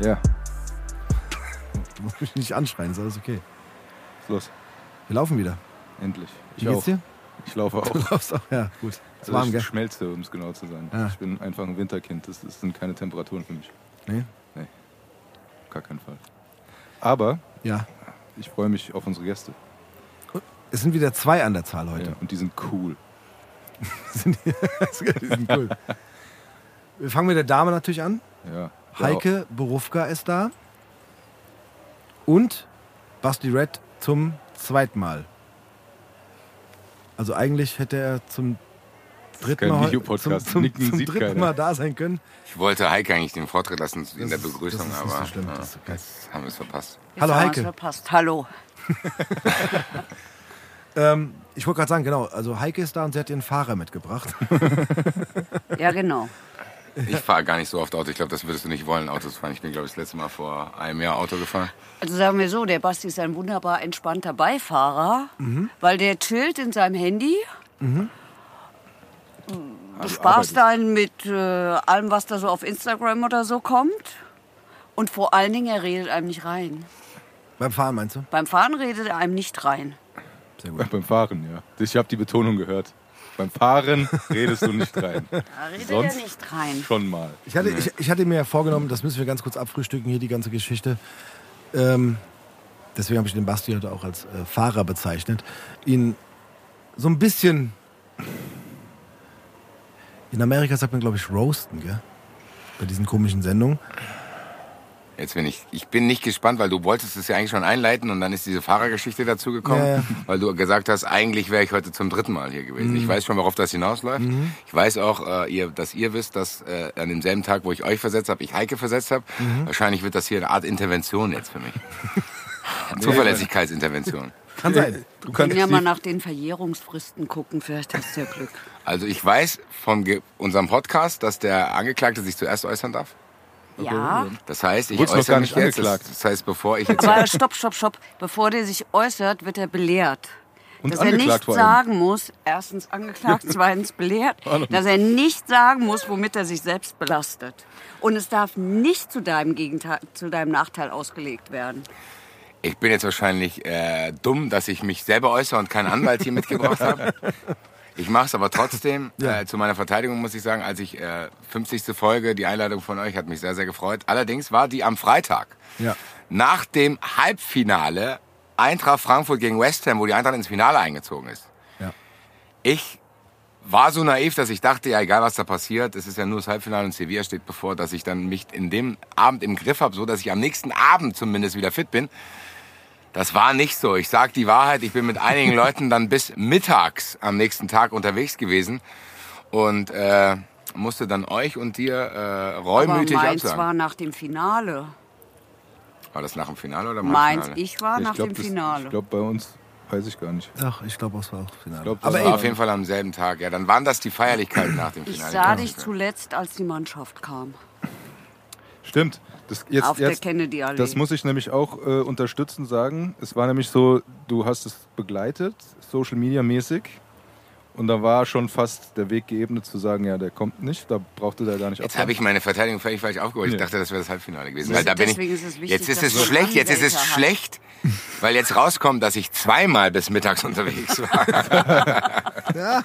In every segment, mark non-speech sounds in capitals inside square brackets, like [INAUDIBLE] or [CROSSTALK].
Ja, du musst mich nicht anschreien, ist alles okay. ist los. Wir laufen wieder. Endlich. Wie Ich geht's auch. dir? Ich laufe auch. Du laufst auch, ja, gut. Also warm, ich gell? schmelze, um es genau zu sein. Ja. Ich bin einfach ein Winterkind. Das, das sind keine Temperaturen für mich. Nee? Auf Gar keinen Fall. Aber Ja. ich freue mich auf unsere Gäste. Es sind wieder zwei an der Zahl heute. Ja, und die sind cool. [LAUGHS] [LAUGHS] Die sind cool. [LAUGHS] Wir fangen mit der Dame natürlich an. Ja. Heike Borufka ist da. Und Basti Red zum zweiten Mal. Also eigentlich hätte er zum dritten Mal, zum, zum, zum dritten. Mal da sein können. Ich wollte Heike eigentlich den Vortritt lassen in der Das ist- Begrüßung, das ist nicht aber so schlimm, ja, das ist okay. jetzt haben wir es verpasst. Hallo haben wir's Heike. Verpasst. Hallo. [LAUGHS] Ähm, ich wollte gerade sagen, genau, also Heike ist da und sie hat ihren Fahrer mitgebracht. Ja, genau. Ich fahre gar nicht so oft Auto. Ich glaube, das würdest du nicht wollen, Autos fahren. Ich bin, glaube ich, das letzte Mal vor einem Jahr Auto gefahren. Also sagen wir so, der Basti ist ein wunderbar entspannter Beifahrer, Mhm. weil der chillt in seinem Handy, Also bespaßt einen mit äh, allem, was da so auf Instagram oder so kommt. Und vor allen Dingen, er redet einem nicht rein. Beim Fahren meinst du? Beim Fahren redet er einem nicht rein. Sehr gut. Beim Fahren, ja. Ich habe die Betonung gehört. Beim Fahren redest du nicht rein. [LAUGHS] Da redet Sonst? er nicht rein. Schon mal. Ich hatte, ich, ich hatte mir ja vorgenommen, das müssen wir ganz kurz abfrühstücken, hier die ganze Geschichte. Ähm, deswegen habe ich den Basti heute auch als äh, Fahrer bezeichnet. Ihn so ein bisschen. In Amerika sagt man, glaube ich, roasten, gell? Bei diesen komischen Sendungen. Jetzt bin ich, ich bin nicht gespannt, weil du wolltest es ja eigentlich schon einleiten und dann ist diese Fahrergeschichte dazu gekommen, Ja, ja. weil du gesagt hast, eigentlich wäre ich heute zum dritten Mal hier gewesen. Mhm. Ich weiß schon, worauf das hinausläuft. Ich weiß auch, äh, ihr, dass ihr wisst, dass äh, an demselben Tag, wo ich euch versetzt habe, ich Heike versetzt habe. Mhm. Wahrscheinlich wird das hier eine Art Intervention jetzt für mich. [LAUGHS] Zuverlässigkeitsintervention. Kann sein. Du Wir kannst können ja mal nach den Verjährungsfristen gucken, vielleicht hast du ja Glück. Also ich weiß von unserem Podcast, dass der Angeklagte sich zuerst äußern darf. Ja, Das heißt, ich noch äußere gar mich nicht jetzt. Das, angeklagt. das heißt, bevor ich [LAUGHS] jetzt aber stopp, stopp, stopp. Bevor der sich äußert, wird er belehrt. Und dass er nicht sagen muss, erstens angeklagt, [LAUGHS] zweitens belehrt, dass er nicht sagen muss, womit er sich selbst belastet. Und es darf nicht zu deinem, Gegenteil, zu deinem Nachteil ausgelegt werden. Ich bin jetzt wahrscheinlich äh, dumm, dass ich mich selber äußere und keinen Anwalt hier mitgebracht [LAUGHS] habe. Ich mache es aber trotzdem. [LAUGHS] Äh, zu meiner Verteidigung muss ich sagen, als ich äh, 50. Folge, die Einladung von euch hat mich sehr, sehr gefreut. Allerdings war die am Freitag. Ja. Nach dem Halbfinale Eintracht Frankfurt gegen West Ham, wo die Eintracht ins Finale eingezogen ist. Ja. Ich war so naiv, dass ich dachte, ja egal was da passiert, es ist ja nur das Halbfinale und Sevilla steht bevor, dass ich dann mich in dem Abend im Griff habe, so dass ich am nächsten Abend zumindest wieder fit bin. Das war nicht so. Ich sag die Wahrheit, ich bin mit einigen [LAUGHS] Leuten dann bis mittags am nächsten Tag unterwegs gewesen und äh, musste dann euch und dir äh, reumütig Aber meins absagen. war nach dem Finale. War das nach dem Finale oder im Meins, ich war Ich nach glaub, dem das- Finale. Ich glaube, bei uns weiß ich gar nicht. Ach, ich glaube, es war auch das Finale. glaub, das Aber war auf jeden Fall am selben Tag. Ja, dann waren das die Feierlichkeiten nach dem ich Finale. sah dich zuletzt, als die Mannschaft kam. Stimmt. Das, jetzt, Auf der jetzt, Kennedy-Allee. Das muss ich nämlich auch äh, unterstützend sagen. Es war nämlich so, du hast es begleitet, Social Media mäßig. Und da war schon fast der Weg geebnet zu sagen, ja, der kommt nicht, da brauchte der gar nicht Jetzt habe ich meine Verteidigung völlig falsch aufgeholt. Ich Nee. dachte, das wäre das Halbfinale gewesen. Weil da bin ich, deswegen ist es wichtig, jetzt ist es schlecht, jetzt ist es schlecht, weil jetzt rauskommt, dass ich zweimal bis mittags [LAUGHS] unterwegs war. [LAUGHS]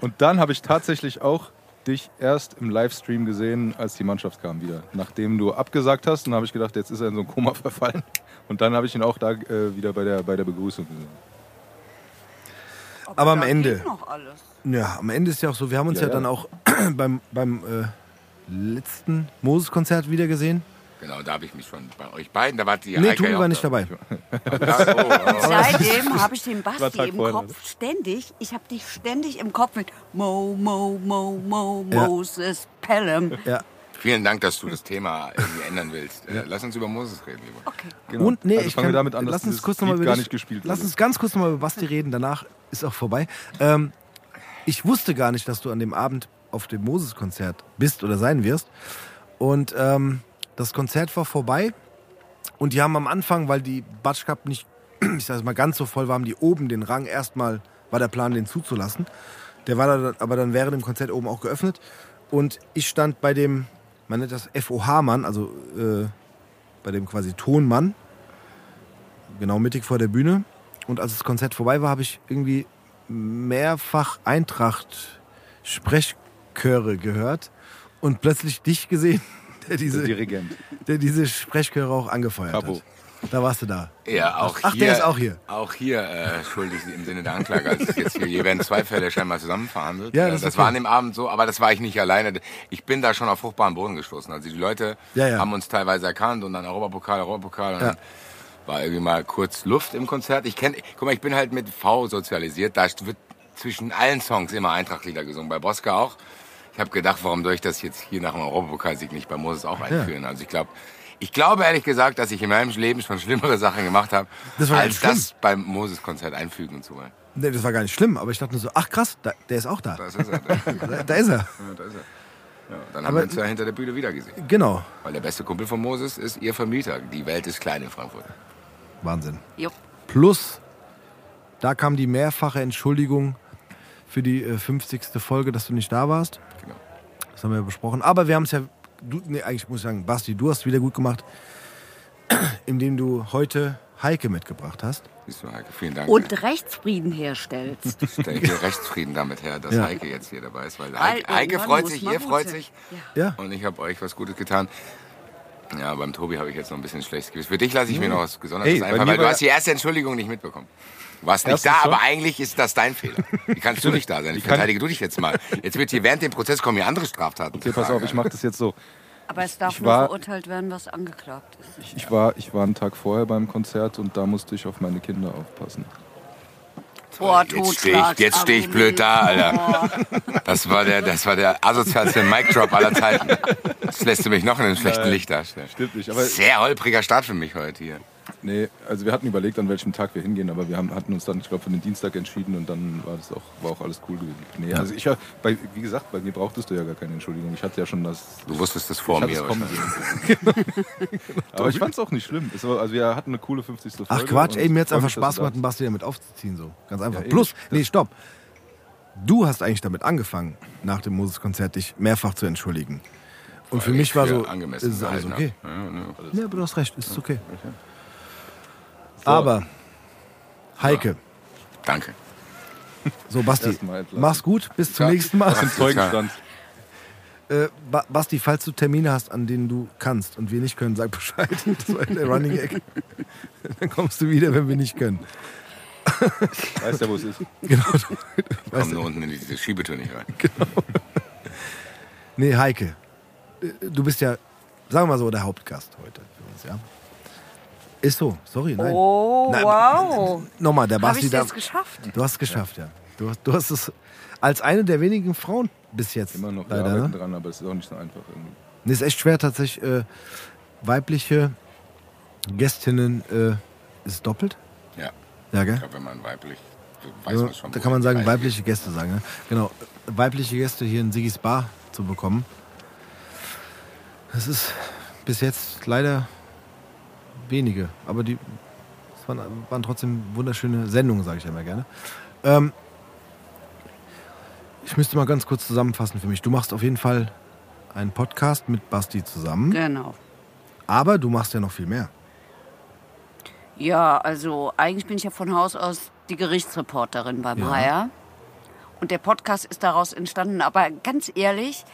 Und dann habe ich tatsächlich auch dich erst im Livestream gesehen, als die Mannschaft kam wieder. Nachdem du abgesagt hast, dann habe ich gedacht, jetzt ist er in so ein Koma [LAUGHS] verfallen. Und dann habe ich ihn auch da äh, wieder bei der, bei der Begrüßung gesehen. Aber am da Ende. geht noch alles. Ja, am Ende ist ja auch so, wir haben uns ja, Ja, ja. dann auch [CLEARS THROAT] beim, beim äh, letzten Moses-Konzert wieder gesehen. Genau, da habe ich mich schon bei euch beiden, da war die Nee, Heike Tobi ja war auch nicht da. dabei. [LAUGHS] Ja, oh, oh. Seitdem habe ich den Basti Tag im vorher, Kopf ständig. Ich habe dich ständig im Kopf mit Mo, Mo, Mo, Mo, Ja. Moses Pelham. Ja. Vielen Dank, dass du das Thema irgendwie ändern willst. Äh, Lass uns über Moses reden, lieber. Okay. Genau. Und nee, also ich fangen kann, wir damit an, dass lass uns dieses kurz nochmal Lied über gar dich- nicht gespielt Lass wurde. uns ganz kurz nochmal über Basti reden. Danach ist auch vorbei. Ähm, ich wusste gar nicht, dass du an dem Abend auf dem Moses-Konzert bist oder sein wirst. Und ähm, das Konzert war vorbei. Und die haben am Anfang, weil die Batsch Cup nicht, [CLEARS THROAT] ich sag mal, ganz so voll war, haben die oben den Rang erstmal, war der Plan, den zuzulassen. Der war dann, aber dann während dem Konzert oben auch geöffnet. Und ich stand bei dem, man nennt das FOH-Mann, also äh, bei dem quasi Tonmann, genau mittig vor der Bühne. Und als das Konzert vorbei war, habe ich irgendwie mehrfach Eintracht Sprechchöre gehört und plötzlich dich gesehen, der Der diese, Dirigent. der diese Sprechchöre auch angefeuert Capo. hat. Da warst du da. Ja, auch Ach, hier, der ist auch hier. Auch hier äh, schuldig im Sinne der Anklage. Also jetzt hier, hier werden zwei Fälle scheinbar zusammen verhandelt. Ja, Äh, das ist das okay. war an dem Abend so, aber das war ich nicht alleine. Ich bin da schon auf fruchtbaren Boden gestoßen. Also die Leute Ja, ja. haben uns teilweise erkannt und dann Europapokal, Europapokal. Und Ja. dann war irgendwie mal kurz Luft im Konzert. Ich kenn, guck mal, ich bin halt mit V sozialisiert. Da wird zwischen allen Songs immer Eintrachtlieder gesungen. Bei Bosca auch. Ich habe gedacht, warum soll ich das jetzt hier nach dem Europapokalsieg nicht bei Moses auch einführen? Also ich glaube, ich glaube ehrlich gesagt, dass ich in meinem Leben schon schlimmere Sachen gemacht habe, Das war als schlimm. das beim Moses-Konzert einfügen zu wollen. Nee, das war gar nicht schlimm, aber ich dachte nur so, ach krass, da, der ist auch da. Das ist er. Ja, [LAUGHS] Da, da ist er. da ist er. Ja, dann haben Aber- wir uns ja hinter der Bühne wieder gesehen. Genau. Weil der beste Kumpel von Moses ist ihr Vermieter. Die Welt ist klein in Frankfurt. Wahnsinn. Jo. Plus, da kam die mehrfache Entschuldigung für die äh, 50. Folge, dass du nicht da warst. Das haben wir ja besprochen. Aber wir haben es ja, du, nee, eigentlich muss ich sagen, Basti, du hast wieder gut gemacht, [CLEARS THROAT] indem du heute Heike mitgebracht hast. Siehst du, Heike, vielen Dank. Und Rechtsfrieden herstellst. ich stelle Rechtsfrieden damit her, dass Ja. Heike jetzt hier dabei ist. Weil Heike, Heike freut sich, ihr freut sich. Ja. Und ich habe euch was Gutes getan. Ja, beim Tobi habe ich jetzt noch ein bisschen schlechtes Gewissen. Für dich lasse ich mir noch was Besonderes Hey, einfach, weil du hast die erste Entschuldigung nicht mitbekommen. Du warst nicht Erstens da, schon. aber eigentlich ist das dein Fehler. Wie kannst du nicht da sein? Ich verteidige du dich jetzt mal. Jetzt wird hier während dem Prozess kommen hier andere Straftaten. Okay, pass auf, ich mache das jetzt so. Aber es darf Ich nur war- verurteilt werden, was angeklagt ist. Ich, ich, war, ich war einen Tag vorher beim Konzert und da musste ich auf meine Kinder aufpassen. Boah, Jetzt stehe ich, jetzt steh ich blöd da, Alter. Das war der, das war der asozialste Mic Drop aller Zeiten. Das lässt du mich noch in einem schlechten Nein, Licht darstellen. Stimmt nicht, aber Sehr holpriger Start für mich heute hier. Nee, also wir hatten überlegt, an welchem Tag wir hingehen, aber wir haben, hatten uns dann, ich glaube, für den Dienstag entschieden und dann war das auch, war auch alles cool gewesen. Nee, also ich, bei, wie gesagt, bei mir brauchtest du ja gar keine Entschuldigung. Ich hatte ja schon das. Du wusstest das vor mir es sehen. [LAUGHS] aber ich fand es auch nicht schlimm. Es war, also wir hatten eine coole 50. Folge. Ach Quatsch, ey, mir hat freu einfach Spaß gemacht, einen Basti damit aufzuziehen. So. Ganz einfach. Ja. Plus, nee, stopp. Du hast eigentlich damit angefangen, nach dem Moses-Konzert dich mehrfach zu entschuldigen. Und für mich ich war so, angemessen ist es alles okay. Ja, ja. Ja, aber du hast recht, ist okay. Aber, Heike, Danke. so Basti, mach's gut, bis zum Ja. nächsten Mal. bist. Im Zeugenstand. Äh, ba Basti, falls du Termine hast, an denen du kannst und wir nicht können, sag Bescheid. [LAUGHS] Das war in der Running Egg. [LAUGHS] Dann kommst du wieder, wenn wir nicht können. Weißt ja, wo es ist. [LAUGHS] Genau. Komm nur unten in diese Schiebetür nicht rein. Nee, Heike, äh, du bist ja, sagen wir mal so, der Hauptgast heute für uns, ja? Ist so, sorry, nein. Oh, Nein, wow. [LAUGHS] Nochmal, der Basti ich da. jetzt geschafft? Du hast es geschafft, ja. Du, hast- du hast es als eine der wenigen Frauen bis jetzt. Immer noch, wir leider, arbeiten ne? dran, aber es ist auch nicht so einfach. Irgendwie. Nee, ist echt schwer, tatsächlich äh, weibliche Gästinnen äh, ist es doppelt? Ja, Ja, gell? ich glaube, wenn man weiblich, weiß Ja, man schon. da kann man sagen, weibliche Gäste sagen. Ne? Genau, weibliche Gäste hier in Sigis Bar zu bekommen. Das ist bis jetzt leider wenige, aber die es waren, waren trotzdem wunderschöne Sendungen, sage ich ja immer gerne. Ähm, ich müsste mal ganz kurz zusammenfassen für mich. Du machst auf jeden Fall einen Podcast mit Basti zusammen, Genau. aber du machst ja noch viel mehr. Ja, also eigentlich bin ich ja von Haus aus die Gerichtsreporterin beim Ja. HR. Und der Podcast ist daraus entstanden. Aber ganz ehrlich,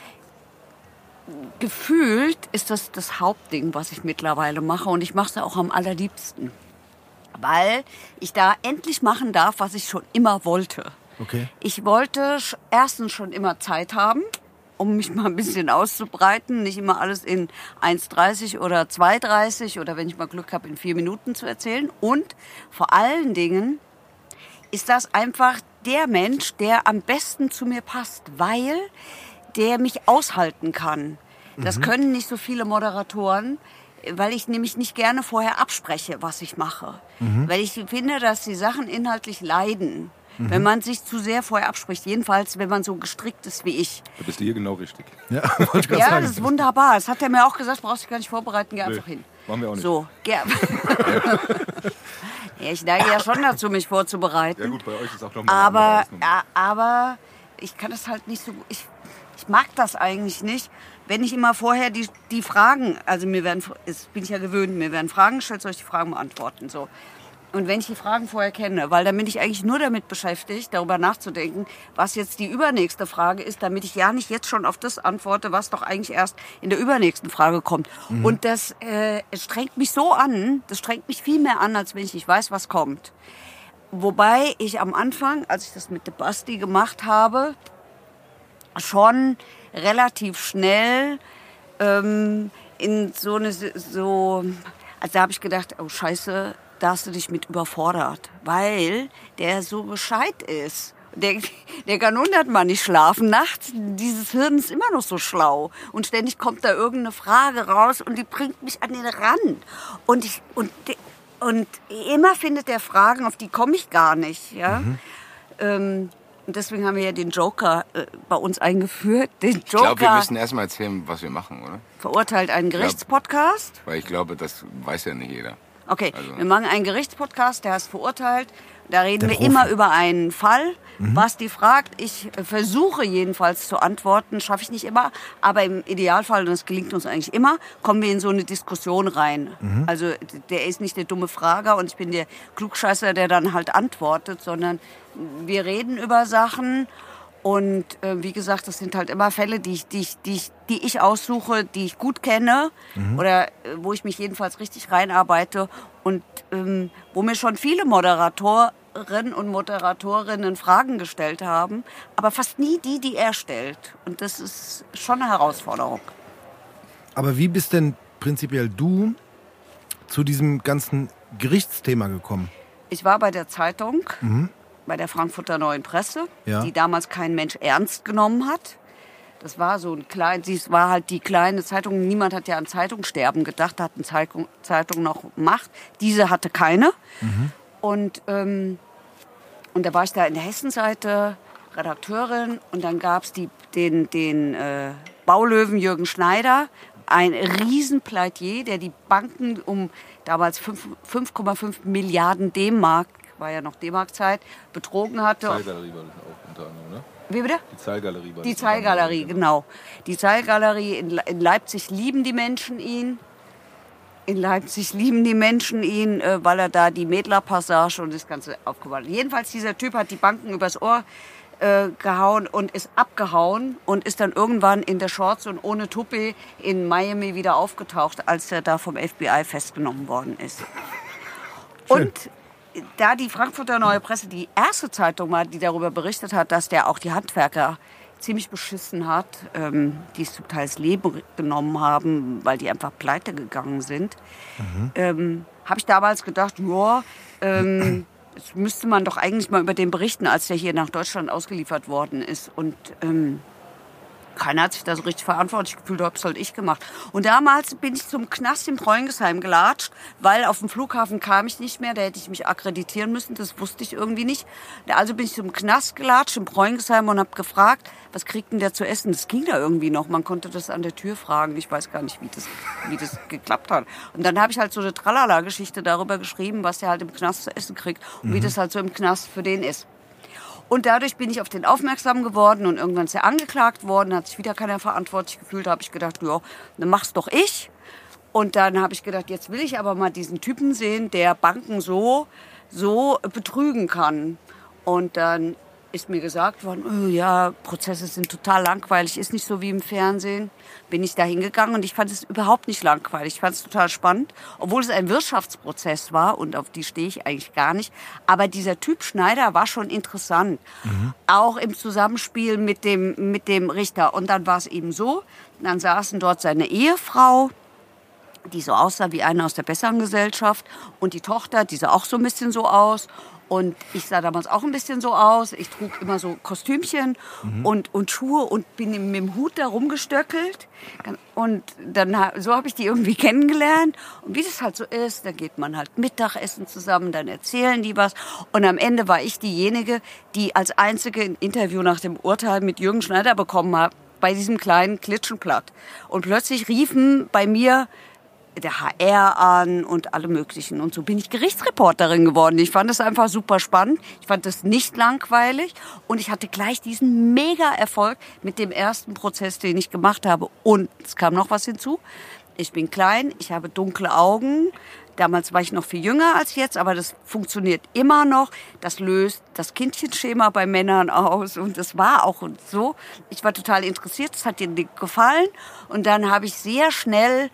gefühlt ist das das Hauptding, was ich mittlerweile mache. Und ich mache es auch am allerliebsten. Weil ich da endlich machen darf, was ich schon immer wollte. Okay. Ich wollte erstens schon immer Zeit haben. um mich mal ein bisschen auszubreiten, nicht immer alles in 1,30 oder 2,30 oder wenn ich mal Glück habe, in vier Minuten zu erzählen. Und vor allen Dingen ist das einfach der Mensch, der am besten zu mir passt, weil der mich aushalten kann. Das können nicht so viele Moderatoren, weil ich nämlich nicht gerne vorher abspreche, was ich mache. Weil ich finde, dass die Sachen inhaltlich leiden, wenn man sich zu sehr vorher abspricht. Jedenfalls, wenn man so gestrickt ist wie ich. Da bist du hier genau richtig. Ja, [LAUGHS] wollte ich gerade Ja, sagen. das ist wunderbar. Das hat er mir auch gesagt, brauchst dich gar nicht vorbereiten, geh einfach hin. Machen wir auch nicht. So, ger [LAUGHS] ja, ich neige ja schon dazu, mich vorzubereiten. Ja gut, bei euch ist auch noch mal Aber, aber ich kann das halt nicht so. Ich mag das eigentlich nicht, wenn ich immer vorher die, die Fragen, also mir werden, das bin ich ja gewöhnt, mir werden Fragen gestellt, soll ich die Fragen beantworten. So. Und wenn ich die Fragen vorher kenne, weil dann bin ich eigentlich nur damit beschäftigt, darüber nachzudenken, was jetzt die übernächste Frage ist, damit ich ja nicht jetzt schon auf das antworte, was doch eigentlich erst in der übernächsten Frage kommt. Und das äh, strengt mich so an, das strengt mich viel mehr an, als wenn ich nicht weiß, was kommt. Wobei ich am Anfang, als ich das mit der Basti gemacht habe, schon relativ schnell ähm, in so eine so also da habe ich gedacht oh Scheiße da hast du dich mit überfordert weil der so gescheit ist der, der kann hundertmal nicht schlafen nachts. Dieses Hirn ist immer noch so schlau. Und ständig kommt da irgendeine Frage raus und die bringt mich an den Rand. Und, ich, und, und immer findet der Fragen, auf die komme ich gar nicht. Ja? Ähm, und deswegen haben wir ja den Joker äh, bei uns eingeführt. Den Ich glaube, wir Joker müssen erstmal erzählen, was wir machen, oder? verurteilt einen Gerichtspodcast. Weil ich glaube, das weiß ja nicht jeder. Okay, Also- wir machen einen Gerichtspodcast, der heißt verurteilt. Da reden Der wir Profi. immer über einen Fall. Was die fragt, ich versuche jedenfalls zu antworten, schaffe ich nicht immer, aber im Idealfall, und das gelingt uns eigentlich immer, kommen wir in so eine Diskussion rein. Also d- der ist nicht der dumme Frager und ich bin der Klugscheißer, der dann halt antwortet, sondern wir reden über Sachen und äh, wie gesagt, das sind halt immer Fälle, die ich, die ich, die ich, die ich aussuche, die ich gut kenne oder äh, wo ich mich jedenfalls richtig reinarbeite und ähm, wo mir schon viele Moderatorinnen und Moderatorinnen Fragen gestellt haben, aber fast nie die, die er stellt. Und das ist schon eine Herausforderung. Aber wie bist denn prinzipiell du zu diesem ganzen Gerichtsthema gekommen? Ich war bei der Zeitung, bei der Frankfurter Neuen Presse, Ja. die damals kein Mensch ernst genommen hat. Das war so ein klein, dies war halt die kleine Zeitung. Niemand hat ja an Zeitungssterben gedacht, da hat eine Zeitung, Zeitung noch Macht. Diese hatte keine. Und, ähm, und da war ich da in der Hessenseite Redakteurin und dann gab es den, den äh, Baulöwen Jürgen Schneider, ein Riesenpleitier, der die Banken um damals fünf- 5,5 Milliarden D-Mark, war ja noch D-Mark-Zeit, betrogen hatte. Zahlgalerie war das auch unter anderem, ne? Wie bitte? Die Zahlgalerie war Die anderem, Zahlgalerie, genau. Die Zahlgalerie in, in Leipzig lieben die Menschen ihn. In Leipzig lieben die Menschen ihn, äh, weil er da die Mädlerpassage und das Ganze aufgebaut hat. Jedenfalls, dieser Typ hat die Banken übers Ohr äh, gehauen und ist abgehauen und ist dann irgendwann in der Shorts und ohne Tuppe in Miami wieder aufgetaucht, als er da vom FBI festgenommen worden ist. Und da die Frankfurter Neue Presse die erste Zeitung war, die darüber berichtet hat, dass der auch die Handwerker ziemlich beschissen hat, ähm, die es zum Teil das Leben genommen haben, weil die einfach pleite gegangen sind, ähm, habe ich damals gedacht, ja, ähm, [CLEARS THROAT] das müsste man doch eigentlich mal über den berichten, als der hier nach Deutschland ausgeliefert worden ist. Und ähm, keiner hat sich da so richtig verantwortlich gefühlt, habe es halt ich gemacht. Und damals bin ich zum Knast in Preungesheim gelatscht, weil auf dem Flughafen kam ich nicht mehr, da hätte ich mich akkreditieren müssen, das wusste ich irgendwie nicht. Also bin ich zum Knast gelatscht in Preungesheim und habe gefragt, was kriegt denn der zu essen? Das ging da irgendwie noch, man konnte das an der Tür fragen, ich weiß gar nicht, wie das, wie das geklappt hat. Und dann habe ich halt so eine Tralala-Geschichte darüber geschrieben, was der halt im Knast zu essen kriegt und wie das halt so im Knast für den ist. Und dadurch bin ich auf den aufmerksam geworden und irgendwann ist er angeklagt worden, hat sich wieder keiner verantwortlich gefühlt, habe ich gedacht, ja, dann mach's doch ich. Und dann habe ich gedacht, jetzt will ich aber mal diesen Typen sehen, der Banken so, so betrügen kann. Und dann ist mir gesagt worden, oh, ja, Prozesse sind total langweilig, ist nicht so wie im Fernsehen. Bin ich da hingegangen und ich fand es überhaupt nicht langweilig. Ich fand es total spannend, obwohl es ein Wirtschaftsprozess war und auf die stehe ich eigentlich gar nicht. Aber dieser Typ Schneider war schon interessant, auch im Zusammenspiel mit dem, mit dem Richter. Und dann war es eben so, dann saßen dort seine Ehefrau, die so aussah wie eine aus der besseren Gesellschaft und die Tochter, die sah auch so ein bisschen so aus. Und ich sah damals auch ein bisschen so aus. Ich trug immer so Kostümchen und, und Schuhe und bin mit dem Hut da rumgestöckelt. Und dann, so habe ich die irgendwie [LAUGHS] kennengelernt. Und wie das halt so ist, da geht man halt Mittagessen zusammen, dann erzählen die was. Und am Ende war ich diejenige, die als einzige ein Interview nach dem Urteil mit Jürgen Schneider bekommen hat, bei diesem kleinen Klitschenblatt. Und plötzlich riefen bei mir der HR an und alle möglichen. Und so bin ich Gerichtsreporterin geworden. Ich fand es einfach super spannend. Ich fand es nicht langweilig. Und ich hatte gleich diesen Mega-Erfolg mit dem ersten Prozess, den ich gemacht habe. Und es kam noch was hinzu. Ich bin klein, ich habe dunkle Augen. Damals war ich noch viel jünger als jetzt, aber das funktioniert immer noch. Das löst das Kindchenschema bei Männern aus und das war auch so. Ich war total interessiert, es hat dir gefallen und dann habe ich sehr schnell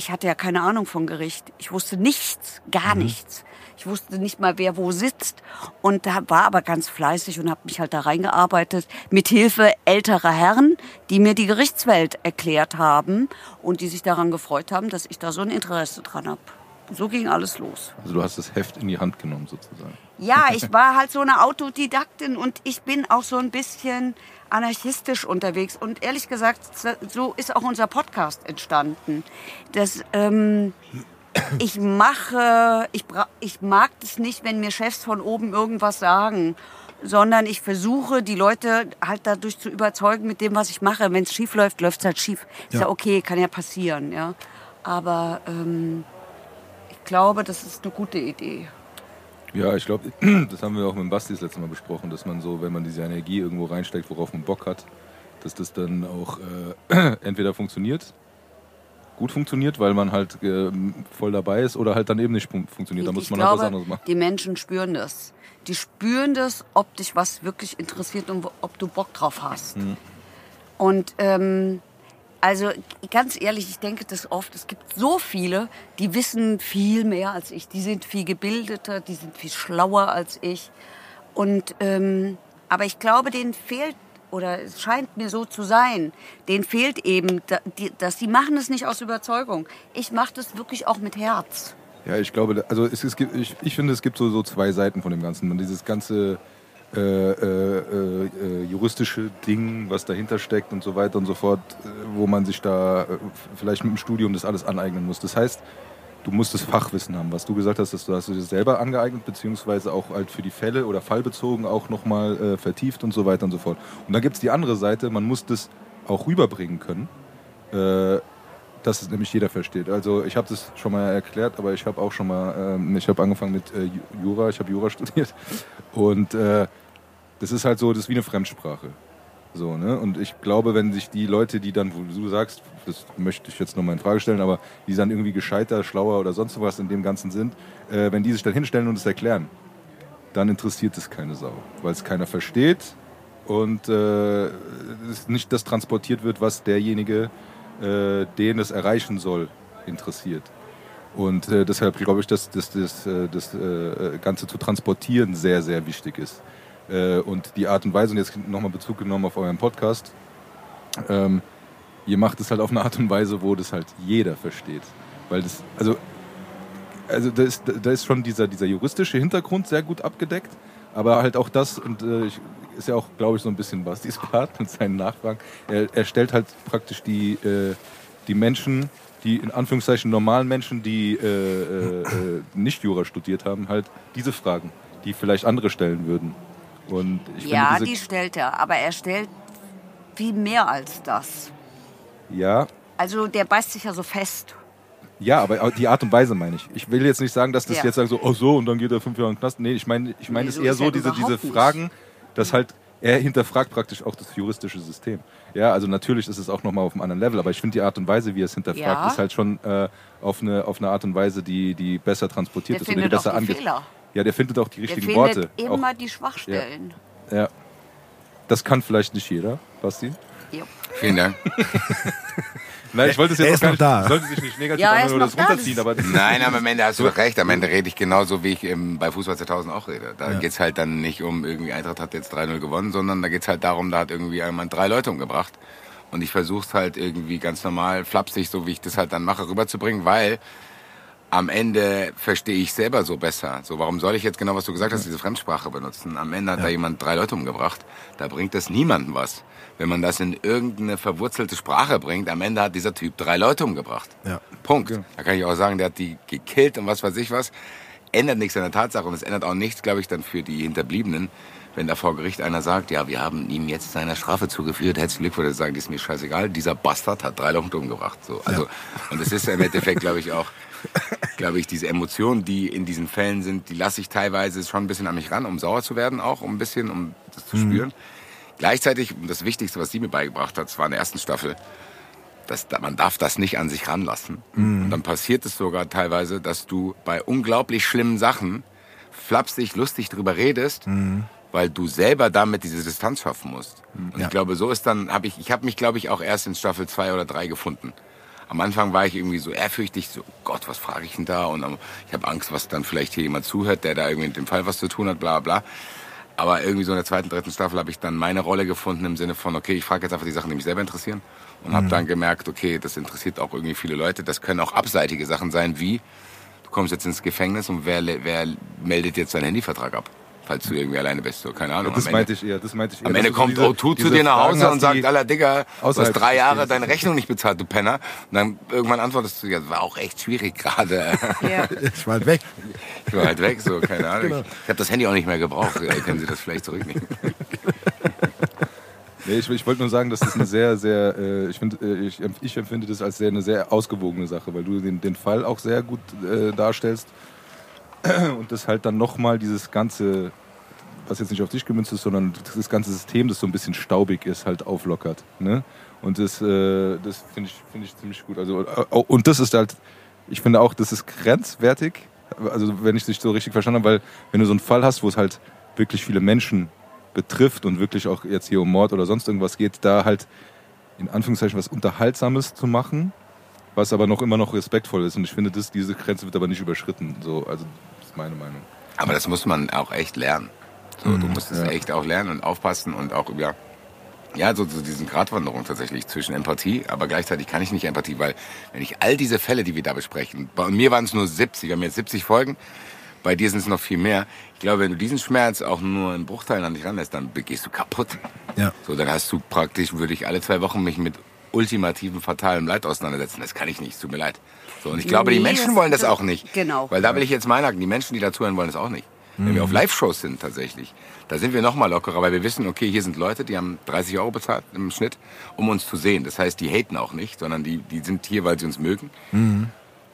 ich hatte ja keine Ahnung von Gericht. Ich wusste nichts, gar nichts. Ich wusste nicht mal, wer wo sitzt und da war aber ganz fleißig und habe mich halt da reingearbeitet mit Hilfe älterer Herren, die mir die Gerichtswelt erklärt haben und die sich daran gefreut haben, dass ich da so ein Interesse dran habe. So ging alles los. Also du hast das Heft in die Hand genommen sozusagen. Ja, [LAUGHS] ich war halt so eine Autodidaktin und ich bin auch so ein bisschen anarchistisch unterwegs. Und ehrlich gesagt, so ist auch unser Podcast entstanden. Das, ähm, ich mache, ich, ich mag es nicht, wenn mir Chefs von oben irgendwas sagen, sondern ich versuche, die Leute halt dadurch zu überzeugen mit dem, was ich mache. Wenn es schief läuft, läuft es halt schief. Ist ja Ja. okay, kann ja passieren, ja. Aber ähm, ich glaube, das ist eine gute Idee. Ja, ich glaube, [CLEARS THROAT] das haben wir auch mit dem Basti das letzte Mal besprochen, dass man so, wenn man diese Energie irgendwo reinsteckt, worauf man Bock hat, dass das dann auch äh, [CLEARS THROAT] entweder funktioniert, gut funktioniert, weil man halt äh, voll dabei ist, oder halt dann eben nicht fun funktioniert. Da muss man halt was glaube, anderes machen. die Menschen spüren das. Die spüren das, ob dich was wirklich interessiert und ob du Bock drauf hast. Mhm. Und ähm, also ganz ehrlich, ich denke das oft. Es gibt so viele, die wissen viel mehr als ich. Die sind viel gebildeter, die sind viel schlauer als ich. Und ähm, aber ich glaube, denen fehlt oder es scheint mir so zu sein, denen fehlt eben, dass die machen es nicht aus Überzeugung. Ich mache das wirklich auch mit Herz. Ja, ich glaube, also es, es gibt, ich, ich finde, es gibt so, so zwei Seiten von dem Ganzen. Man dieses ganze äh, äh, äh, juristische Ding, was dahinter steckt und so weiter und so fort, äh, wo man sich da äh, vielleicht mit dem Studium das alles aneignen muss. Das heißt, du musst das Fachwissen haben. Was du gesagt hast, dass du hast du das selber angeeignet, beziehungsweise auch halt für die Fälle oder fallbezogen auch nochmal äh, vertieft und so weiter und so fort. Und dann gibt es die andere Seite, man muss das auch rüberbringen können. Dass es nämlich jeder versteht. Also ich habe das schon mal erklärt, aber ich habe auch schon mal, ähm, ich habe angefangen mit äh, Ju- Jura, ich habe Jura [LAUGHS] studiert und äh, das ist halt so, das ist wie eine Fremdsprache. So, ne? Und ich glaube, wenn sich die Leute, die dann, wo du sagst, das möchte ich jetzt nochmal in Frage stellen, aber die dann irgendwie gescheiter, schlauer oder sonst was in dem Ganzen sind, äh, wenn die sich dann hinstellen und es erklären, dann interessiert es keine Sau, weil es keiner versteht und äh, nicht das transportiert wird, was derjenige, äh, den es erreichen soll, interessiert. Und äh, deshalb glaube ich, dass, dass, dass äh, das äh, Ganze zu transportieren sehr, sehr wichtig ist. Äh, und die Art und Weise, und jetzt nochmal Bezug genommen auf euren Podcast, ähm, ihr macht es halt auf eine Art und Weise, wo das halt jeder versteht. Weil das, also, also da ist, da ist schon dieser, dieser juristische Hintergrund sehr gut abgedeckt, aber halt auch das, und äh, ich, ist ja auch, glaube ich, so ein bisschen Bastis Part mit seinen Nachfragen, er, er stellt halt praktisch die, äh, die Menschen, die in Anführungszeichen normalen Menschen, die äh, äh, äh, nicht Jura studiert haben, halt diese Fragen, die vielleicht andere stellen würden. Und ich ja, finde die stellt er, aber er stellt viel mehr als das. ja, Also der beißt sich ja so fest. Ja, aber die Art und Weise meine ich. Ich will jetzt nicht sagen, dass das Ja. jetzt sagen so, oh so, und dann geht er fünf Jahre in den Knast. Nee, ich meine, ich meine Nee, es so eher so, diese, diese. Fragen, dass halt, er hinterfragt praktisch auch das juristische System. Ja, also natürlich ist es auch nochmal auf einem anderen Level, aber ich finde die Art und Weise, wie er es hinterfragt, Ja. ist halt schon äh, auf, eine, auf eine Art und Weise, die, die besser transportiert Der ist oder die besser angeht. Ja, der findet auch die Der richtigen findet Worte. immer Auch, die Schwachstellen. ja. Das kann vielleicht nicht jeder, Basti. Jo. Vielen Dank. [LAUGHS] Nein, ich wollte es jetzt Er auch ist gar noch nicht, da. sollte sich nicht negativ Ja, anhören ist oder das da, runterziehen, das- aber das Nein, aber am Ende hast du recht. Am Ende rede ich genauso, wie ich ähm, bei Fußball 2000 auch rede. Da geht's halt dann nicht um, irgendwie Eintracht hat jetzt 3-0 gewonnen, sondern da geht's halt darum, da hat irgendwie jemand drei Leute umgebracht. Und ich versuche es halt irgendwie ganz normal, flapsig, so wie ich das halt dann mache, rüberzubringen, weil am Ende verstehe ich selber so besser. So, warum soll ich jetzt genau, was du gesagt hast, diese Fremdsprache benutzen? Am Ende hat da jemand drei Leute umgebracht. Da bringt das niemandem was. Wenn man das in irgendeine verwurzelte Sprache bringt, am Ende hat dieser Typ drei Leute umgebracht. Ja. Punkt. Da kann ich auch sagen, der hat die gekillt und was weiß ich was. Ändert nichts an der Tatsache und es ändert auch nichts, glaube ich, dann für die Hinterbliebenen, wenn da vor Gericht einer sagt, ja, wir haben ihm jetzt seiner Strafe zugeführt, herzlichen Glückwunsch, würde sagen, das ist mir scheißegal, dieser Bastard hat drei Leute umgebracht. So, also, und es ist ja im Endeffekt, glaube ich, auch, [LAUGHS] glaube ich, diese Emotionen, die in diesen Fällen sind, die lasse ich teilweise schon ein bisschen an mich ran, um sauer zu werden, auch um ein bisschen, um das zu spüren. Gleichzeitig, und das Wichtigste, was sie mir beigebracht hat, war in der ersten Staffel, das, man darf das nicht an sich ranlassen. Und dann passiert es sogar teilweise, dass du bei unglaublich schlimmen Sachen flapsig, lustig drüber redest, weil du selber damit diese Distanz schaffen musst. Und ich glaube, so ist dann, habe ich, ich habe mich, glaube ich, auch erst in Staffel zwei oder drei gefunden. Am Anfang war ich irgendwie so ehrfürchtig, so Gott, was frage ich denn da? Und ich habe Angst, was dann vielleicht hier jemand zuhört, der da irgendwie mit dem Fall was zu tun hat, bla bla. Aber irgendwie so in der zweiten, dritten Staffel habe ich dann meine Rolle gefunden im Sinne von, okay, ich frage jetzt einfach die Sachen, die mich selber interessieren. Und habe dann gemerkt, okay, das interessiert auch irgendwie viele Leute. Das können auch abseitige Sachen sein, wie du kommst jetzt ins Gefängnis und wer, wer meldet jetzt seinen Handyvertrag ab? Falls du irgendwie alleine bist, so keine Ahnung. das Am meinte ich eher. Das meinte ich eher am Ende so kommt diese- O2 zu dir nach Hause und sagt, aller Digga, du hast drei Jahre deine. Rechnung nicht bezahlt, du Penner. Und dann irgendwann antwortest du, ja, das war auch echt schwierig gerade. Ja. [LAUGHS] Ich war halt weg. Ich war halt weg, so, keine Ahnung. Genau. Ich habe das Handy auch nicht mehr gebraucht. Ja, können Sie das vielleicht zurücknehmen? [LAUGHS] Nee, ich, ich wollte nur sagen, dass das eine sehr, sehr, äh, ich, find, äh, ich, ich empfinde das als sehr, eine sehr ausgewogene Sache, weil du den, den Fall auch sehr gut äh, darstellst [CLEARS THROAT] und das halt dann nochmal dieses ganze, was jetzt nicht auf dich gemünzt ist, sondern das ganze System, das so ein bisschen staubig ist, halt auflockert. Ne? Und das, äh, das finde ich, finde ich ziemlich gut. Also, äh, und das ist halt, ich finde auch, das ist grenzwertig, also wenn ich dich so richtig verstanden habe, weil wenn du so einen Fall hast, wo es halt wirklich viele Menschen betrifft und wirklich auch jetzt hier um Mord oder sonst irgendwas geht, da halt in Anführungszeichen was Unterhaltsames zu machen, was aber noch immer noch respektvoll ist. Und ich finde, das, diese Grenze wird aber nicht überschritten. So, also das ist meine Meinung. Aber das muss man auch echt lernen. So, du musst es ja. echt auch lernen und aufpassen und auch über, ja, so, so diesen Gratwanderung tatsächlich zwischen Empathie, aber gleichzeitig kann ich nicht Empathie, weil wenn ich all diese Fälle, die wir da besprechen, bei mir waren es nur 70, wir haben jetzt 70 Folgen, bei dir sind es noch viel mehr. Ich glaube, wenn du diesen Schmerz auch nur in Bruchteilen an dich ranlässt, dann gehst du kaputt. Ja. So, dann hast du praktisch, würde ich alle zwei Wochen mich mit ultimativen, fatalem Leid auseinandersetzen. Das kann ich nicht, es tut mir leid. So, und ich glaube, die Menschen das- wollen das auch nicht. genau. Weil da will ich jetzt mal sagen, die Menschen, die dazuhören, wollen das auch nicht. Wenn wir auf Live-Shows sind tatsächlich, da sind wir noch mal lockerer, weil wir wissen, okay, hier sind Leute, die haben 30 Euro bezahlt im Schnitt, um uns zu sehen. Das heißt, die haten auch nicht, sondern die, die sind hier, weil sie uns mögen.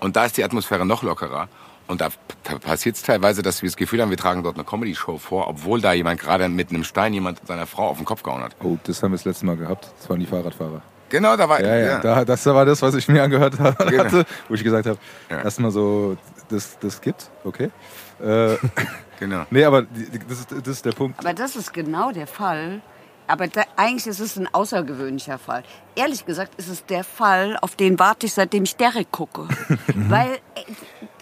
Und da ist die Atmosphäre noch lockerer. Und da, da passiert es teilweise, dass wir das Gefühl haben, wir tragen dort eine Comedy-Show vor, obwohl da jemand gerade mit einem Stein jemand seiner Frau auf den Kopf gehauen hat. Oh, das haben wir das letzte Mal gehabt. Das waren die Fahrradfahrer. Genau, da war Ja, ja, Da, das war das, was ich mir angehört habe, [LAUGHS] Genau. hatte, wo ich gesagt habe, Ja. erstmal so, das, das gibt, okay. Äh, genau. nee, aber das ist, das ist der Punkt. Aber das ist genau der Fall. Aber da, eigentlich ist es ein außergewöhnlicher Fall. Ehrlich gesagt ist es der Fall, auf den warte ich, seitdem ich Derek gucke. [LAUGHS] Weil äh,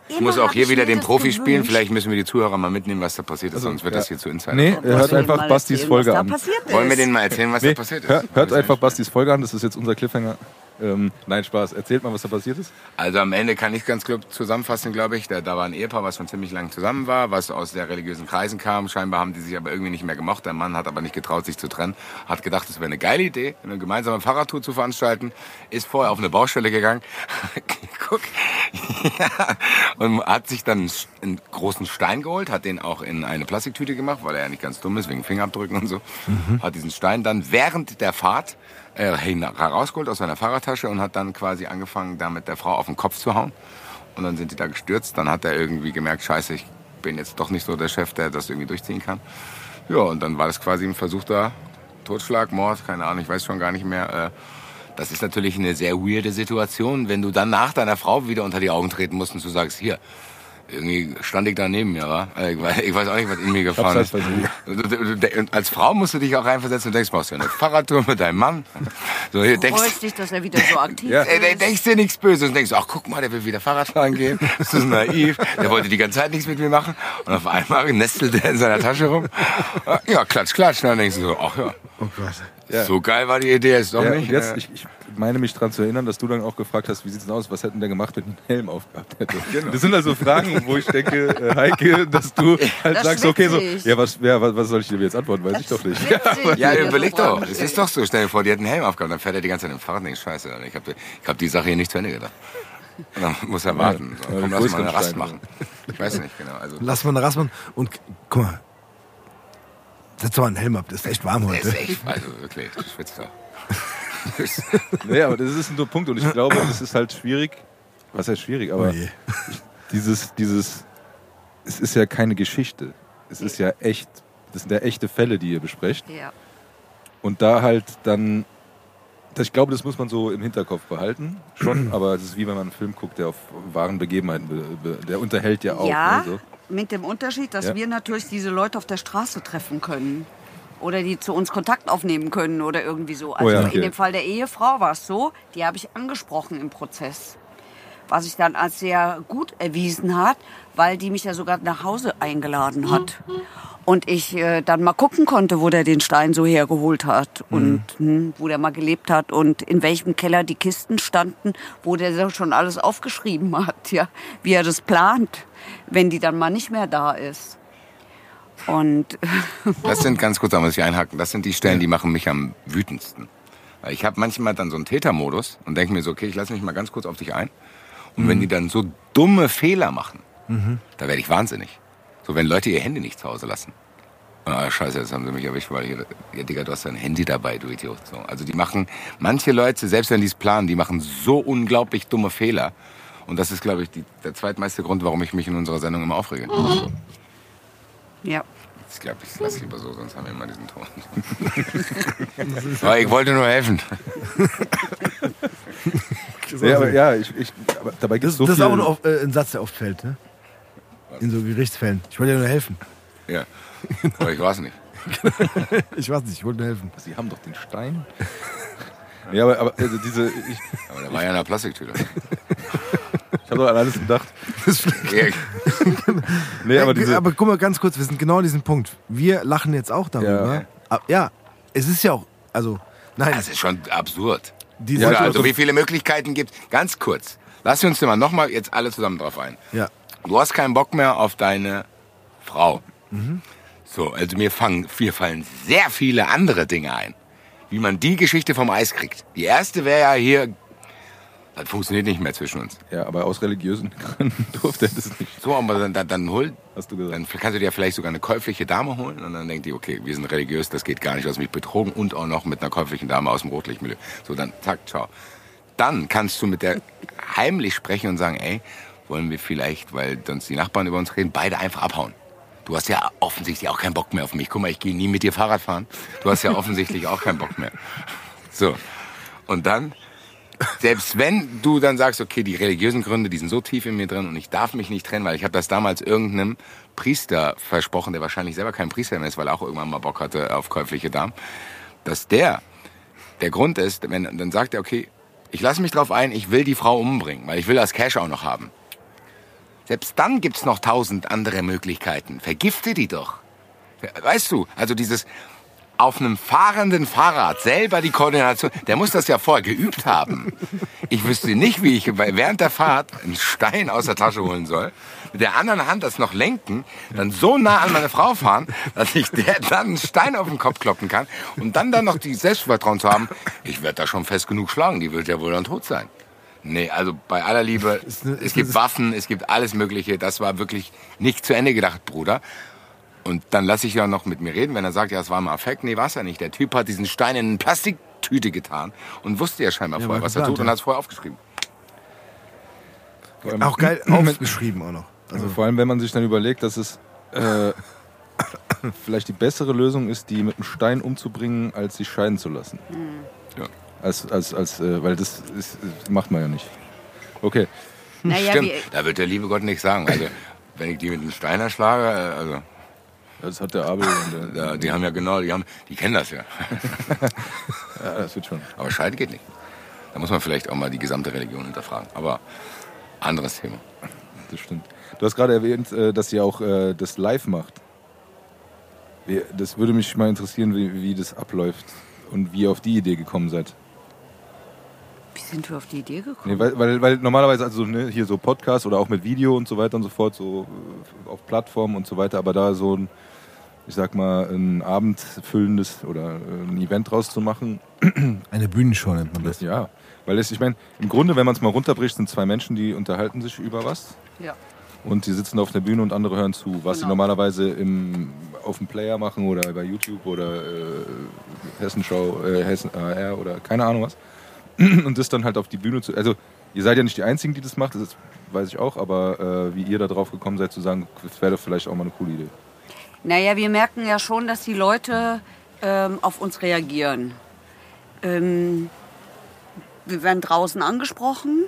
Ich muss auch hier wieder den Profi spielen. Vielleicht müssen wir die Zuhörer mal mitnehmen, was da passiert ist, sonst wird ja. das hier zu Insider. Nee, er hört einfach Bastis Folge was an. Wollen wir denen mal erzählen, was Nee, da passiert ist? hör, hört einfach Bastis Folge an, das ist jetzt unser Cliffhanger. Ähm, nein, Spaß. Erzählt mal, was da passiert ist. Also am Ende kann ich ganz gut zusammenfassen, glaube ich. Da, da war ein Ehepaar, was schon ziemlich lang zusammen war, was aus sehr religiösen Kreisen kam. Scheinbar haben die sich aber irgendwie nicht mehr gemocht. Der Mann hat aber nicht getraut, sich zu trennen. Hat gedacht, es wäre eine geile Idee, eine gemeinsame Fahrradtour zu veranstalten. Ist vorher auf eine Baustelle gegangen. Guck. [LAUGHS] ja. Und hat sich dann einen großen Stein geholt, hat den auch in eine Plastiktüte gemacht, weil er ja nicht ganz dumm ist, wegen Fingerabdrücken und so. Hat diesen Stein dann während der Fahrt äh, herausgeholt aus seiner Fahrradtasche und hat dann quasi angefangen, damit der Frau auf den Kopf zu hauen. Und dann sind die da gestürzt. Dann hat er irgendwie gemerkt, scheiße, ich bin jetzt doch nicht so der Chef, der das irgendwie durchziehen kann. Ja, und dann war das quasi ein versuchter Totschlag, Mord, keine Ahnung, ich weiß schon gar nicht mehr. Äh, das ist natürlich eine sehr weirde Situation, wenn du dann nach deiner Frau wieder unter die Augen treten musst und du sagst, hier, irgendwie stand ich da neben mir, wa? Also Ich weiß, ich weiß auch nicht, was in mir gefahren ist. halt Du- du- du- und Als Frau musst du dich auch reinversetzen und denkst, machst du eine Fahrradtour mit deinem Mann? So, hier denkst, Freust dich, dass er wieder so aktiv Ja. Ist. denkst dir nichts Böses und denkst, ach guck mal, der will wieder Fahrrad fahren gehen. Das ist naiv. Der wollte die ganze Zeit nichts mit mir machen. Und auf einmal nestelt er in seiner Tasche rum. Ja, klatsch, klatsch. Und dann denkst du so, ach ja, Oh Gott. Ja. so geil war die Idee jetzt doch Ja, nicht. und jetzt, Äh, ich, ich meine mich daran zu erinnern, dass du dann auch gefragt hast, wie sieht's denn aus, was hätten der gemacht, wenn ein Helm aufgehabt hätte. [LAUGHS] Genau. Das sind also Fragen, wo ich denke, äh, Heike, dass du halt Das sagst, okay, so, ja, was, ja, was, was soll ich dir jetzt antworten, weiß ich doch nicht. [LAUGHS] Ja, er überleg so doch. Es ist doch so, stell dir vor, die hat einen Helm aufgehabt, dann fährt er die ganze Zeit im Fahrrad und denkst, scheiße, ich habe ich hab die Sache hier nicht zu Ende gedacht. Und dann muss er warten. So, Ja, komm, die lass mal eine Rast machen. Ich weiß nicht genau. Also, Lass mal eine Rasmus und k- guck mal. Setz doch mal einen Helm ab, das ist echt warm heute. ist echt, also wirklich, du schwitzt doch. Nee, aber das ist ein Punkt und ich glaube, das ist halt schwierig. Was heißt schwierig, Oh aber je. [LAUGHS] dieses, dieses, es ist ja keine Geschichte. Es ist ja echt, das sind ja echte Fälle, die ihr besprecht. Ja. Und da halt dann, das, ich glaube, das muss man so im Hinterkopf behalten, schon, [CLEARS THROAT] aber es ist wie wenn man einen Film guckt, der auf wahren Begebenheiten, be, be, der unterhält ja auch. Ja, Ne, so. Mit dem Unterschied, dass Ja. wir natürlich diese Leute auf der Straße treffen können. Oder die zu uns Kontakt aufnehmen können oder irgendwie so. Also Oh ja, okay. in dem Fall der Ehefrau war es so, die habe ich angesprochen im Prozess. Was sich dann als sehr gut erwiesen hat, weil die mich ja sogar nach Hause eingeladen hat. Und ich äh, dann mal gucken konnte, wo der den Stein so hergeholt hat und hm, wo der mal gelebt hat und in welchem Keller die Kisten standen, wo der so schon alles aufgeschrieben hat, ja, wie er das plant, wenn die dann mal nicht mehr da ist. Und [LAUGHS] Das sind ganz kurz, da muss ich einhaken, das sind die Stellen, die machen mich am wütendsten. Weil ich habe manchmal dann so einen Tätermodus und denke mir so, okay, ich lasse mich mal ganz kurz auf dich ein. Und wenn die dann so dumme Fehler machen, da werde ich wahnsinnig. So, wenn Leute ihr Handy nicht zu Hause lassen. Ah, scheiße, jetzt haben sie mich erwischt, weil hier, ja, Digga, du hast dein Handy dabei, du Idiot. So, also die machen, manche Leute, selbst wenn die es planen, die machen so unglaublich dumme Fehler. Und das ist, glaube ich, die, der zweitmeiste Grund, warum ich mich in unserer Sendung immer aufrege. ja, Ich glaube, ich lasse lieber so, sonst haben wir immer diesen Ton. [LAUGHS] Aber ich wollte nur helfen. [LAUGHS] Ja, aber, ja ich, ich, aber dabei gibt es so das ist auch ein, oft- äh, ein Satz, der oft fällt, ne? In so Gerichtsfällen. Ich wollte dir nur helfen. Ja. Aber ich weiß nicht. [LAUGHS] Ich weiß nicht, ich wollte nur helfen. Sie haben doch den Stein. ja, aber, aber also diese, ich, Aber der war ja in einer Plastiktüte. Ich habe doch an alles gedacht. [LAUGHS] Ja, [LAUGHS] Nee, aber diese, aber guck mal ganz kurz, wir sind genau an diesem Punkt. Wir lachen jetzt auch darüber. Ja. Ja, ja es ist ja auch, also, nein, Das ist schon absurd. diese Oder also Situation- wie viele Möglichkeiten gibt Ganz kurz. Lass uns mal nochmal jetzt alle zusammen drauf ein. ja. Du hast keinen Bock mehr auf deine Frau. So, also mir, fangen, mir fallen sehr viele andere Dinge ein, wie man die Geschichte vom Eis kriegt. Die erste wäre ja hier, das funktioniert nicht mehr zwischen uns. ja, aber aus religiösen [LAUGHS] Gründen durfte er das nicht, So, aber dann, dann, dann hol, hast du gesagt. dann kannst du dir vielleicht sogar eine käufliche Dame holen und dann denkt die, okay, wir sind religiös, das geht gar nicht, du hast mich betrogen und auch noch mit einer käuflichen Dame aus dem Rotlichtmilieu. So, dann zack, ciao. Dann kannst du mit der heimlich sprechen und sagen, ey, wollen wir vielleicht, weil sonst die Nachbarn über uns reden, beide einfach abhauen. Du hast ja offensichtlich auch keinen Bock mehr auf mich. Guck mal, ich gehe nie mit dir Fahrrad fahren. Du hast ja [LAUGHS] offensichtlich auch keinen Bock mehr. So. Und dann, selbst wenn du dann sagst, okay, die religiösen Gründe, die sind so tief in mir drin und ich darf mich nicht trennen, weil ich habe das damals irgendeinem Priester versprochen, der wahrscheinlich selber kein Priester mehr ist, weil er auch irgendwann mal Bock hatte auf käufliche Damen, dass der der Grund ist, wenn, dann sagt er, okay, ich lasse mich drauf ein, ich will die Frau umbringen, weil ich will das Cash auch noch haben. Selbst dann gibt's noch tausend andere Möglichkeiten. Vergifte die doch. Weißt du, also dieses auf einem fahrenden Fahrrad selber die Koordination, der muss das ja vorher geübt haben. Ich wüsste nicht, wie ich während der Fahrt einen Stein aus der Tasche holen soll, mit der anderen Hand das noch lenken, dann so nah an meine Frau fahren, dass ich der dann einen Stein auf den Kopf kloppen kann und dann dann noch die Selbstvertrauen zu haben, ich werde da schon fest genug schlagen, die wird ja wohl dann tot sein. Nee, also bei aller Liebe, es gibt Waffen, es gibt alles Mögliche. Das war wirklich nicht zu Ende gedacht, Bruder. Und dann lasse ich ja noch mit mir reden, wenn er sagt, ja, es war ein Affekt. Nee, war es ja nicht. Der Typ hat diesen Stein in eine Plastiktüte getan und wusste ja scheinbar Ja, vorher, war was er geplant, tut und ja. hat es vorher aufgeschrieben. Vor allem- Auch geil aufgeschrieben auch noch. Also vor allem, wenn man sich dann überlegt, dass es äh, [COUGHS] vielleicht die bessere Lösung ist, die mit einem Stein umzubringen, als sie scheiden zu lassen. Ja. Als, als, als, äh, weil das ist, macht man ja nicht. Okay. naja, Stimmt, da wird der liebe Gott nichts sagen. Also Wenn ich die mit einem Steiner schlage, äh, also Das hat der Abel. Und der, ja, die haben ja genau, die haben, die kennen das ja. [LAUGHS] ja, das wird schon. Aber Scheiden geht nicht. Da muss man vielleicht auch mal die gesamte Religion hinterfragen. Aber anderes Thema. Das stimmt. Du hast gerade erwähnt, äh, dass ihr auch äh, das live macht. Das würde mich mal interessieren, wie, wie das abläuft und wie ihr auf die Idee gekommen seid. Wie sind wir auf die Idee gekommen? Nee, weil, weil, weil normalerweise also ne, hier so Podcast oder auch mit Video und so weiter und so fort, so äh, auf Plattformen und so weiter, aber da so ein, ich sag mal, ein abendfüllendes oder äh, ein Event draus zu machen, [CLEARS THROAT] Eine Bühnenshow nennt man das. ja. Weil es, ich meine, im Grunde, wenn man es mal runterbricht, sind zwei Menschen, die unterhalten sich über was Ja. und die sitzen auf der Bühne und andere hören zu, was sie Genau. normalerweise im, auf dem Player machen oder bei YouTube oder äh, Hessenschau, äh, Hessen AR oder keine Ahnung was. [CLEARS THROAT] Und das dann halt auf die Bühne zu. Also, ihr seid ja nicht die Einzigen, die das macht, das ist, weiß ich auch, aber äh, wie ihr da drauf gekommen seid, zu sagen, das wäre doch vielleicht auch mal eine coole Idee. Naja, wir merken ja schon, dass die Leute ähm, auf uns reagieren. Ähm, wir werden draußen angesprochen.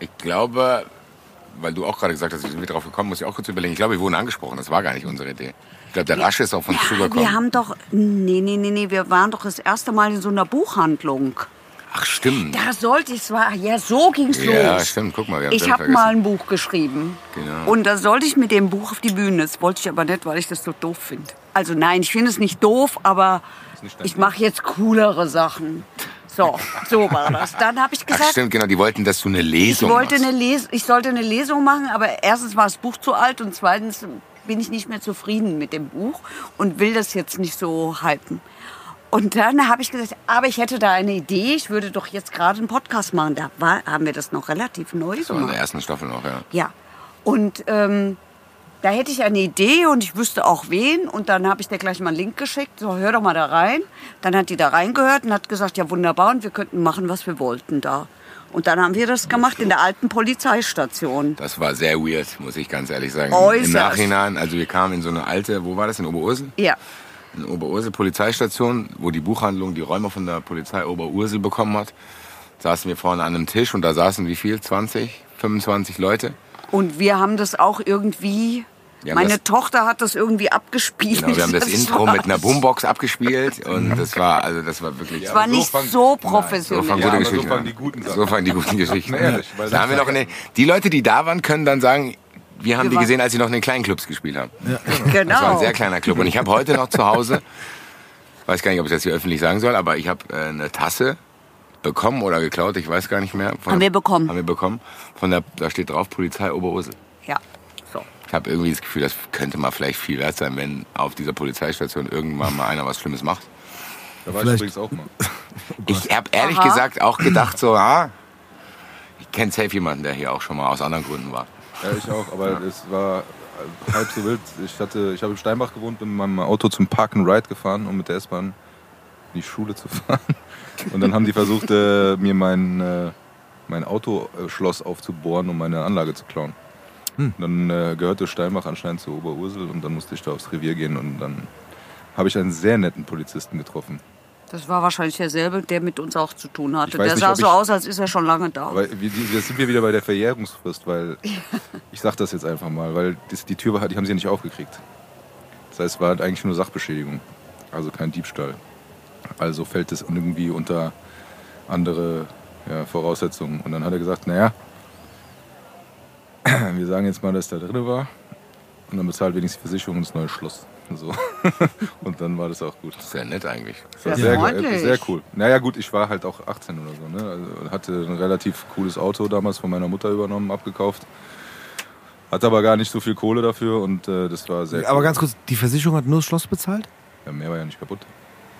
Ich glaube, weil du auch gerade gesagt hast, wie sind wir drauf gekommen, muss ich auch kurz überlegen. Ich glaube, wir wurden angesprochen. Das war gar nicht unsere Idee. Ich glaube, der Rasche ist auf uns Ja, zugekommen. wir haben doch. Nee, nee, nee, nee, wir waren doch das erste Mal in so einer Buchhandlung. Ach, stimmt. Da sollte ich zwar. Ja, so ging's Ja, los. stimmt. Guck mal, wir haben Ich habe mal ein Buch geschrieben. Genau. Und da sollte ich mit dem Buch auf die Bühne. Das wollte ich aber nicht, weil ich das so doof finde. Also nein, ich finde es nicht doof, aber nicht ich mache jetzt coolere Sachen. So, so war das. Dann habe ich Ach, gesagt, stimmt, genau. Die wollten, dass du eine ich, Lesung wollte machst. eine Les ich sollte eine Lesung machen, aber erstens war das Buch zu alt und zweitens bin ich nicht mehr zufrieden mit dem Buch und will das jetzt nicht so halten. Und dann habe ich gesagt, aber ich hätte da eine Idee, ich würde doch jetzt gerade einen Podcast machen. Da war, haben wir das noch relativ neu Das war in der gemacht. ersten Staffel noch, ja. Ja. Und ähm, da hätte ich eine Idee und ich wüsste auch wen. Und dann habe ich dir gleich mal einen Link geschickt. So, hör doch mal da rein. Dann hat die da reingehört und hat gesagt, ja wunderbar und wir könnten machen, was wir wollten da. Und dann haben wir das gemacht in der alten Polizeistation. Das war sehr weird, muss ich ganz ehrlich sagen. Äußerst. Im Nachhinein, also wir kamen in so eine alte, wo war das, in Oberursel? Ja. In Oberursel Polizeistation, wo die Buchhandlung die Räume von der Polizei Oberursel bekommen hat. Saßen wir vorne an einem Tisch und da saßen wie viel? 20, 25 Leute? Und wir haben das auch irgendwie. Meine das- Tochter hat das irgendwie abgespielt. Genau, wir haben [LAUGHS] das, Intro war- mit einer Boombox abgespielt und das war, also das war wirklich. Es war nicht fang- so So professionell. fangen Ja, gute aber so fangen an. die guten Sachen So fangen die guten [LAUGHS] Geschichten. Weil da haben wir noch eine, die Leute, die da waren, können dann sagen, wir haben Wir die gesehen, als sie noch in den kleinen Clubs gespielt haben. genau. Das war ein sehr kleiner Club. Und ich habe heute noch zu Hause, [LAUGHS] weiß gar nicht, ob ich das hier öffentlich sagen soll, aber ich habe äh, eine Tasse bekommen oder geklaut, ich weiß gar nicht mehr. Von, Haben wir bekommen. Haben wir bekommen. Von der, da steht drauf Polizei Oberursel. Ja. So. Ich habe irgendwie das Gefühl, das könnte mal vielleicht viel wert sein, wenn auf dieser Polizeistation irgendwann mal einer was Schlimmes macht. Da war ich übrigens auch mal. [LAUGHS] Ich habe ehrlich Aha. gesagt auch gedacht, so, ah, ich kenne safe jemanden, der hier auch schon mal aus anderen Gründen war. Ja, ich auch, aber es war halb so wild. Ich, hatte, ich habe in Steinbach gewohnt, bin mit meinem Auto zum Park and Ride gefahren, um mit der S-Bahn in die Schule zu [LAUGHS] fahren. Und dann haben die versucht, äh, mir mein, äh, mein Autoschloss aufzubohren, um meine Anlage zu klauen. Dann äh, gehörte Steinbach anscheinend zu Oberursel und dann musste ich da aufs Revier gehen und dann habe ich einen sehr netten Polizisten getroffen. Das war wahrscheinlich derselbe, der mit uns auch zu tun hatte. Der nicht, sah so ich- aus, als ist er schon lange da. Aber jetzt sind wir wieder bei der Verjährungsfrist, weil [LAUGHS] ich sag das jetzt einfach mal, weil das, die Tür war, die haben sie ja nicht aufgekriegt. Das heißt, es war halt eigentlich nur Sachbeschädigung, also kein Diebstahl. Also fällt es irgendwie unter andere ja, Voraussetzungen. Und dann hat er gesagt, naja, [CLEARS THROAT] wir sagen jetzt mal, dass da drin war und dann bezahlt wenigstens die Versicherung das neue Schloss. So. [LAUGHS] und dann war das auch gut. Sehr nett eigentlich. Sehr sehr, freundlich. sehr cool. Naja gut, ich war halt auch 18 oder so. Ne? Also hatte ein relativ cooles Auto damals von meiner Mutter übernommen, abgekauft. Hatte aber gar nicht so viel Kohle dafür und äh, das war sehr Aber cool. ganz kurz, die Versicherung hat nur das Schloss bezahlt? Ja, mehr war ja nicht kaputt.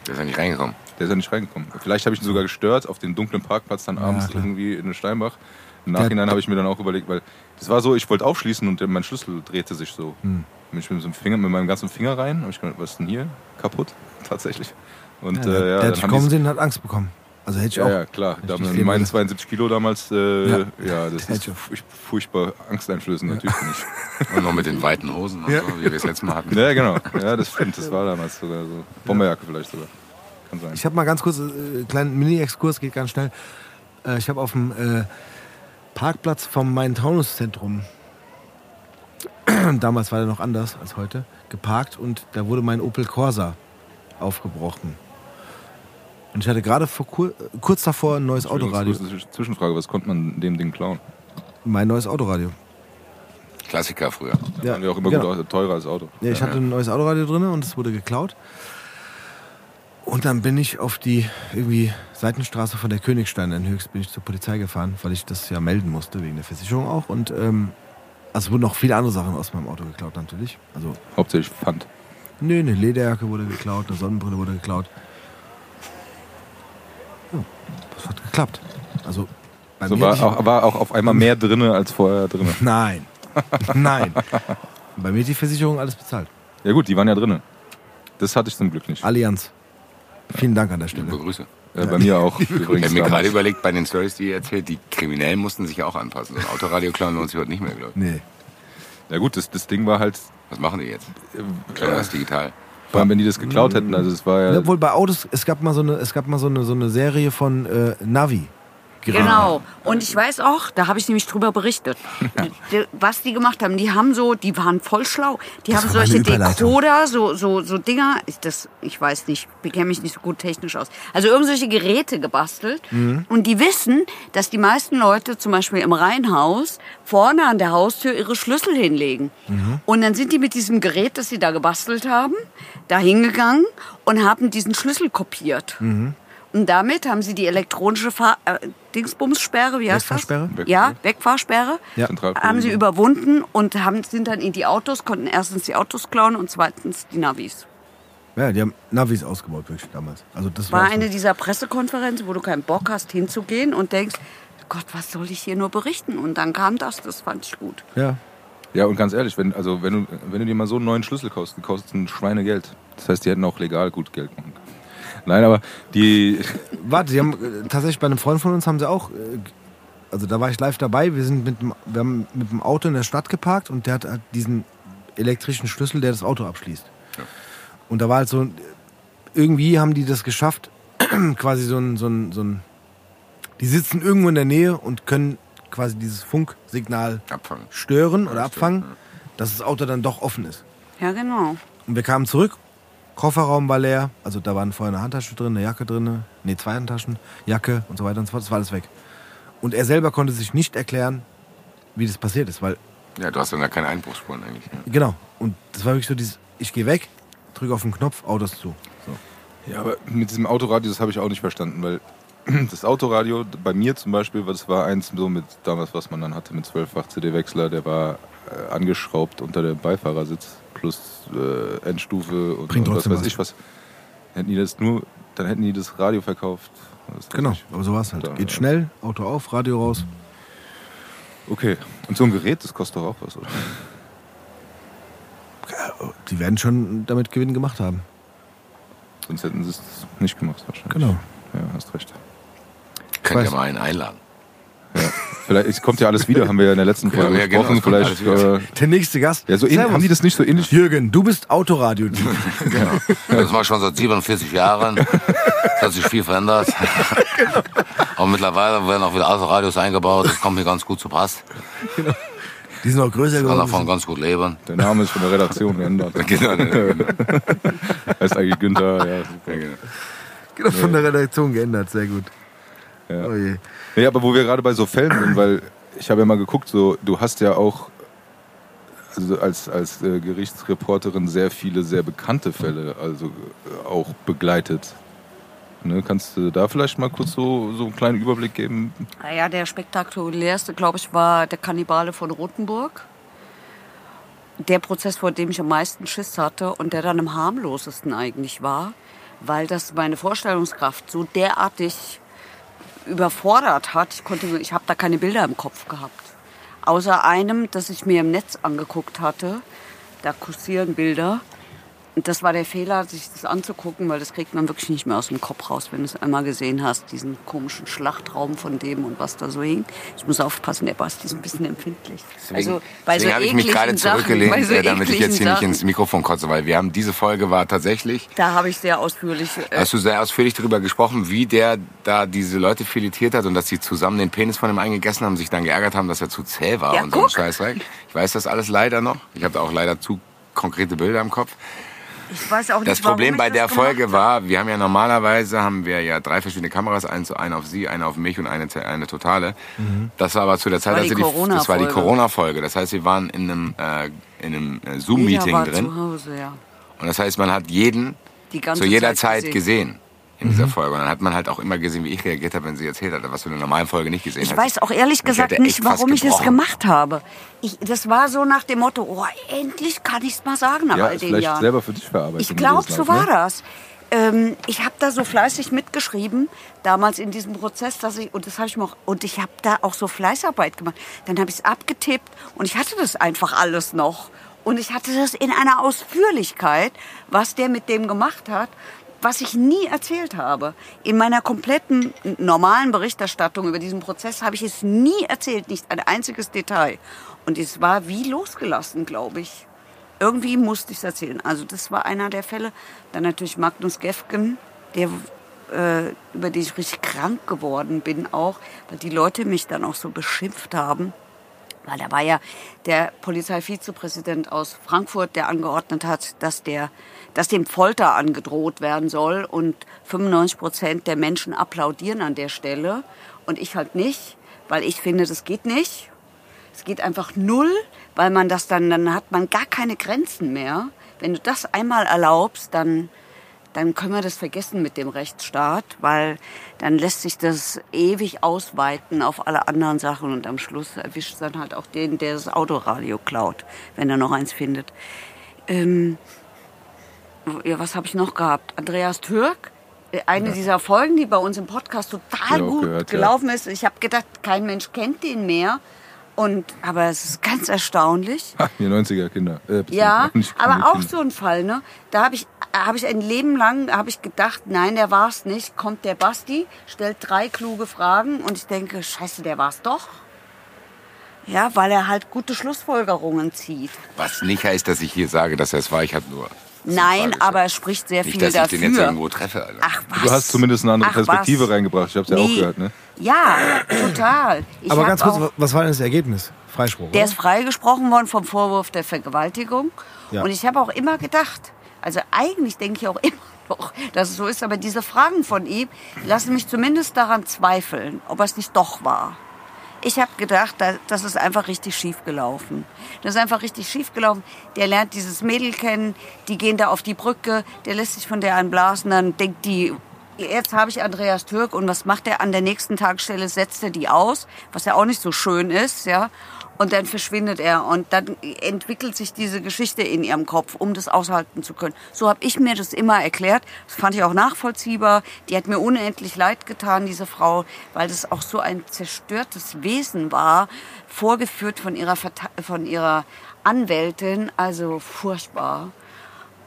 Der ist ja nicht reingekommen. Der ist ja nicht reingekommen. Vielleicht habe ich ihn sogar gestört auf den dunklen Parkplatz dann abends klar. irgendwie in Steinbach. Im Nachhinein habe ich mir dann auch überlegt, weil das war so, ich wollte aufschließen und mein Schlüssel drehte sich so. Hm. Bin ich mit, so einem Finger, mit meinem ganzen Finger rein, habe ich gedacht, was ist denn hier? Kaputt? [LAUGHS] Tatsächlich. Und Ja, äh, der, ja, der hat dich haben kommen die- sehen und hat Angst bekommen. Also hätte ich Ja, auch. ja, klar. Da Richtig haben viel meine würde. 72 Kilo damals, äh, Ja. ja. das Hätte ist furch- furchtbar angsteinflößend, natürlich nicht. [LAUGHS] Und noch mit den weiten Hosen und Ja. so, wie wir es letztes Mal hatten. Ja, genau. Ja, das stimmt. Das war damals sogar so. Bomberjacke vielleicht sogar. Kann sein. Ich habe mal ganz kurz einen äh, kleinen Mini-Exkurs, geht ganz schnell. Äh, ich habe auf dem äh, Parkplatz vom Main-Taunus-Zentrum [CLEARS THROAT] damals war der noch anders als heute, geparkt und da wurde mein Opel Corsa aufgebrochen. Und ich hatte gerade vor, kur- kurz davor ein neues Autoradio. Zwisch- Zwischenfrage, was konnte man dem Ding klauen? Mein neues Autoradio. Klassiker früher. Ja, ja auch immer genau. gut, teurer als Auto. Ja, ich hatte ein neues Autoradio drin und es wurde geklaut. Und dann bin ich auf die irgendwie Seitenstraße von der Königstein in Höchst bin ich zur Polizei gefahren, weil ich das ja melden musste, wegen der Versicherung auch. Und ähm, also es wurden noch viele andere Sachen aus meinem Auto geklaut natürlich. Also, Hauptsächlich Pfand. nö, eine Lederjacke wurde geklaut, eine Sonnenbrille wurde geklaut. Ja, das hat geklappt. Also bei So mir war auch, war auch auf einmal mehr drinne als vorher drinne. [LAUGHS] Nein. Nein. bei mir hat die Versicherung alles bezahlt. Ja gut, die waren ja drinne. Das hatte ich zum Glück nicht. Allianz. Vielen Dank an der Liebe Stelle. Grüße. Äh, bei mir auch [LAUGHS] Ich habe mir gerade überlegt, bei den Stories, die ihr erzählt, die Kriminellen mussten sich ja auch anpassen. So ein Autoradio klauen lohnt sich heute nicht mehr, glaube ich. Nee. Ja gut, das, das Ding war halt, Was machen die jetzt? äh, Klauen das digital. vor allem wenn die das geklaut hätten, also es war ja... Ja, obwohl bei Autos, es gab mal so eine, es gab mal so eine, so eine Serie von äh, Navi. Genau. Und ich weiß auch, da habe ich nämlich drüber berichtet, [LAUGHS] Die- was die gemacht haben. Die haben so, die waren voll schlau. Die Das haben solche. Decoder, so, so, so Dinger, ich, das, ich weiß nicht, ich kenne mich nicht so gut technisch aus. Also irgendwelche Geräte gebastelt. Mhm. Und die wissen, dass die meisten Leute zum Beispiel im Reihenhaus vorne an der Haustür ihre Schlüssel hinlegen. Mhm. Und dann sind die mit diesem Gerät, das sie da gebastelt haben, da hingegangen und haben diesen Schlüssel kopiert. Mhm. Und damit haben sie die elektronische Fahr äh, Dingsbumssperre, wie heißt Wegfahrsperre? das? Ja, Wegfahrsperre. Ja. Haben sie überwunden und haben, sind dann in die Autos, konnten erstens die Autos klauen und zweitens die Navis. Ja, die haben Navis ausgebaut wirklich damals. Also das War war, eine dieser Pressekonferenzen, wo du keinen Bock hast hinzugehen und denkst, Gott, was soll ich hier nur berichten? Und dann kam das, das fand ich gut. Ja. Ja, und ganz ehrlich, wenn, also wenn, du, wenn du dir mal so einen neuen Schlüssel kaufst, die kosten Schweinegeld. Das heißt, die hätten auch legal gut Geld machen können. Nein, aber die... [LAUGHS] Warte, die haben äh, tatsächlich bei einem Freund von uns haben sie auch, äh, also da war ich live dabei. Wir sind mit dem, wir haben mit dem Auto in der Stadt geparkt und der hat halt diesen elektrischen Schlüssel, der das Auto abschließt. Und da war halt so, irgendwie haben die das geschafft, [CLEARS THROAT] quasi so ein, so ein, so ein, die sitzen irgendwo in der Nähe und können quasi dieses Funksignal Abfangen. stören oder Ja, abfangen, dass das Auto dann doch offen ist. Ja, genau. Und wir kamen zurück, Kofferraum war leer, also da waren vorher eine Handtasche drin, eine Jacke drin, nee, zwei Handtaschen, Jacke und so weiter und so fort, das war alles weg. Und er selber konnte sich nicht erklären, wie das passiert ist, weil, Ja, du hast dann da keine Einbruchsspuren eigentlich. Ja. genau, und das war wirklich so dieses, ich gehe weg, drücke auf den Knopf, Autos zu. So. Ja, aber mit diesem Autoradio, das habe ich auch nicht verstanden, weil [CLEARS THROAT] das Autoradio bei mir zum Beispiel, das war eins so mit damals, was man dann hatte mit 12-fach CD-Wechsler, der war äh, angeschraubt unter dem Beifahrersitz plus äh, Endstufe und, Bringt und was trotzdem weiß was. ich was. Hätten die das nur, dann hätten die das Radio verkauft. Das Genau, ich. aber so war es halt. Da, Geht ja. schnell, Auto auf, Radio raus. Okay. Und so ein Gerät, das kostet doch auch was, oder? Die werden schon damit Gewinn gemacht haben. Sonst hätten sie es nicht gemacht wahrscheinlich. Genau. Ja, hast recht. Könnt ihr mal einen einladen. Vielleicht es kommt ja alles wieder, haben wir ja in der letzten [LAUGHS] Ja, Folge ja, genau, gesprochen. es kommt Vielleicht, äh, Der nächste Gast. ja, so ähnlich, Servus. haben die das nicht so ähnlich? Jürgen, du bist Autoradio. [LAUGHS] Genau. Das ich schon seit 47 Jahren. Es hat sich viel verändert. [LAUGHS] Aber mittlerweile werden auch wieder Autoradios eingebaut. Das kommt mir ganz gut zu Pass. Die sind auch größer Ich kann davon geworden. ganz gut leben. Der Name ist von der Redaktion geändert. Genau, genau. heißt eigentlich Günther. Ja, super. Genau, von der Redaktion geändert, sehr gut. Ja. Oh je. Nee, aber wo wir gerade bei so Fällen sind, weil ich habe ja mal geguckt, so du hast ja auch also als, als äh, Gerichtsreporterin sehr viele sehr bekannte Fälle also äh, auch begleitet. Ne, kannst du da vielleicht mal kurz so, so einen kleinen Überblick geben? Naja, der spektakulärste, glaube ich, war der Kannibale von Rothenburg. Der Prozess, vor dem ich am meisten Schiss hatte und der dann am harmlosesten eigentlich war, weil das meine Vorstellungskraft so derartig überfordert hat. Ich, konnte, ich habe da keine Bilder im Kopf gehabt. Außer einem, das ich mir im Netz angeguckt hatte. Da kursieren Bilder. Das war der Fehler, sich das anzugucken, weil das kriegt man wirklich nicht mehr aus dem Kopf raus, wenn du es einmal gesehen hast, diesen komischen Schlachtraum von dem und was da so hing. Ich muss aufpassen, der Basti ist ein bisschen empfindlich. Deswegen, also bei so deswegen habe ich mich gerade Sachen- zurückgelehnt, bei so äh, damit ich jetzt hier ekligen nicht ins Sachen, Mikrofon kotze, weil wir haben diese Folge war tatsächlich, Da habe ich sehr ausführlich. Äh, hast du sehr ausführlich darüber gesprochen, wie der da diese Leute filetiert hat und dass sie zusammen den Penis von ihm eingegessen haben, sich dann geärgert haben, dass er zu zäh war Ja, und so ein guck. Scheißdreck. Ich weiß das alles leider noch. Ich habe da auch leider zu konkrete Bilder im Kopf. Ich weiß auch nicht, Das Problem bei der das Folge habe. war, wir haben ja normalerweise haben wir ja drei verschiedene Kameras, eine, eine auf sie, eine auf mich und eine, eine totale. Das war aber zu der Zeit, war als die wir die, das war die Corona-Folge. Das heißt, wir waren in einem, äh, in einem äh, Jeder Zoom-Meeting war drin. zu Hause, ja. Und das heißt, man hat jeden Die ganze zu jeder Zeit Zeit gesehen. gesehen. In dieser Folge. Und dann hat man halt auch immer gesehen, wie ich reagiert habe, wenn sie erzählt hat, was du in der normalen Folge nicht gesehen Ich hast. weiß auch ehrlich gesagt nicht, warum ich gebrochen. gemacht habe. Ich, das war so nach dem Motto, oh, endlich kann ich es mal sagen nach Ja, all den vielleicht Jahren. selber für dich verarbeiten. Ich glaube, das so läuft, war ne? das. Ähm, ich habe da so fleißig mitgeschrieben, damals in diesem Prozess, dass ich, und das habe ich mir auch, und ich habe da auch so Fleißarbeit gemacht. Dann habe ich es abgetippt und ich hatte das einfach alles noch. Und ich hatte das in einer Ausführlichkeit, was der mit dem gemacht hat, was ich nie erzählt habe. In meiner kompletten normalen Berichterstattung über diesen Prozess habe ich es nie erzählt, nicht ein einziges Detail. Und es war wie losgelassen, glaube ich. Irgendwie musste ich es erzählen. Also das war einer der Fälle. Dann natürlich Magnus Gefgen, der, äh, über den ich richtig krank geworden bin auch, weil die Leute mich dann auch so beschimpft haben. Weil da war ja der Polizeivizepräsident aus Frankfurt, der angeordnet hat, dass, der, dass dem Folter angedroht werden soll. Und 95 Prozent der Menschen applaudieren an der Stelle. Und ich halt nicht, weil ich finde, das geht nicht. Es geht einfach null, weil man das dann, dann hat man gar keine Grenzen mehr. Wenn du das einmal erlaubst, dann, dann können wir das vergessen mit dem Rechtsstaat, weil dann lässt sich das ewig ausweiten auf alle anderen Sachen und am Schluss erwischt dann halt auch den, der das Autoradio klaut, wenn er noch eins findet. Ähm, ja, was habe ich noch gehabt? Andreas Türk, äh, eine dieser Folgen, die bei uns im Podcast total Ja, gut gehört, ja. gelaufen ist. Ich habe gedacht, kein Mensch kennt den mehr. Und, aber es ist ganz erstaunlich. Ha, die 90er Kinder. Äh, Ja, aber Kinder. auch so ein Fall, ne? Da habe ich, habe ich ein Leben lang habe ich gedacht, nein, der war's nicht. Kommt der Basti, stellt drei kluge Fragen und ich denke, scheiße, der war's doch. Ja, weil er halt gute Schlussfolgerungen zieht. Was nicht heißt, dass ich hier sage, dass er es war. Ich habe nur. Nein, aber er spricht sehr Nicht, viel dass ich dafür. den jetzt irgendwo treffe. Alter. Ach was. Du hast zumindest eine andere Ach, Perspektive was. reingebracht. Ich habe es ja auch Nee. gehört, ne? Ja, total. Ich Aber ganz kurz, auch- was war denn das Ergebnis? Freispruch. Der oder? ist freigesprochen worden vom Vorwurf der Vergewaltigung. Ja. Und ich habe auch immer gedacht, also eigentlich denke ich auch [LAUGHS] immer noch, dass es so ist, aber diese Fragen von ihm lassen mich zumindest daran zweifeln, ob er es nicht doch war. Ich habe gedacht, da- das ist einfach richtig schief gelaufen. Das ist einfach richtig schief gelaufen. Der lernt dieses Mädel kennen, die gehen da auf die Brücke, der lässt sich von der anblasen, dann denkt die, jetzt habe ich Andreas Türk und was macht er an der nächsten Tagesstelle? Setzt er die aus, was ja auch nicht so schön ist, ja. Und dann verschwindet er und dann entwickelt sich diese Geschichte in ihrem Kopf, um das aushalten zu können. So habe ich mir das immer erklärt. Das fand ich auch nachvollziehbar. Die hat mir unendlich leid getan, diese Frau, weil das auch so ein zerstörtes Wesen war, vorgeführt von ihrer, von ihrer Anwältin. Also furchtbar.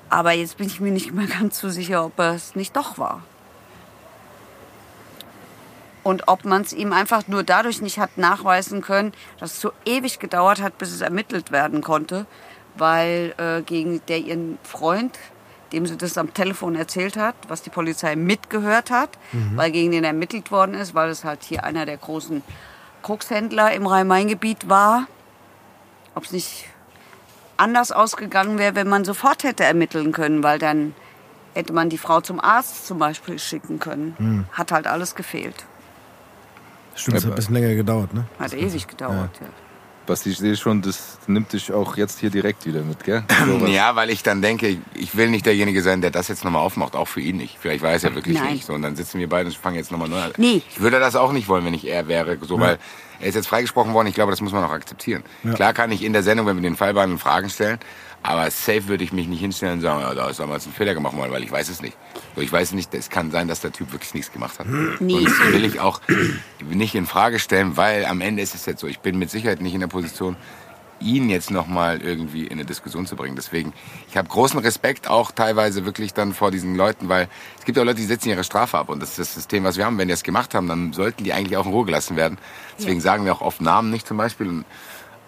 Aber jetzt bin ich mir nicht mehr ganz so sicher, ob es nicht doch war. Und ob man es ihm einfach nur dadurch nicht hat nachweisen können, dass es so ewig gedauert hat, bis es ermittelt werden konnte, weil äh, gegen der ihren Freund, dem sie das am Telefon erzählt hat, was die Polizei mitgehört hat, weil gegen den ermittelt worden ist, weil es halt hier einer der großen Kokshändler im Rhein-Main-Gebiet war. Ob es nicht anders ausgegangen wäre, wenn man sofort hätte ermitteln können, weil dann hätte man die Frau zum Arzt zum Beispiel schicken können. Hat halt alles gefehlt. Stimmt, es hat ein bisschen länger gedauert, ne? Hat ewig gedauert. Ja. Basti, ich sehe schon, das nimmt dich auch jetzt hier direkt wieder mit, gell? [CLEARS THROAT] Sowas. Ja, weil ich dann denke, ich will nicht derjenige sein, der das jetzt nochmal aufmacht, auch für ihn nicht. Vielleicht weiß er wirklich Nein. nicht. So, und dann sitzen wir beide und fangen jetzt nochmal neu an. Nee. Ich würde das auch nicht wollen, wenn ich er wäre. So, weil er ist jetzt freigesprochen worden. Ich glaube, das muss man auch akzeptieren. Klar kann ich in der Sendung, wenn wir den Fall behandeln, Fragen stellen. Aber safe würde ich mich nicht hinstellen und sagen, ja, da ist damals ein Fehler gemacht worden, weil ich weiß es nicht. So, ich weiß nicht, es kann sein, dass der Typ wirklich nichts gemacht hat. Nee. Und das will ich auch nicht in Frage stellen, weil am Ende ist es jetzt so, ich bin mit Sicherheit nicht in der Position, ihn jetzt nochmal irgendwie in eine Diskussion zu bringen. Deswegen, ich habe großen Respekt auch teilweise wirklich dann vor diesen Leuten, weil es gibt auch Leute, die setzen ihre Strafe ab und das ist das System, was wir haben. Wenn die das gemacht haben, dann sollten die eigentlich auch in Ruhe gelassen werden. Deswegen sagen wir auch oft Namen nicht zum Beispiel. Und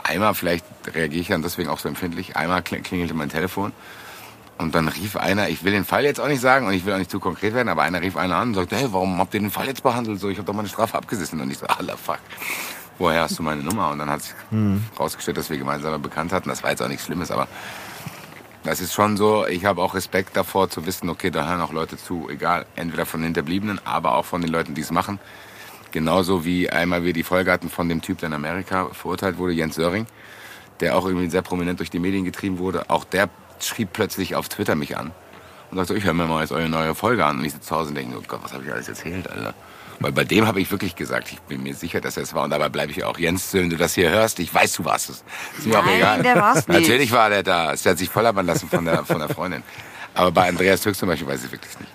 einmal, vielleicht reagiere ich dann deswegen auch so empfindlich, einmal kling- klingelte mein Telefon und dann rief einer, ich will den Fall jetzt auch nicht sagen und ich will auch nicht zu konkret werden, aber einer rief einer an und sagte, hey, warum habt ihr den Fall jetzt behandelt? So, ich habe doch meine Strafe abgesessen. Und ich so, [LAUGHS] Allah fuck, woher hast du meine Nummer? Und dann hat sich rausgestellt, dass wir gemeinsam bekannt hatten. Das war jetzt auch nichts Schlimmes, aber das ist schon so, ich habe auch Respekt davor zu wissen, okay, da hören auch Leute zu, egal, entweder von den Hinterbliebenen, aber auch von den Leuten, die es machen. Genauso wie einmal wir die Folge hatten von dem Typ, der in Amerika verurteilt wurde, Jens Söring, der auch irgendwie sehr prominent durch die Medien getrieben wurde. Auch der schrieb plötzlich auf Twitter mich an und sagte, ich höre mir mal jetzt eure neue Folge an. Und ich sitze zu Hause und denke, oh Gott, was habe ich alles erzählt, Alter? Weil bei dem habe ich wirklich gesagt, ich bin mir sicher, dass er es war. Und dabei bleibe ich auch. Jens, wenn du das hier hörst, ich weiß, du warst es. Ist mir auch Nein, egal. der war's nicht. Natürlich war der da. Es hat sich voll labern lassen von der, von der Freundin. Aber bei Andreas Türk zum Beispiel weiß ich wirklich nicht.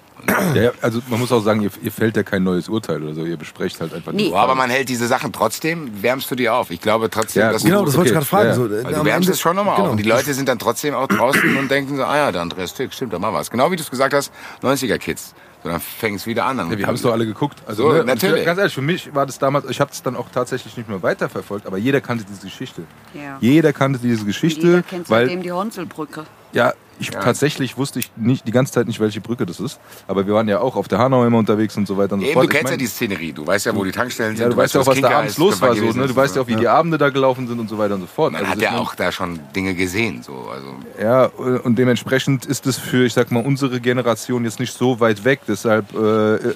Ja, ja, also man muss auch sagen, ihr, ihr fällt ja kein neues Urteil oder so, ihr besprecht halt einfach Nee. nur. Aber man hält diese Sachen trotzdem, wärmst du die auf. Ich glaube trotzdem, Ja, dass Genau, das wollte ich gerade fragen. ja. So, Also du wärmst es schon nochmal genau. auf. Und die Leute sind dann trotzdem auch draußen und denken so, ah ja, der Andreas Türk, stimmt, da mal was. Genau wie du es gesagt hast, 90er-Kids. So, dann fängt es wieder an. Ja, wir haben es doch alle geguckt. Also, So, ne, natürlich. Ich, ganz ehrlich, für mich war das damals, ich habe es dann auch tatsächlich nicht mehr weiterverfolgt, aber jeder kannte diese Geschichte. Ja. Jeder kannte diese Geschichte, Jeder kennt weil seitdem die Honselbrücke. Ja, ich tatsächlich wusste ich nicht die ganze Zeit nicht, welche Brücke das ist. Aber wir waren ja auch auf der Hanau immer unterwegs und so weiter und so Eben, fort. du Ich kennst ja mein- die Szenerie. Du weißt ja, wo die Tankstellen sind. ja, du weißt ja auch, was da Kinker abends ist, los war. So, ne? Du weißt ja auch, wie so. die Abende da gelaufen sind und so weiter und so fort. Man Also hat ja auch da schon Dinge gesehen. So. Also, Ja, äh, und dementsprechend ist es für, ich sag mal, unsere Generation jetzt nicht so weit weg. Deshalb, äh, äh,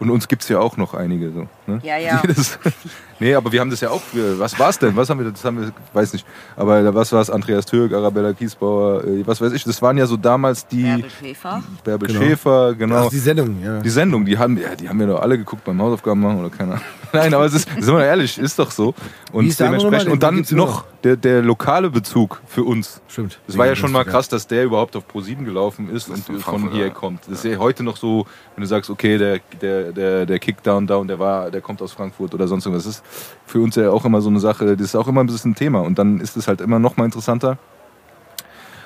und uns gibt's ja auch noch einige. So, ne? Ja, ja. [LAUGHS] Das, [LAUGHS] nee, aber wir haben das ja auch, was war's denn? Was haben wir, das haben wir, weiß nicht. Aber was war's? Andreas Türk, Arabella Kiesbauer, äh, was weiß ich. Das waren ja so damals die Bärbel Schäfer. Bärbel Genau. Schäfer, genau. Ach, die Sendung, ja. Die Sendung, die haben, ja, die haben wir doch alle geguckt beim Hausaufgaben machen oder keine Ahnung. [LAUGHS] Nein, aber es ist, sind wir mal ehrlich, ist doch so. Und dementsprechend, und dann noch der, der lokale Bezug für uns. Stimmt. Das war ja schon mal krass, dass der überhaupt auf Pro7 gelaufen ist und von hier ja. kommt. Das ist ja heute noch so, wenn du sagst, okay, der, der, der, der Kickdown da und der war, der kommt aus Frankfurt oder sonst irgendwas. Das ist für uns ja auch immer so eine Sache, das ist auch immer ein bisschen ein Thema. Und dann ist es halt immer noch mal interessanter.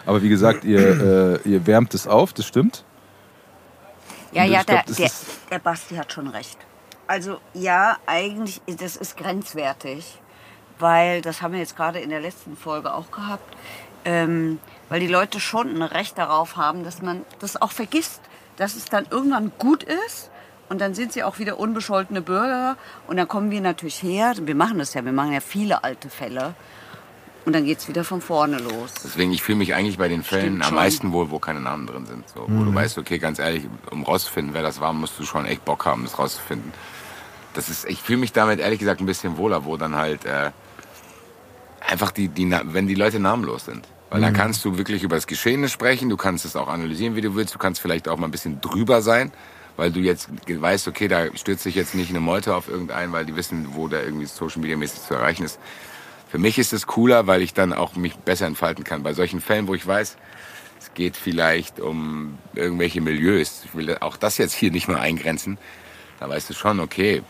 Aber wie gesagt, ihr, äh, ihr wärmt es auf, das stimmt. Ja, Und ja, glaub, der, der, der Basti hat schon recht. Also ja, eigentlich, das ist grenzwertig, weil das haben wir jetzt gerade in der letzten Folge auch gehabt, ähm, weil die Leute schon ein Recht darauf haben, dass man das auch vergisst, dass es dann irgendwann gut ist und dann sind sie auch wieder unbescholtene Bürger und dann kommen wir natürlich her, wir machen das ja, wir machen ja viele alte Fälle und dann geht's wieder von vorne los. Deswegen, ich fühle mich eigentlich bei den Fällen Stimmt am schon. meisten wohl, wo keine Namen drin sind. So, wo du weißt, okay, ganz ehrlich, um rauszufinden, wer das war, musst du schon echt Bock haben, das rauszufinden. Das ist, ich fühle mich damit ehrlich gesagt ein bisschen wohler, wo dann halt äh, einfach die, die, wenn die Leute namenlos sind. Weil dann kannst du wirklich über das Geschehene sprechen, du kannst es auch analysieren, wie du willst, du kannst vielleicht auch mal ein bisschen drüber sein, weil du jetzt weißt, okay, da stürzt sich jetzt nicht eine Meute auf irgendeinen, weil die wissen, wo der irgendwie Social Media mäßig zu erreichen ist. Für mich ist es cooler, weil ich dann auch mich besser entfalten kann. Bei solchen Fällen, wo ich weiß, es geht vielleicht um irgendwelche Milieus, ich will auch das jetzt hier nicht mal eingrenzen, da weißt du schon, okay,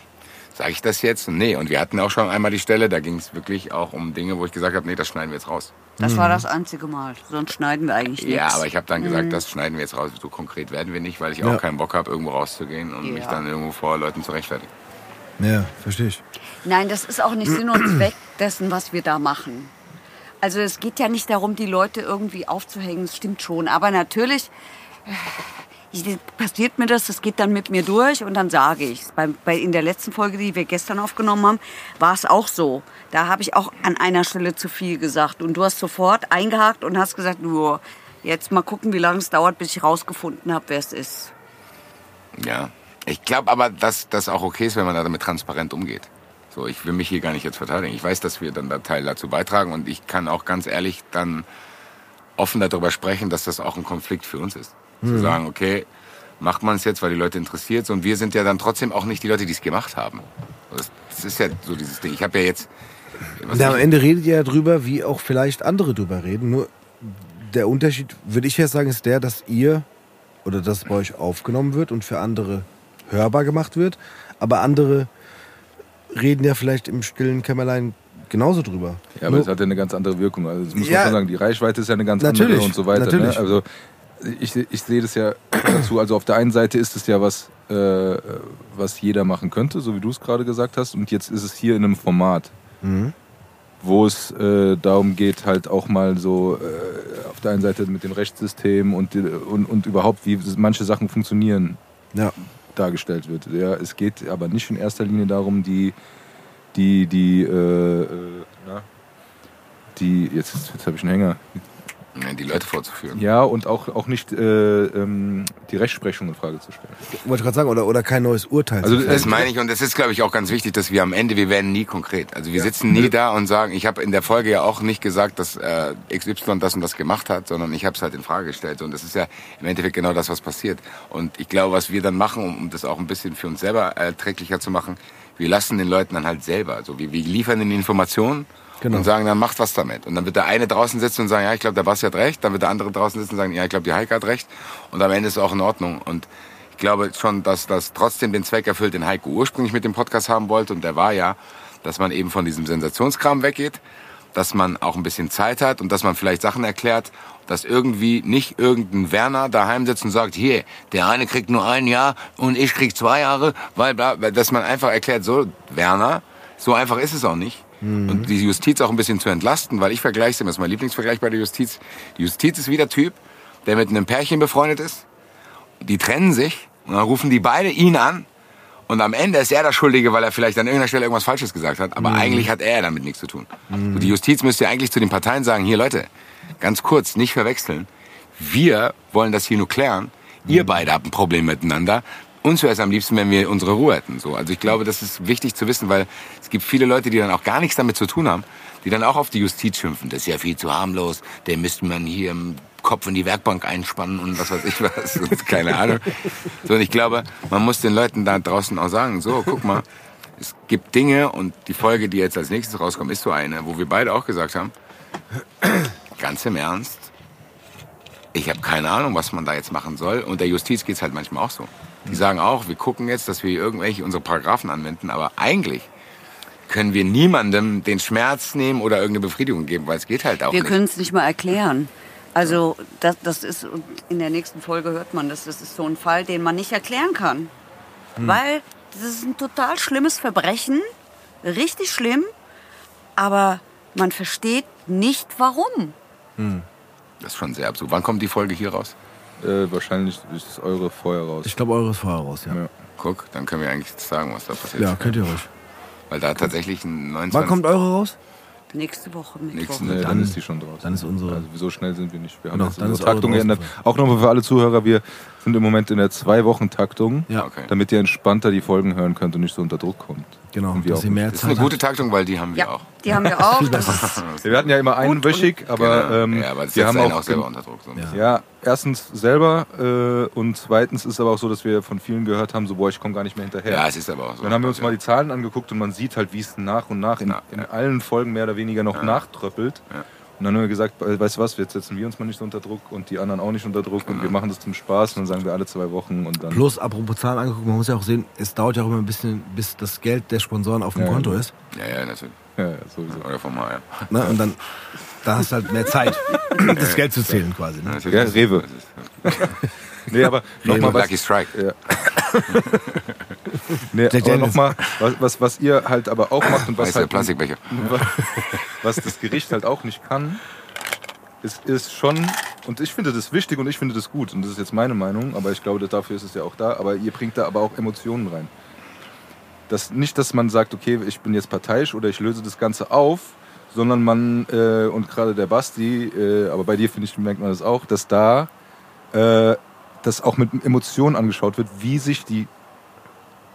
sage ich das jetzt? Nee, und wir hatten auch schon einmal die Stelle, da ging es wirklich auch um Dinge, wo ich gesagt habe, nee, das schneiden wir jetzt raus. Das war das einzige Mal, sonst schneiden wir eigentlich nichts. Ja, aber ich habe dann gesagt, das schneiden wir jetzt raus. So konkret werden wir nicht, weil ich Ja. auch keinen Bock habe, irgendwo rauszugehen und mich Ja. dann irgendwo vor Leuten zu rechtfertigen. Ja, verstehe ich. Nein, das ist auch nicht Sinn und Zweck dessen, was wir da machen. Also es geht ja nicht darum, die Leute irgendwie aufzuhängen, das stimmt schon. Aber natürlich passiert mir das, das geht dann mit mir durch und dann sage ich es. In der letzten Folge, die wir gestern aufgenommen haben, war es auch so. Da habe ich auch an einer Stelle zu viel gesagt. Und du hast sofort eingehakt und hast gesagt, nur jetzt mal gucken, wie lange es dauert, bis ich rausgefunden habe, wer es ist. Ja. Ich glaube aber, dass das auch okay ist, wenn man damit transparent umgeht. So, ich will mich hier gar nicht jetzt verteidigen. Ich weiß, dass wir dann da Teil dazu beitragen und ich kann auch ganz ehrlich dann offen darüber sprechen, dass das auch ein Konflikt für uns ist. Zu sagen, okay, macht man es jetzt, weil die Leute interessiert und wir sind ja dann trotzdem auch nicht die Leute, die es gemacht haben. Das, das ist ja so dieses Ding. Ich habe ja jetzt... was Na, am Ende redet ihr ja drüber, wie auch vielleicht andere drüber reden. Nur der Unterschied, würde ich jetzt sagen, ist der, dass ihr oder dass bei euch aufgenommen wird und für andere hörbar gemacht wird. Aber andere reden ja vielleicht im stillen Kämmerlein genauso drüber. Ja, aber Nur- es hat ja eine ganz andere Wirkung. Also das muss Ja. man schon sagen, die Reichweite ist ja eine ganz Natürlich, andere und so weiter. natürlich. Ne? Also ich, ich sehe das ja [CLEARS THROAT] dazu. Also auf der einen Seite ist es ja was, äh, was jeder machen könnte, so wie du es gerade gesagt hast. Und jetzt ist es hier in einem Format, Mhm. wo es äh, darum geht, halt auch mal so äh, auf der einen Seite mit dem Rechtssystem und, die- und, und überhaupt, wie manche Sachen funktionieren, Ja. dargestellt wird. Ja, es geht aber nicht in erster Linie darum, die, die, die, äh, äh, na, die, jetzt, jetzt habe ich einen Hänger. Die Leute vorzuführen. Ja, und auch, auch nicht äh, ähm, die Rechtsprechung in Frage zu stellen. Wollte ich gerade sagen, oder, oder kein neues Urteil. Also zu Das meine ich und das ist, glaube ich, auch ganz wichtig, dass wir am Ende, wir werden nie konkret. Also wir sitzen nie da und sagen, ich habe in der Folge ja auch nicht gesagt, dass äh, XY das und das gemacht hat, sondern ich habe es halt in Frage gestellt. Und das ist ja im Endeffekt genau das, was passiert. Und ich glaube, was wir dann machen, um, um das auch ein bisschen für uns selber erträglicher zu machen, wir lassen den Leuten dann halt selber. Also wir, wir liefern ihnen Informationen Genau. und sagen, dann macht was damit. Und dann wird der eine draußen sitzen und sagen, ja, ich glaube, der Basti hat recht. Dann wird der andere draußen sitzen und sagen, ja, ich glaube, die Heike hat recht. Und am Ende ist es auch in Ordnung. Und ich glaube schon, dass das trotzdem den Zweck erfüllt, den Heiko ursprünglich mit dem Podcast haben wollte. Und der war ja, dass man eben von diesem Sensationskram weggeht, dass man auch ein bisschen Zeit hat und dass man vielleicht Sachen erklärt, dass irgendwie nicht irgendein Werner daheim sitzt und sagt, hier, der eine kriegt nur ein Jahr und ich krieg zwei Jahre, weil dass man einfach erklärt, so, Werner, so einfach ist es auch nicht. Und die Justiz auch ein bisschen zu entlasten, weil ich vergleiche es immer, das ist mein Lieblingsvergleich bei der Justiz. Die Justiz ist wie der Typ, der mit einem Pärchen befreundet ist. Die trennen sich und dann rufen die beide ihn an. Und am Ende ist er der Schuldige, weil er vielleicht an irgendeiner Stelle irgendwas Falsches gesagt hat, aber eigentlich hat er damit nichts zu tun. So, die Justiz müsste eigentlich zu den Parteien sagen, hier Leute, ganz kurz, nicht verwechseln, wir wollen das hier nur klären, ihr beide habt ein Problem miteinander, uns wäre es am liebsten, wenn wir unsere Ruhe hätten. So, also ich glaube, das ist wichtig zu wissen, weil es gibt viele Leute, die dann auch gar nichts damit zu tun haben, die dann auch auf die Justiz schimpfen. Das ist ja viel zu harmlos, den müsste man hier im Kopf in die Werkbank einspannen und was weiß ich was, [LAUGHS] keine Ahnung. So, und ich glaube, man muss den Leuten da draußen auch sagen, so, guck mal, es gibt Dinge und die Folge, die jetzt als nächstes rauskommt, ist so eine, wo wir beide auch gesagt haben, [CLEARS THROAT] ganz im Ernst, ich habe keine Ahnung, was man da jetzt machen soll. Und der Justiz geht's halt manchmal auch so. Die sagen auch, wir gucken jetzt, dass wir irgendwelche unsere Paragraphen anwenden, aber eigentlich können wir niemandem den Schmerz nehmen oder irgendeine Befriedigung geben, weil es geht halt auch Wir nicht. können es nicht mal erklären. Also das, das ist, in der nächsten Folge hört man das, das ist so ein Fall, den man nicht erklären kann. Weil das ist ein total schlimmes Verbrechen, richtig schlimm, aber man versteht nicht warum. Das ist schon sehr absurd. Wann kommt die Folge hier raus? Äh, wahrscheinlich ist eure vorher raus. Ich glaube, eures vorher raus, ja. Ja. Guck, dann können wir eigentlich sagen, was da passiert. Ja, könnt ihr ruhig. Weil da tatsächlich ein 29... Wann kommt eure raus? Nächste Woche Mittwoch. Nächsten- Nee, dann, Dann- ist die schon draußen. dann ist unsere- Also so schnell sind wir nicht. Wir haben Genau, jetzt dann unsere ist eure Taktung geändert. Auch nochmal für alle Zuhörer, wir sind im Moment in der Zwei-Wochen-Taktung, Ja, Okay. damit ihr entspannter die Folgen hören könnt und nicht so unter Druck kommt. genau. Und wir Dass auch ihr mehr Das ist eine Zeit gute. Taktung, weil die haben wir Ja, auch. die haben wir auch. [LAUGHS] Wir hatten ja immer einwöchig, aber Genau. ähm, ja, aber wir haben einen auch, auch selber unter Druck. Ja. Ja, erstens selber äh, und zweitens ist aber auch so, dass wir von vielen gehört haben, so boah, ich komme gar nicht mehr hinterher. ja, es ist aber auch so. Dann haben wir uns mal die Zahlen angeguckt und man sieht halt, wie es nach und nach in, Ja, in allen Folgen mehr oder weniger noch nachtröppelt. Und dann haben wir gesagt, äh, weißt du was, jetzt setzen wir uns mal nicht so unter Druck und die anderen auch nicht unter Druck und wir machen das zum Spaß und dann sagen wir alle zwei Wochen und dann. Plus, apropos Zahlen angeguckt, man muss ja auch sehen, es dauert ja auch immer ein bisschen, bis das Geld der Sponsoren auf dem Ja, Konto ja. ist. Ja, ja, natürlich. Ja, ja, sowieso. Oder vom HR. Ne? Und dann, da hast du halt mehr Zeit, [LAUGHS] das Geld zu zählen quasi. Ne? Ja, Rewe. Nee, aber nochmal was, Lucky Strike. Ja. [LAUGHS] nee, aber Daniels. noch mal, was, was, was ihr halt aber auch macht und was Weißer halt Plastikbecher. [LAUGHS] was das Gericht halt auch nicht kann, ist, ist schon, und ich finde das wichtig und ich finde das gut, und das ist jetzt meine Meinung, aber ich glaube, dafür ist es ja auch da, aber ihr bringt da aber auch Emotionen rein. Das, nicht, dass man sagt, okay, ich bin jetzt parteiisch oder ich löse das Ganze auf, sondern man, äh, und gerade der Basti, äh, aber bei dir finde ich, merkt man das auch, dass da äh, das auch mit Emotionen angeschaut wird, wie sich die,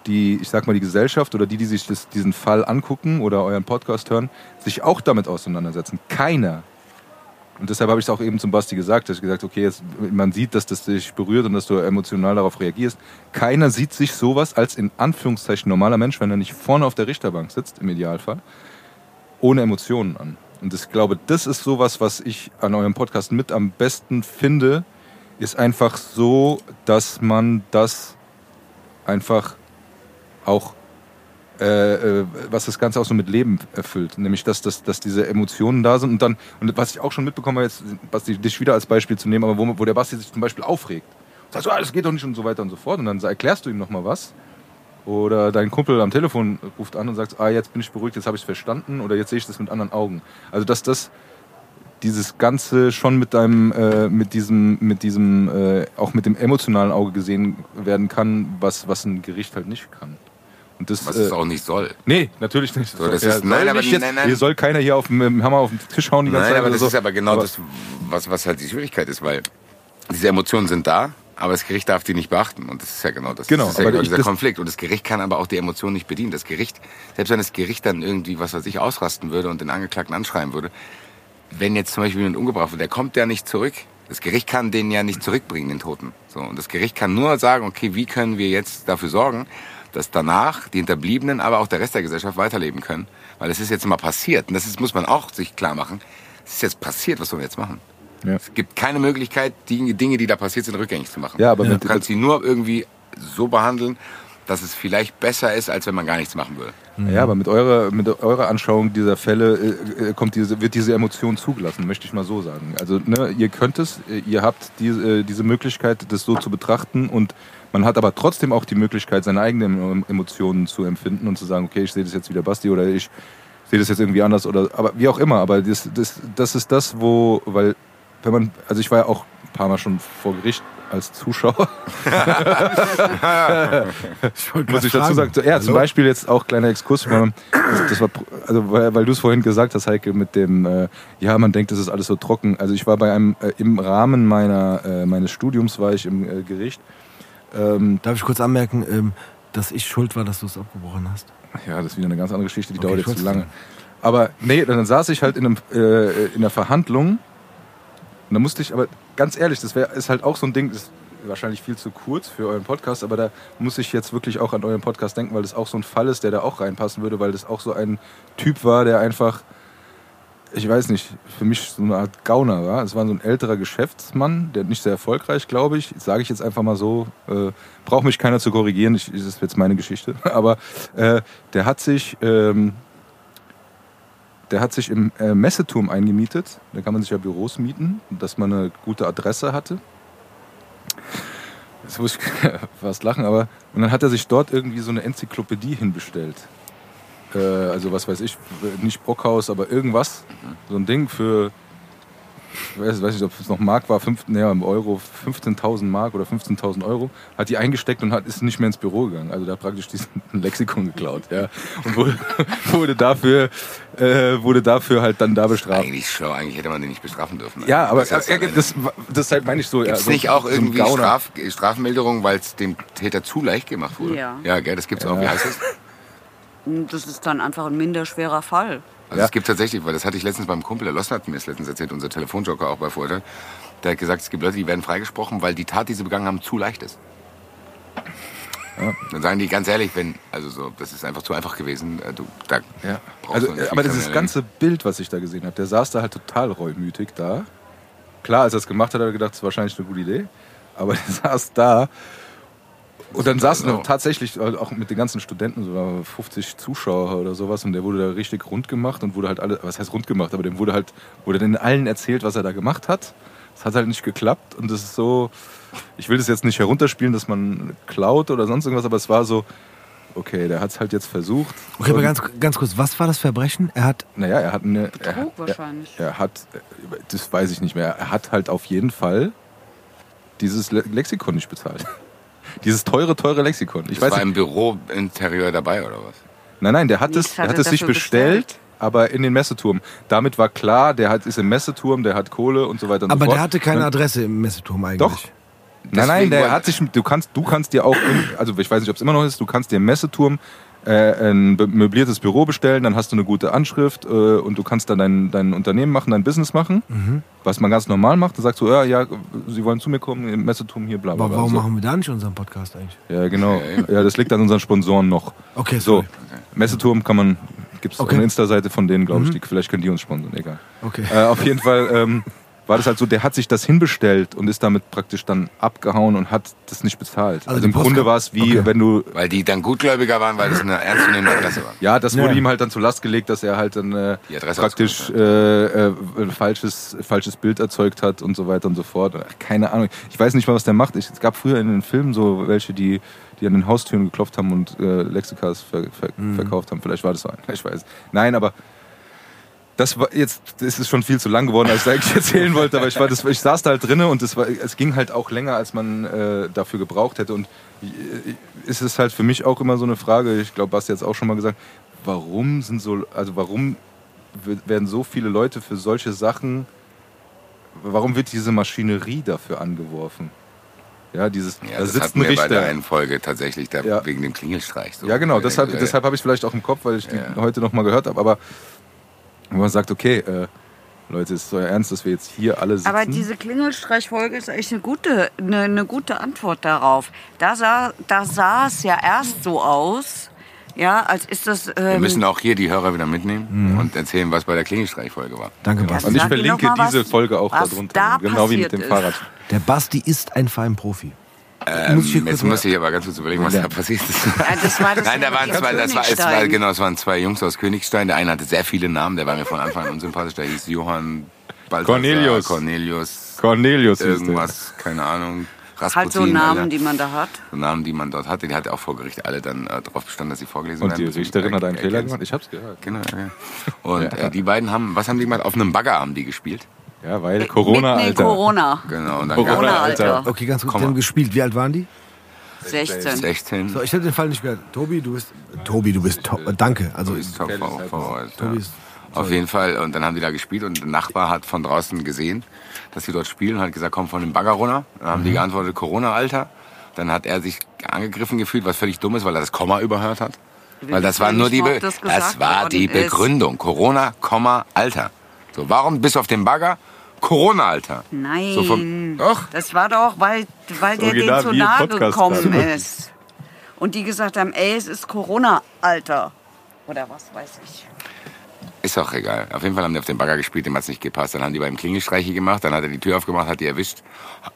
die, ich sag mal, die Gesellschaft oder die, die sich das, diesen Fall angucken oder euren Podcast hören, sich auch damit auseinandersetzen. Keiner. Und deshalb habe ich es auch eben zum Basti gesagt, dass ich gesagt okay, jetzt, man sieht, dass das dich berührt und dass du emotional darauf reagierst. Keiner sieht sich sowas als in Anführungszeichen normaler Mensch, wenn er nicht vorne auf der Richterbank sitzt, im Idealfall, ohne Emotionen an. Und ich glaube, das ist sowas, was ich an eurem Podcast mit am besten finde, ist einfach so, dass man das einfach auch äh, äh, was das Ganze auch so mit Leben erfüllt. Nämlich, dass, dass, dass diese Emotionen da sind und dann, und was ich auch schon mitbekommen habe, jetzt, Basti, dich wieder als Beispiel zu nehmen, aber wo, wo der Basti sich zum Beispiel aufregt. Sagst du, ah, das geht doch nicht und so weiter und so fort. Und dann erklärst du ihm nochmal was. Oder dein Kumpel am Telefon ruft an und sagt, ah, jetzt bin ich beruhigt, jetzt habe ich es verstanden oder jetzt sehe ich das mit anderen Augen. Also dass das dieses Ganze schon mit deinem, äh, mit diesem, mit diesem, äh, auch mit dem emotionalen Auge gesehen werden kann, was, was ein Gericht halt nicht kann. Und das, Was es äh, auch nicht soll. Nee, natürlich nicht. So, das Ja, ist- nein, aber jetzt, nein, nein. Hier soll keiner hier auf dem, Hammer auf den Tisch hauen die ganze Nein, Zeit. aber oder das so. ist aber genau Aber- das, was, was halt die Schwierigkeit ist, weil diese Emotionen sind da, aber das Gericht darf die nicht beachten. Und das ist ja genau das. Genau, das ist ja aber genau dieser Konflikt. Und das Gericht kann aber auch die Emotionen nicht bedienen. Das Gericht, selbst wenn das Gericht dann irgendwie, was weiß ich, ausrasten würde und den Angeklagten anschreien würde, wenn jetzt zum Beispiel jemand umgebracht wird, der kommt ja nicht zurück. Das Gericht kann den ja nicht zurückbringen, den Toten. So, und das Gericht kann nur sagen, okay, wie können wir jetzt dafür sorgen, dass danach die Hinterbliebenen, aber auch der Rest der Gesellschaft weiterleben können. Weil es ist jetzt mal passiert. Und das ist, muss man auch sich klar machen. Es ist jetzt passiert, was sollen wir jetzt machen? Ja. Es gibt keine Möglichkeit, die Dinge, die da passiert sind, rückgängig zu machen. Ja, aber mit- du kannst sie nur irgendwie so behandeln, dass es vielleicht besser ist, als wenn man gar nichts machen würde. Ja, aber mit eurer, mit eurer Anschauung dieser Fälle äh, äh, kommt diese, wird diese Emotion zugelassen, möchte ich mal so sagen. Also ne, ihr könnt es, ihr habt diese, äh, diese Möglichkeit, das so zu betrachten und man hat aber trotzdem auch die Möglichkeit, seine eigenen Emotionen zu empfinden und zu sagen, okay, ich sehe das jetzt wieder Basti oder ich sehe das jetzt irgendwie anders oder aber wie auch immer. Aber das, das, das ist das, wo, weil wenn man, also ich war ja auch ein paar Mal schon vor Gericht als Zuschauer. Ich muss ich dazu sagen. Ja, zum? Beispiel jetzt auch kleiner Exkurs. Das, das war, also weil, weil du es vorhin gesagt hast, Heike, mit dem, äh, ja, man denkt, das ist alles so trocken. Also ich war bei einem, äh, im Rahmen meiner, äh, meines Studiums war ich im äh, Gericht. Ähm, Darf ich kurz anmerken, ähm, dass ich schuld war, dass du es abgebrochen hast? ja, das ist wieder eine ganz andere Geschichte, die Okay, dauert jetzt zu lange. Aber nee, dann saß ich halt in, einem, äh, in einer Verhandlung und da musste ich, aber ganz ehrlich, das wär, ist halt auch so ein Ding, das ist wahrscheinlich viel zu kurz für euren Podcast, aber da muss ich jetzt wirklich auch an euren Podcast denken, weil das auch so ein Fall ist, der da auch reinpassen würde, weil das auch so ein Typ war, der einfach, ich weiß nicht, für mich so eine Art Gauner war. Es war so ein älterer Geschäftsmann, der nicht sehr erfolgreich, glaube ich, sage ich jetzt einfach mal so, äh, braucht mich keiner zu korrigieren, ich, das ist jetzt meine Geschichte, [LAUGHS] aber äh, der hat sich... Ähm, der hat sich im äh, Messeturm eingemietet. Da kann man sich ja Büros mieten, dass man eine gute Adresse hatte. Jetzt muss ich [LAUGHS] fast lachen, aber. Und dann hat er sich dort irgendwie so eine Enzyklopädie hinbestellt. Äh, also, was weiß ich, nicht Brockhaus, aber irgendwas. So ein Ding für. Ich weiß, weiß nicht, ob es noch Mark war, fünf, nee, im Euro, 15.000 Mark oder 15.000 Euro, hat die eingesteckt und hat, ist nicht mehr ins Büro gegangen. Also da hat praktisch diesen [LAUGHS] Lexikon geklaut, ja. Und wurde, [LAUGHS] wurde dafür, äh, wurde dafür halt dann da bestraft. Eigentlich schlau, eigentlich hätte man den nicht bestrafen dürfen. Ja, aber das, heißt, äh, das, das halt meine ich so. ja, Gibt's so, nicht auch so irgendwie. Straf, Strafmilderung, weil es dem Täter zu leicht gemacht wurde? Ja. Ja, gell, das gibt's auch. Wie heißt das? [LAUGHS] Das ist dann einfach ein minder schwerer Fall. Also Ja. es gibt tatsächlich, weil das hatte ich letztens beim Kumpel, der Lossen hat mir das letztens erzählt, unser Telefonjoker auch bei Vorteil. Der hat gesagt, es gibt Leute, die werden freigesprochen, weil die Tat, die sie begangen haben, zu leicht ist. Dann sagen die ganz ehrlich, wenn, also so, das ist einfach zu einfach gewesen. äh, Du, da Ja. Also, viel aber dieses ganze Bild, was ich da gesehen habe, der saß da halt total reumütig da. Klar, als er es gemacht hat, hat er gedacht, das ist wahrscheinlich eine gute Idee. Aber [LAUGHS] der saß da. Und dann saßen genau. tatsächlich halt auch mit den ganzen Studenten, so waren 50 Zuschauer oder sowas, und der wurde da richtig rund gemacht und wurde halt alle, was heißt rund gemacht, aber dem wurde halt, wurde den allen erzählt, was er da gemacht hat. Es hat halt nicht geklappt und das ist so, ich will das jetzt nicht herunterspielen, dass man klaut oder sonst irgendwas, aber es war so, okay, der hat es halt jetzt versucht. Okay, aber ganz, ganz kurz, was war das Verbrechen? Er hat. naja, er hat eine. Er, Betrug er, wahrscheinlich. er hat, das weiß ich nicht mehr, er hat halt auf jeden Fall dieses Le Lexikon nicht bezahlt. Dieses teure, teure Lexikon. Ich Das weiß war nicht, im Bürointerieur dabei oder was? nein, nein, der hat es, hat er hat es sich bestellt, bestellt. aber in den Messeturm. Damit war klar, der hat, ist im Messeturm, der hat Kohle und so weiter und Aber so fort. der hatte keine Adresse im Messeturm eigentlich. Doch. Nein, nein, Deswegen der hat sich, du kannst, du kannst dir auch, im- also ich weiß nicht, ob es immer noch ist, du kannst dir im Messeturm ein be- möbliertes Büro bestellen, dann hast du eine gute Anschrift äh, und du kannst dann dein, dein Unternehmen machen, dein Business machen, Mhm. was man ganz normal macht. Da sagst du, ja, ja, Sie wollen zu mir kommen, im Messeturm hier, bla bla Aber warum so. machen wir da nicht unseren Podcast eigentlich? Ja, genau. Ja, das liegt an unseren Sponsoren noch. Okay, So, sorry. Messeturm kann man, gibt es Okay. eine Insta-Seite von denen, glaube ich, Mhm. die, vielleicht können die uns sponsern, egal. Okay. Äh, auf jeden Fall ähm, [LAUGHS] war das halt so, der hat sich das hinbestellt und ist damit praktisch dann abgehauen und hat das nicht bezahlt. Also, Also im Grunde war es wie, Okay. wenn du Weil die dann gutgläubiger waren, weil das eine ernstzunehmende Adresse war. Ja, das Ja. wurde ihm halt dann zur Last gelegt, dass er halt dann äh, praktisch äh, äh, ein falsches, falsches Bild erzeugt hat und so weiter und so fort. Keine Ahnung. Ich weiß nicht mal, was der macht. Ich, es gab früher in den Filmen so welche, die, die an den Haustüren geklopft haben und äh, Lexikas ver, ver, Mhm. verkauft haben. Vielleicht war das so einer. [LAUGHS] Ich weiß. Nein, aber das war jetzt, das ist schon viel zu lang geworden, als ich eigentlich erzählen wollte, aber ich, war das, ich saß da halt drinnen und es, war, es ging halt auch länger, als man äh, dafür gebraucht hätte. Und äh, ist es halt für mich auch immer so eine Frage, ich glaube, Basti hat es auch schon mal gesagt, warum sind so, also warum werden so viele Leute für solche Sachen, warum wird diese Maschinerie dafür angeworfen? Ja, dieses, Ja, da das sitzt ein wir bei der Richter. einen Folge tatsächlich, da Ja. wegen dem Klingelstreich. So. Ja, genau, deshalb, deshalb habe ich vielleicht auch im Kopf, weil ich die Ja. heute noch mal gehört habe. Aber wo man sagt, okay, äh, Leute, ist es euer Ernst, dass wir jetzt hier alle sitzen? Aber diese Klingelstreichfolge ist echt eine gute, eine, eine gute Antwort darauf. Da sah, da sah es ja erst so aus, ja, als ist das. Wir Ähm, müssen auch hier die Hörer wieder mitnehmen und erzählen, was bei der Klingelstreichfolge war. Danke, Ja, Basti. Und ich verlinke mal, diese was- Folge auch darunter. da genau wie mit dem ist. Fahrrad. Der Basti ist ein Verein-Profi. Ähm, Muss ich hier kurz jetzt muss ich aber ganz kurz überlegen, was Ja. da passiert ist. Ja, das war das [LAUGHS] Nein, da ja waren zwei, das war, es war, Königstein. genau, es waren zwei Jungs aus Königstein. Der eine hatte sehr viele Namen, der war mir von Anfang an unsympathisch. Der hieß Johann Balthasar, Cornelius. Cornelius, Cornelius irgendwas, keine Ahnung. Rasputin, halt so Namen, Alter. die man da hat. So Namen, die man dort hatte. Die hatte auch vor Gericht alle dann äh, darauf bestanden, dass sie vorgelesen Und werden. die müssen. Richterin hat einen Er- Fehler gemacht. Ich hab's gehört. Genau, ja. Und Ja. Äh, die beiden haben, was haben die gemacht? Auf einem Bagger haben die gespielt. Ja, weil Corona, Mitten in Alter. Corona. Genau. Und dann Corona, Corona, gab Alter. Alter. Okay, ganz kurz. Die haben gespielt. Wie alt waren die? 16. 16. So, ich habe den Fall nicht gehört. Tobi, du bist. Tobi, du bist. To äh, danke. Also, ist top Kelly ist vor- halt voraus, Tobi ist. Auf jeden Fall. Und dann haben die da gespielt und der Nachbar hat von draußen gesehen, dass sie dort spielen und hat gesagt, komm von dem Bagger runter. Dann haben Mhm. die geantwortet, Corona, Alter. Dann hat er sich angegriffen gefühlt, was völlig dumm ist, weil er das Komma überhört hat. Weil das war nur die, Be das das war die. Begründung. Corona, Komma, Alter. So, warum bist du auf dem Bagger? Corona, Alter. Nein. So von, doch. Das war doch, weil, weil der denen zu nahe gekommen gerade. ist. Und die gesagt haben, ey, es ist Corona-Alter. Oder was weiß ich. Ist auch egal. Auf jeden Fall haben die auf den Bagger gespielt, dem hat's nicht gepasst. Dann haben die beim Klingelstreiche gemacht, dann hat er die Tür aufgemacht, hat die erwischt.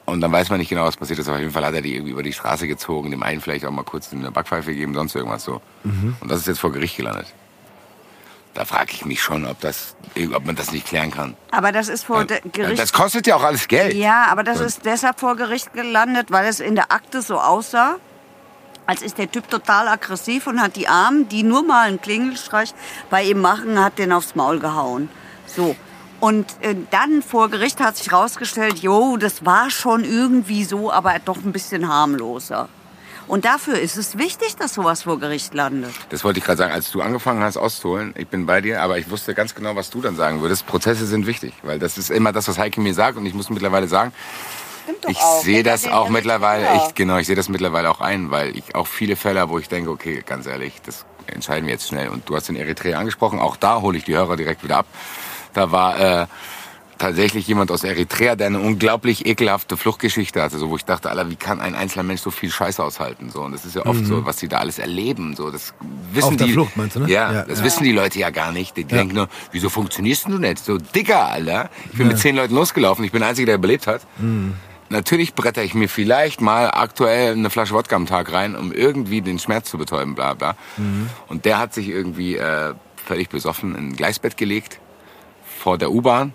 Und dann weiß man nicht genau, was passiert ist. Aber auf jeden Fall hat er die irgendwie über die Straße gezogen, dem einen vielleicht auch mal kurz eine Backpfeife gegeben, sonst irgendwas so. Und das ist jetzt vor Gericht gelandet. Da frage ich mich schon, ob, das, ob man das nicht klären kann. Aber das ist vor de- Gericht. Das kostet ja auch alles Geld. Ja, aber das ist deshalb vor Gericht gelandet, weil es in der Akte so aussah, als ist der Typ total aggressiv und hat die Armen, die nur mal einen Klingelstreich bei ihm machen, hat den aufs Maul gehauen. So. Und äh, dann vor Gericht hat sich rausgestellt, jo, das war schon irgendwie so, aber doch ein bisschen harmloser. Und dafür ist es wichtig, dass sowas vor Gericht landet. Das wollte ich gerade sagen, als du angefangen hast auszuholen, ich bin bei dir, aber ich wusste ganz genau, was du dann sagen würdest. Prozesse sind wichtig, weil das ist immer das, was Heike mir sagt und ich muss mittlerweile sagen, ich sehe das auch mittlerweile, ich, genau, ich sehe das mittlerweile auch ein, weil ich auch viele Fälle, wo ich denke, okay, ganz ehrlich, das entscheiden wir jetzt schnell. Und du hast den Eritrea angesprochen, auch da hole ich die Hörer direkt wieder ab. Da war äh, tatsächlich jemand aus Eritrea, der eine unglaublich ekelhafte Fluchtgeschichte hatte, so wo ich dachte, Alter, wie kann ein einzelner Mensch so viel Scheiße aushalten? So und das ist ja oft so, was sie da alles erleben. So das wissen Mhm. Auf der die. Flucht, meinst du, ne? Ja, Ja, das ja. wissen die Leute ja gar nicht. Die denken nur, wieso funktionierst du nicht? So dicker, Alter. Ich bin mit zehn Leuten losgelaufen. Ich bin der Einzige, der überlebt hat. Mhm. Natürlich bretter ich mir vielleicht mal aktuell eine Flasche Wodka am Tag rein, um irgendwie den Schmerz zu betäuben, bla bla. Mhm. Und der hat sich irgendwie äh, völlig besoffen in ein Gleisbett gelegt vor der U-Bahn,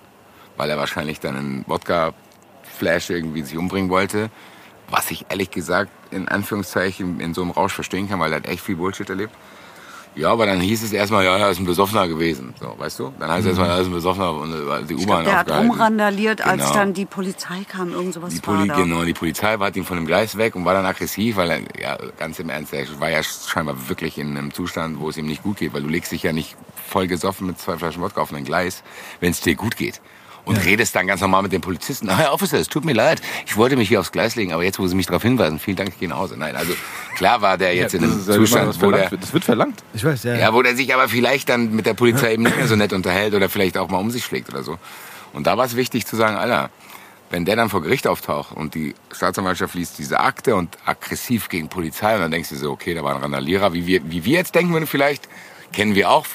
weil er wahrscheinlich dann in Wodka-Flash irgendwie sich umbringen wollte. Was ich ehrlich gesagt in Anführungszeichen in so einem Rausch verstehen kann, weil er hat echt viel Bullshit erlebt. Ja, aber dann hieß es erstmal, ja, er ist ein Besoffener gewesen. So, weißt du? Dann heißt es erstmal, er ist ein Besoffener und die U-Bahn der hat aufgehalten. rumrandaliert, als Genau. dann die Polizei kam. Irgend sowas Die, war Poli da. genau, die Polizei hat ihn von dem Gleis weg und war dann aggressiv, weil er, ja, ganz im Ernst, er war ja scheinbar wirklich in einem Zustand, wo es ihm nicht gut geht, weil du legst dich ja nicht voll gesoffen mit zwei Flaschen Wodka auf ein Gleis, wenn es dir gut geht. Und redest dann ganz normal mit dem Polizisten. Ah, Herr Officer, es tut mir leid, ich wollte mich hier aufs Gleis legen, aber jetzt, wo Sie mich darauf hinweisen, vielen Dank, ich gehe nach Hause. Nein, also klar war der jetzt in Das einem Zustand, wo der, wird. Das wird verlangt. Ich weiß, ja. ja, wo der sich aber vielleicht dann mit der Polizei eben nicht mehr so nett unterhält oder vielleicht auch mal um sich schlägt oder so. Und da war es wichtig zu sagen, Alter, wenn der dann vor Gericht auftaucht und die Staatsanwaltschaft liest diese Akte und aggressiv gegen Polizei und dann denkst du so, okay, da war ein Randalierer, wie wir, wie wir jetzt denken würden vielleicht, kennen wir auch,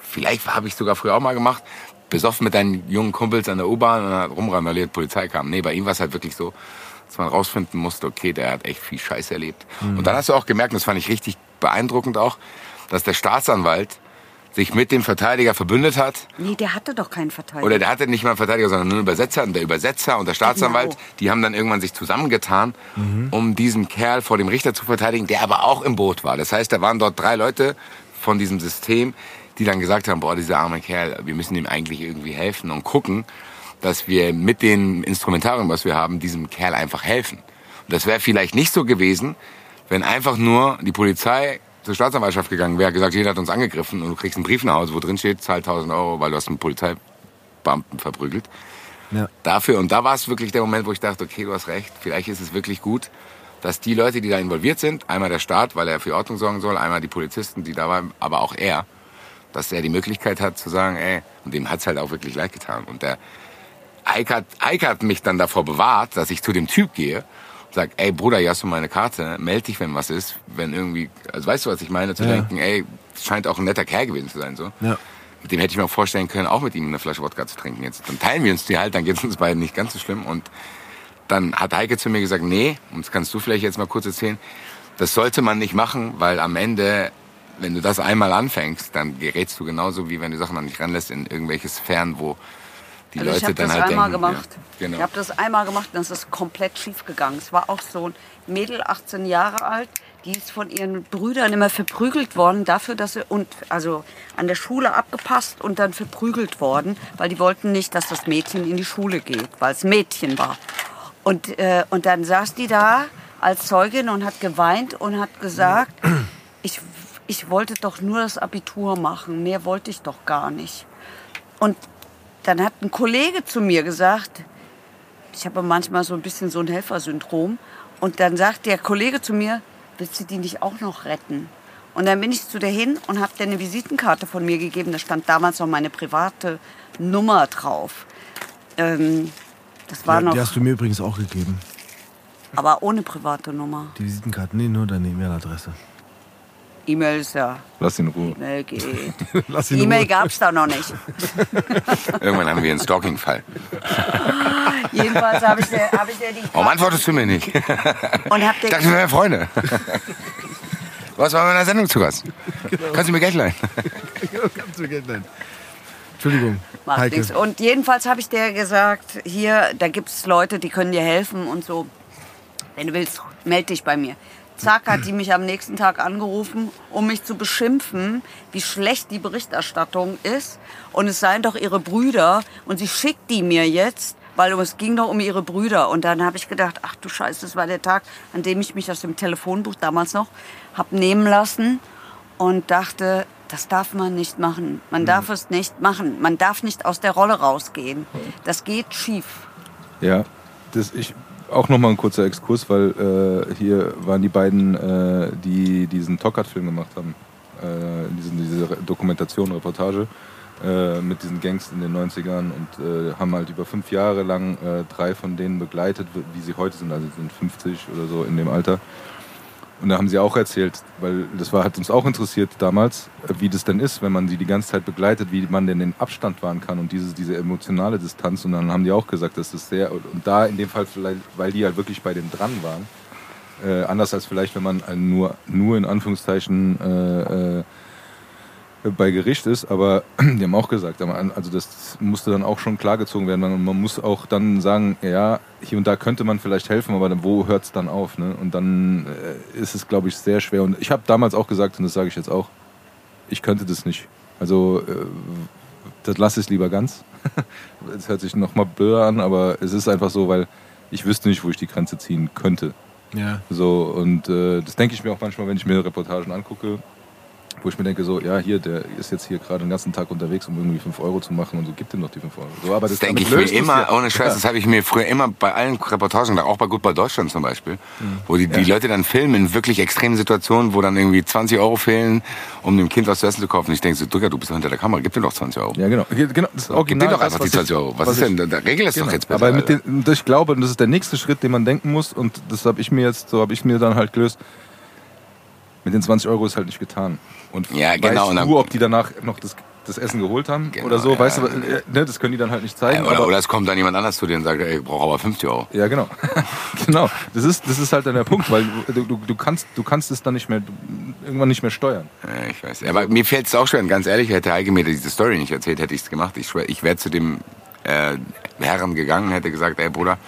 vielleicht habe ich sogar früher auch mal gemacht, besoffen mit deinen jungen Kumpels an der U-Bahn und hat rumrandaliert, Polizei kam. Nee, bei ihm war es halt wirklich so, dass man rausfinden musste, okay, der hat echt viel Scheiß erlebt. Und dann hast du auch gemerkt, und das fand ich richtig beeindruckend auch, dass der Staatsanwalt sich mit dem Verteidiger verbündet hat. Nee, der hatte doch keinen Verteidiger. Oder der hatte nicht mal einen Verteidiger, sondern nur einen Übersetzer. Und der Übersetzer und der Staatsanwalt, Genau. die haben dann irgendwann sich zusammengetan, um diesen Kerl vor dem Richter zu verteidigen, der aber auch im Boot war. Das heißt, da waren dort drei Leute von diesem System, die dann gesagt haben, boah, dieser arme Kerl, wir müssen ihm eigentlich irgendwie helfen und gucken, dass wir mit dem Instrumentarium, was wir haben, diesem Kerl einfach helfen. Und das wäre vielleicht nicht so gewesen, wenn einfach nur die Polizei zur Staatsanwaltschaft gegangen wäre, gesagt, jeder hat uns angegriffen und du kriegst einen Brief nach Hause, wo drin steht, zahl 1000 Euro, weil du hast einen Polizeibeamten verprügelt. Ja. Dafür, und da war es wirklich der Moment, wo ich dachte, okay, du hast recht, vielleicht ist es wirklich gut, dass die Leute, die da involviert sind, einmal der Staat, weil er für Ordnung sorgen soll, einmal die Polizisten, die da waren, aber auch er, dass er die Möglichkeit hat zu sagen, ey, und dem hat's halt auch wirklich leid getan. Und der Eik hat, Eik hat mich dann davor bewahrt, dass ich zu dem Typ gehe und sag, ey Bruder, hier hast du meine Karte, meld dich, wenn was ist, wenn irgendwie, also weißt du, was ich meine, zu Ja. denken, ey, scheint auch ein netter Kerl gewesen zu sein, so. Ja. Mit dem hätte ich mir auch vorstellen können, auch mit ihm eine Flasche Wodka zu trinken jetzt. Dann teilen wir uns die halt, dann geht's uns beiden nicht ganz so schlimm. Und dann hat Heike zu mir gesagt, nee, und das kannst du vielleicht jetzt mal kurz erzählen, das sollte man nicht machen, weil am Ende, wenn du das einmal anfängst, dann gerätst du genauso, wie wenn du Sachen noch nicht ranlässt in irgendwelche Sphären, wo die also ich Leute habe dann das halt einmal denken, gemacht. Ja, genau. Ich habe das einmal gemacht und es ist komplett schief gegangen. Es war auch so ein Mädel, 18 Jahre alt, die ist von ihren Brüdern immer verprügelt worden dafür, dass sie und also an der Schule abgepasst und dann verprügelt worden, weil die wollten nicht, dass das Mädchen in die Schule geht, weil es Mädchen war. Und äh, und dann saß die da als Zeugin und hat geweint und hat gesagt, ich ich wollte doch nur das Abitur machen, mehr wollte ich doch gar nicht. Und dann hat ein Kollege zu mir gesagt, ich habe manchmal so ein bisschen so ein Helfersyndrom. Und dann sagt der Kollege zu mir, willst du die nicht auch noch retten? Und dann bin ich zu der hin und habe der eine Visitenkarte von mir gegeben. Da stand damals noch meine private Nummer drauf. Ähm, das war Ja, noch, die hast du mir übrigens auch gegeben. aber ohne private Nummer. Die Visitenkarte, nee, nur deine E-Mail-Adresse. E-Mail ist ja, Lass ihn in Ruhe. E-Mail geht. [LAUGHS] Lass ihn in E-Mail gab es da noch nicht. [LAUGHS] Irgendwann haben wir einen Stalking-Fall. [LAUGHS] Jedenfalls habe ich, der- hab ich der die Warum antwortest du mir nicht? und hab Ich dachte, wir wären Freunde. Was war in meiner Sendung zu Gast? Kannst du mir Geld leihen? Kannst du mir Geld leihen. Entschuldigung, Macht Heike. nichts. Und jedenfalls habe ich der gesagt, hier, da gibt es Leute, die können dir helfen und so. Wenn du willst, melde dich bei mir. Zack, hat die mich am nächsten Tag angerufen, um mich zu beschimpfen, wie schlecht die Berichterstattung ist. Und es seien doch ihre Brüder. Und sie schickt die mir jetzt, weil es ging doch um ihre Brüder. Und dann habe ich gedacht, ach du Scheiße, das war der Tag, an dem ich mich aus dem Telefonbuch damals noch hab nehmen lassen und dachte, das darf man nicht machen. Man darf es nicht machen. Man darf nicht aus der Rolle rausgehen. Das geht schief. Ja, das ich auch noch mal ein kurzer Exkurs, weil äh, hier waren die beiden, äh, die diesen Tockert-Film gemacht haben, äh, diesen, diese Dokumentation, Reportage äh, mit diesen Gangs in den 90ern und äh, haben halt über fünf Jahre lang äh, drei von denen begleitet, wie sie heute sind, also sind 50 oder so in dem Alter. Und da haben sie auch erzählt, weil das war, hat uns auch interessiert damals, wie das denn ist, wenn man sie die ganze Zeit begleitet, wie man denn den Abstand wahren kann und dieses, diese emotionale Distanz. Und dann haben die auch gesagt, dass das sehr, und da in dem Fall vielleicht, weil die halt wirklich bei denen dran waren, äh, anders als vielleicht, wenn man nur, nur in Anführungszeichen äh, äh, bei Gericht ist, aber [CLEARS THROAT] die haben auch gesagt, also das musste dann auch schon klargezogen werden. Man, man muss auch dann sagen, ja, hier und da könnte man vielleicht helfen, aber dann, wo hört es dann auf? Ne? Und dann äh, ist es, glaube ich, sehr schwer. Und ich habe damals auch gesagt, und das sage ich jetzt auch, ich könnte das nicht. Also äh, das lasse ich lieber ganz. [LAUGHS] Es hört sich nochmal blöder an, aber es ist einfach so, weil ich wüsste nicht, wo ich die Grenze ziehen könnte. Ja. So, und äh, das denke ich mir auch manchmal, wenn ich mir Reportagen angucke, wo ich mir denke, so, ja, hier, der ist jetzt hier gerade den ganzen Tag unterwegs, um irgendwie 5 Euro zu machen und so, gib dem doch die 5 Euro. So, aber Das denke ich mir es immer, ja- ohne Scheiß, Ja. das habe ich mir früher immer bei allen Reportagen, gedacht, auch bei bei Deutschland zum Beispiel, Mhm. wo die, die Leute dann filmen in wirklich extremen Situationen, wo dann irgendwie 20 Euro fehlen, um dem Kind was zu essen zu kaufen. Ich denke so, Drücker, du bist doch hinter der Kamera, gib dir doch 20 Euro. Ja, genau. Ge- genau das ist Gib dir doch einfach die was 20 ich- Euro. Was, was ist denn, der Regel ist doch Genau. jetzt bitte. Aber mit den, ich glaube, und das ist der nächste Schritt, den man denken muss, und das habe ich mir jetzt, so habe ich mir dann halt gelöst, mit den 20 Euro ist halt nicht getan. Und Ja, genau, weißt du, ob die danach noch das, das Essen geholt haben Genau, oder so, ja. weißt du, äh, ne, das können die dann halt nicht zeigen. oder, aber, oder es kommt dann jemand anders zu dir und sagt, ey, ich brauche aber 50 Euro. ja, genau. [LAUGHS] genau. Das ist, das ist halt dann der Punkt, weil du, du, du, kannst, du kannst es dann nicht mehr, irgendwann nicht mehr steuern. Ja, ich weiß. Aber mir fällt es auch schwer, und ganz ehrlich, hätte Heike mir diese Story nicht erzählt, hätte ich es gemacht. Ich ich wäre zu dem äh, Herren gegangen, hätte gesagt, ey Bruder,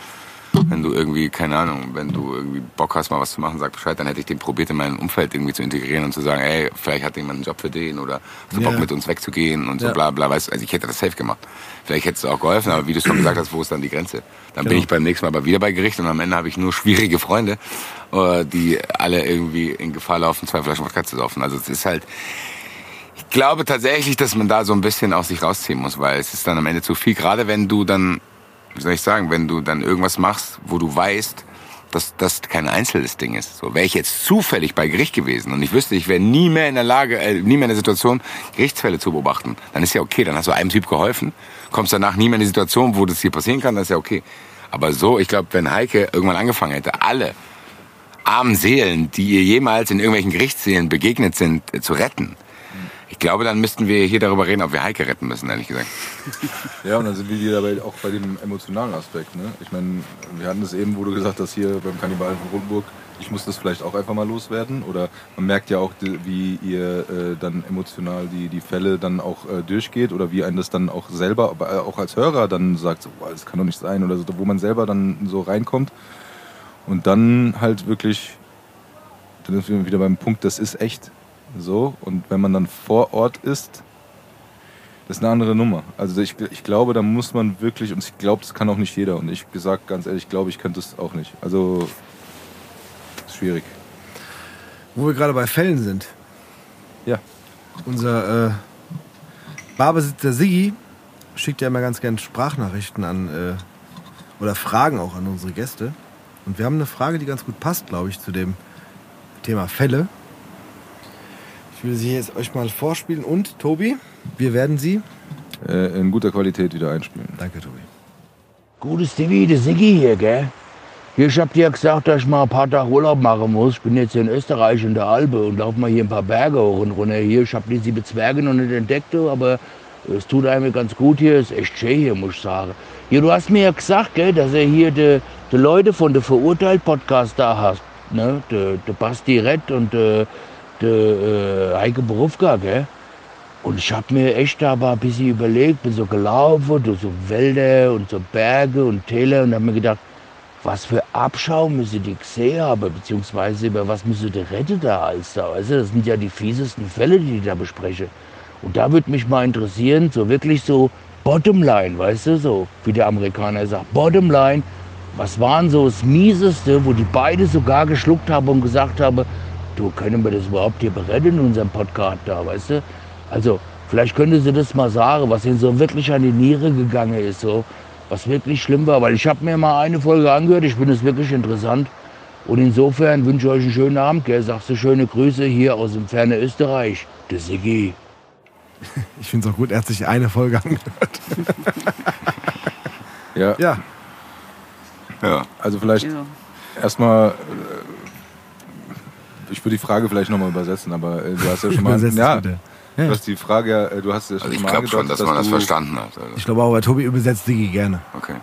wenn du irgendwie, keine Ahnung, wenn du irgendwie Bock hast, mal was zu machen, sag Bescheid, dann hätte ich den probiert, in mein Umfeld irgendwie zu integrieren und zu sagen, ey, vielleicht hat jemand einen Job für den oder hast du. Bock mit uns wegzugehen und so Ja. bla bla. Weißt, du, also ich hätte das safe gemacht. Vielleicht hättest du auch geholfen, aber wie du schon gesagt hast, wo ist dann die Grenze? Dann bin Genau. ich beim nächsten Mal aber wieder bei Gericht und am Ende habe ich nur schwierige Freunde, äh, die alle irgendwie in Gefahr laufen, zwei Flaschen Wodka zu saufen. Also es ist halt, ich glaube tatsächlich, dass man da so ein bisschen aus sich rausziehen muss, weil es ist dann am Ende zu viel. Gerade wenn du dann, wie soll ich sagen, wenn du dann irgendwas machst, wo du weißt, dass das kein einzelnes Ding ist. So wäre ich jetzt zufällig bei Gericht gewesen und ich wüsste, ich wäre nie mehr in der Lage, äh, nie mehr in der Situation, Gerichtsfälle zu beobachten. Dann ist ja okay, dann hast du einem Typ geholfen, kommst danach nie mehr in die Situation, wo das hier passieren kann, dann ist ja okay. Aber so, ich glaube, wenn Heike irgendwann angefangen hätte, alle armen Seelen, die ihr jemals in irgendwelchen Gerichtssälen begegnet sind, äh, zu retten. Ich glaube, dann müssten wir hier darüber reden, ob wir Heike retten müssen, ehrlich gesagt. [LAUGHS] Ja, und dann sind wir wieder bei, auch bei dem emotionalen Aspekt. Ne? Ich meine, wir hatten es eben, wo du gesagt hast, hier beim Kannibalen von Rundburg, ich muss das vielleicht auch einfach mal loswerden. Oder man merkt ja auch, wie ihr äh, dann emotional die, die Fälle dann auch äh, durchgeht oder wie einen das dann auch selber, aber äh, auch als Hörer dann sagt, so, boah, das kann doch nicht sein oder so, wo man selber dann so reinkommt. Und dann halt wirklich, dann sind wir wieder beim Punkt, das ist echt so. Und wenn man dann vor Ort ist, das ist eine andere Nummer. Also ich, ich glaube, da muss man wirklich, und ich glaube, das kann auch nicht jeder. Und ich gesagt, ganz ehrlich, ich glaube, ich könnte es auch nicht. Also ist schwierig. Wo wir gerade bei Fällen sind. Ja. Unser äh, Barbesitzer Siggi schickt ja immer ganz gern Sprachnachrichten an äh, oder Fragen auch an unsere Gäste. Und wir haben eine Frage, die ganz gut passt, glaube ich, zu dem Thema Fälle. Ich will sie jetzt euch mal vorspielen. Und Tobi, wir werden sie. Äh, in guter Qualität wieder einspielen. Danke, Tobi. Gutes Stevie, der Siggi hier, gell? Hier, ich hab dir gesagt, dass ich mal ein paar Tage Urlaub machen muss. Ich bin jetzt hier in Österreich in der Alpe und lauf mal hier ein paar Berge hoch und runter. Hier, ich hab die sieben Zwerge noch nicht entdeckt, aber es tut einem ganz gut hier. Ist echt schön hier, muss ich sagen. Hier, du hast mir ja gesagt, gell, dass er hier die, die Leute von der Verurteilt-Podcast da hast. Ne? Der de Basti Rett und der de, äh, Heike Berufka, gell? Und ich habe mir echt da ein bisschen überlegt, bin so gelaufen durch so Wälder und so Berge und Täler und habe mir gedacht, was für Abschaum müsse die gesehen haben, beziehungsweise über was müsse die Rette da als da, weißt du? Das sind ja die fiesesten Fälle, die ich da bespreche. Und da würde mich mal interessieren, so wirklich so Bottomline, weißt du, so wie der Amerikaner sagt, Bottomline, was waren so das Mieseste, wo die beide sogar geschluckt haben und gesagt haben, du, können wir das überhaupt hier beretten in unserem Podcast da, weißt du? Also, vielleicht könnte sie das mal sagen, was ihnen so wirklich an die Niere gegangen ist, so, was wirklich schlimm war. Weil ich habe mir mal eine Folge angehört, ich finde es wirklich interessant. Und insofern wünsche ich euch einen schönen Abend, gell? Sagst du schöne Grüße hier aus dem ferne Österreich, der Siggi. Ich finde es auch gut, er hat sich eine Folge angehört. Ja, Ja, Ja. also vielleicht Ja. erstmal, äh, ich würde die Frage vielleicht nochmal übersetzen, aber äh, du hast ja schon mal, ja, bitte. du Ja. hast die Frage, äh, du hast ja schon Also ich mal glaube schon, angedeutet, dass man das verstanden hat. Also, ich glaube auch, bei Tobi übersetzt Siggi gerne. okay.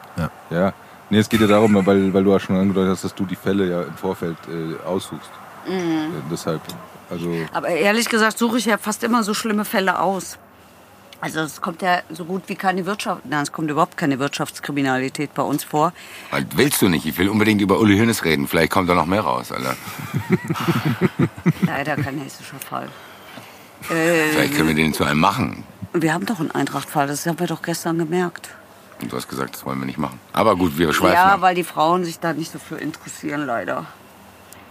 Ja, nee, es geht ja darum, weil, weil du ja schon angedeutet hast, dass du die Fälle ja im Vorfeld äh, aussuchst. Mhm. Äh, deshalb, also Aber ehrlich gesagt suche ich ja fast immer so schlimme Fälle aus. Also es kommt ja so gut wie keine Wirtschaft, nein, es kommt überhaupt keine Wirtschaftskriminalität bei uns vor. Halt, Willst du nicht? Ich will unbedingt über Uli Hoeneß reden. Vielleicht kommt da noch mehr raus, Alter. [LAUGHS] Leider kein hessischer Fall. Äh, Vielleicht können wir den zu einem machen. wir haben doch einen Eintracht-Fall, das haben wir doch gestern gemerkt. Und du hast gesagt, das wollen wir nicht machen. Aber gut, wir schweifen Ja, ab. weil die Frauen sich da nicht so für interessieren, leider.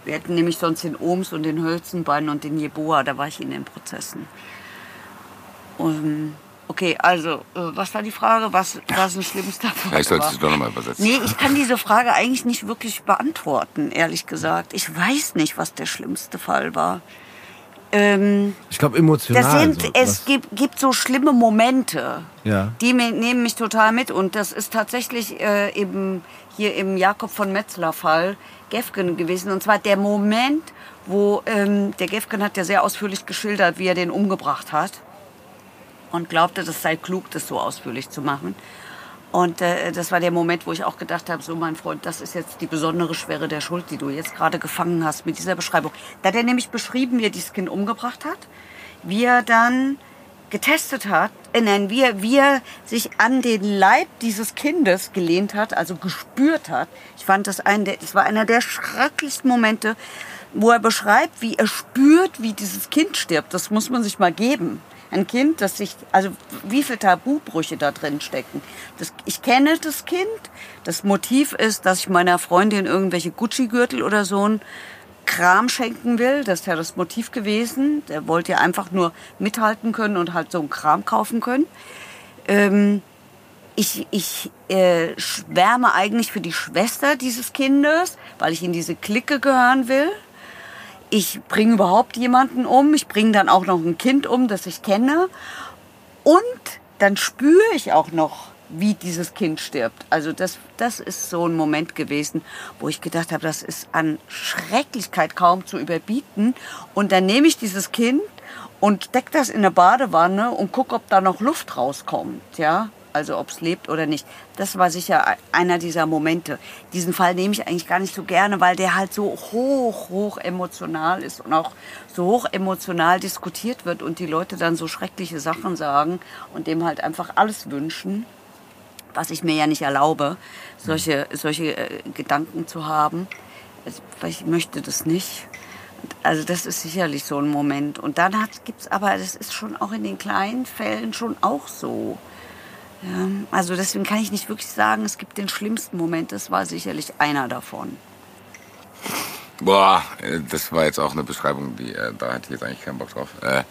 Wir hätten nämlich sonst den Ohms und den Hölzenbein und den Jeboa, da war ich in den Prozessen. Und, okay, also, äh, was war die Frage? Was war ein schlimmster Fall? Vielleicht solltest du war? doch nochmal übersetzen. Nee, ich kann diese Frage eigentlich nicht wirklich beantworten, ehrlich gesagt. Ich weiß nicht, was der schlimmste Fall war. Ähm, Ich glaube emotional. das sind, so, es gibt, gibt so schlimme Momente. Ja. Die me- nehmen mich total mit. Und das ist tatsächlich äh, eben hier im Jakob von Metzler Fall Gefgen gewesen. Und zwar der Moment, wo ähm, der Gefgen hat ja sehr ausführlich geschildert, wie er den umgebracht hat. Und glaubte, das sei klug, das so ausführlich zu machen. Und äh, das war der Moment, wo ich auch gedacht habe, so mein Freund, das ist jetzt die besondere Schwere der Schuld, die du jetzt gerade gefangen hast mit dieser Beschreibung. Da hat er nämlich beschrieben, wie er dieses Kind umgebracht hat, wie er dann getestet hat, äh, nein, wie er, wie er sich an den Leib dieses Kindes gelehnt hat, also gespürt hat. Ich fand das ein, der, das war einer der schrecklichsten Momente, wo er beschreibt, wie er spürt, wie dieses Kind stirbt. Das muss man sich mal geben. Ein Kind, das sich, also wie viele Tabubrüche da drin stecken. Das, ich kenne das Kind. Das Motiv ist, dass ich meiner Freundin irgendwelche Gucci-Gürtel oder so ein Kram schenken will. Das ist ja das Motiv gewesen. Der wollte ja einfach nur mithalten können und halt so einen Kram kaufen können. Ähm, ich, ich äh, schwärme eigentlich für die Schwester dieses Kindes, weil ich in diese Clique gehören will. Ich bringe überhaupt jemanden um. Ich bringe dann auch noch ein Kind um, das ich kenne. Und dann spüre ich auch noch, wie dieses Kind stirbt. Also das, das ist so ein Moment gewesen, wo ich gedacht habe, das ist an Schrecklichkeit kaum zu überbieten. Und dann nehme ich dieses Kind und deck das in eine Badewanne und gucke, ob da noch Luft rauskommt. Ja, also ob es lebt oder nicht. Das war sicher einer dieser Momente. Diesen Fall nehme ich eigentlich gar nicht so gerne, weil der halt so hoch, hoch emotional ist und auch so hoch emotional diskutiert wird und die Leute dann so schreckliche Sachen sagen und dem halt einfach alles wünschen, was ich mir ja nicht erlaube, solche, solche äh, Gedanken zu haben. Also, ich möchte das nicht. Also das ist sicherlich so ein Moment. Und dann gibt es aber, das ist schon auch in den kleinen Fällen schon auch so. Ja, also deswegen kann ich nicht wirklich sagen, es gibt den schlimmsten Moment. Das war sicherlich einer davon. Boah, äh, das war jetzt auch eine Beschreibung, die äh, da hatte ich jetzt eigentlich keinen Bock drauf. Äh,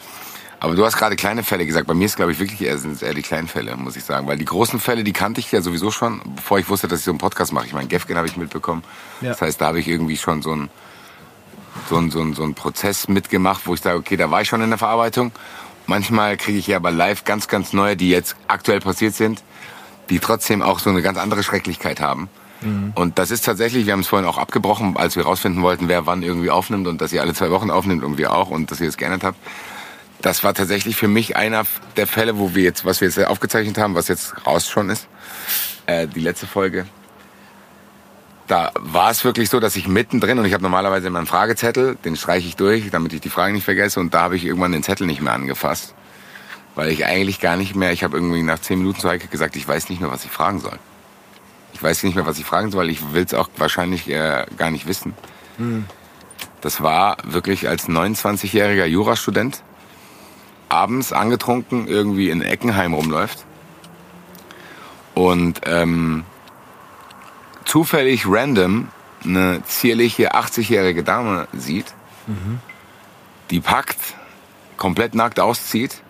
aber du hast gerade kleine Fälle gesagt. Bei mir ist, glaube ich, wirklich eher, sind es eher die kleinen Fälle, muss ich sagen. Weil die großen Fälle, die kannte ich ja sowieso schon, bevor ich wusste, dass ich so einen Podcast mache. Ich meine, Gefgen habe ich mitbekommen. Ja. Das heißt, da habe ich irgendwie schon so einen so ein, so, ein, so ein Prozess mitgemacht, wo ich sage, okay, da war ich schon in der Verarbeitung. Manchmal kriege ich ja aber live ganz, ganz neue, die jetzt aktuell passiert sind, die trotzdem auch so eine ganz andere Schrecklichkeit haben. Und das ist tatsächlich, wir haben es vorhin auch abgebrochen, als wir rausfinden wollten, wer wann irgendwie aufnimmt und dass ihr alle zwei Wochen aufnimmt und wir auch und dass ihr es geändert habt. Das war tatsächlich für mich einer der Fälle, wo wir jetzt, was wir jetzt aufgezeichnet haben, was jetzt raus schon ist, äh, die letzte Folge. Da war es wirklich so, dass ich mittendrin, und ich habe normalerweise immer einen Fragezettel, den streiche ich durch, damit ich die Fragen nicht vergesse, und da habe ich irgendwann den Zettel nicht mehr angefasst. Weil ich eigentlich gar nicht mehr, ich habe irgendwie nach zehn Minuten zu Heike gesagt, ich weiß nicht mehr, was ich fragen soll. Ich weiß nicht mehr, was ich fragen soll, ich will es auch wahrscheinlich äh, gar nicht wissen. Das war wirklich als 29-jähriger Jurastudent, abends angetrunken irgendwie in Eckenheim rumläuft und ähm, zufällig random eine zierliche 80-jährige Dame sieht, die packt, komplett nackt auszieht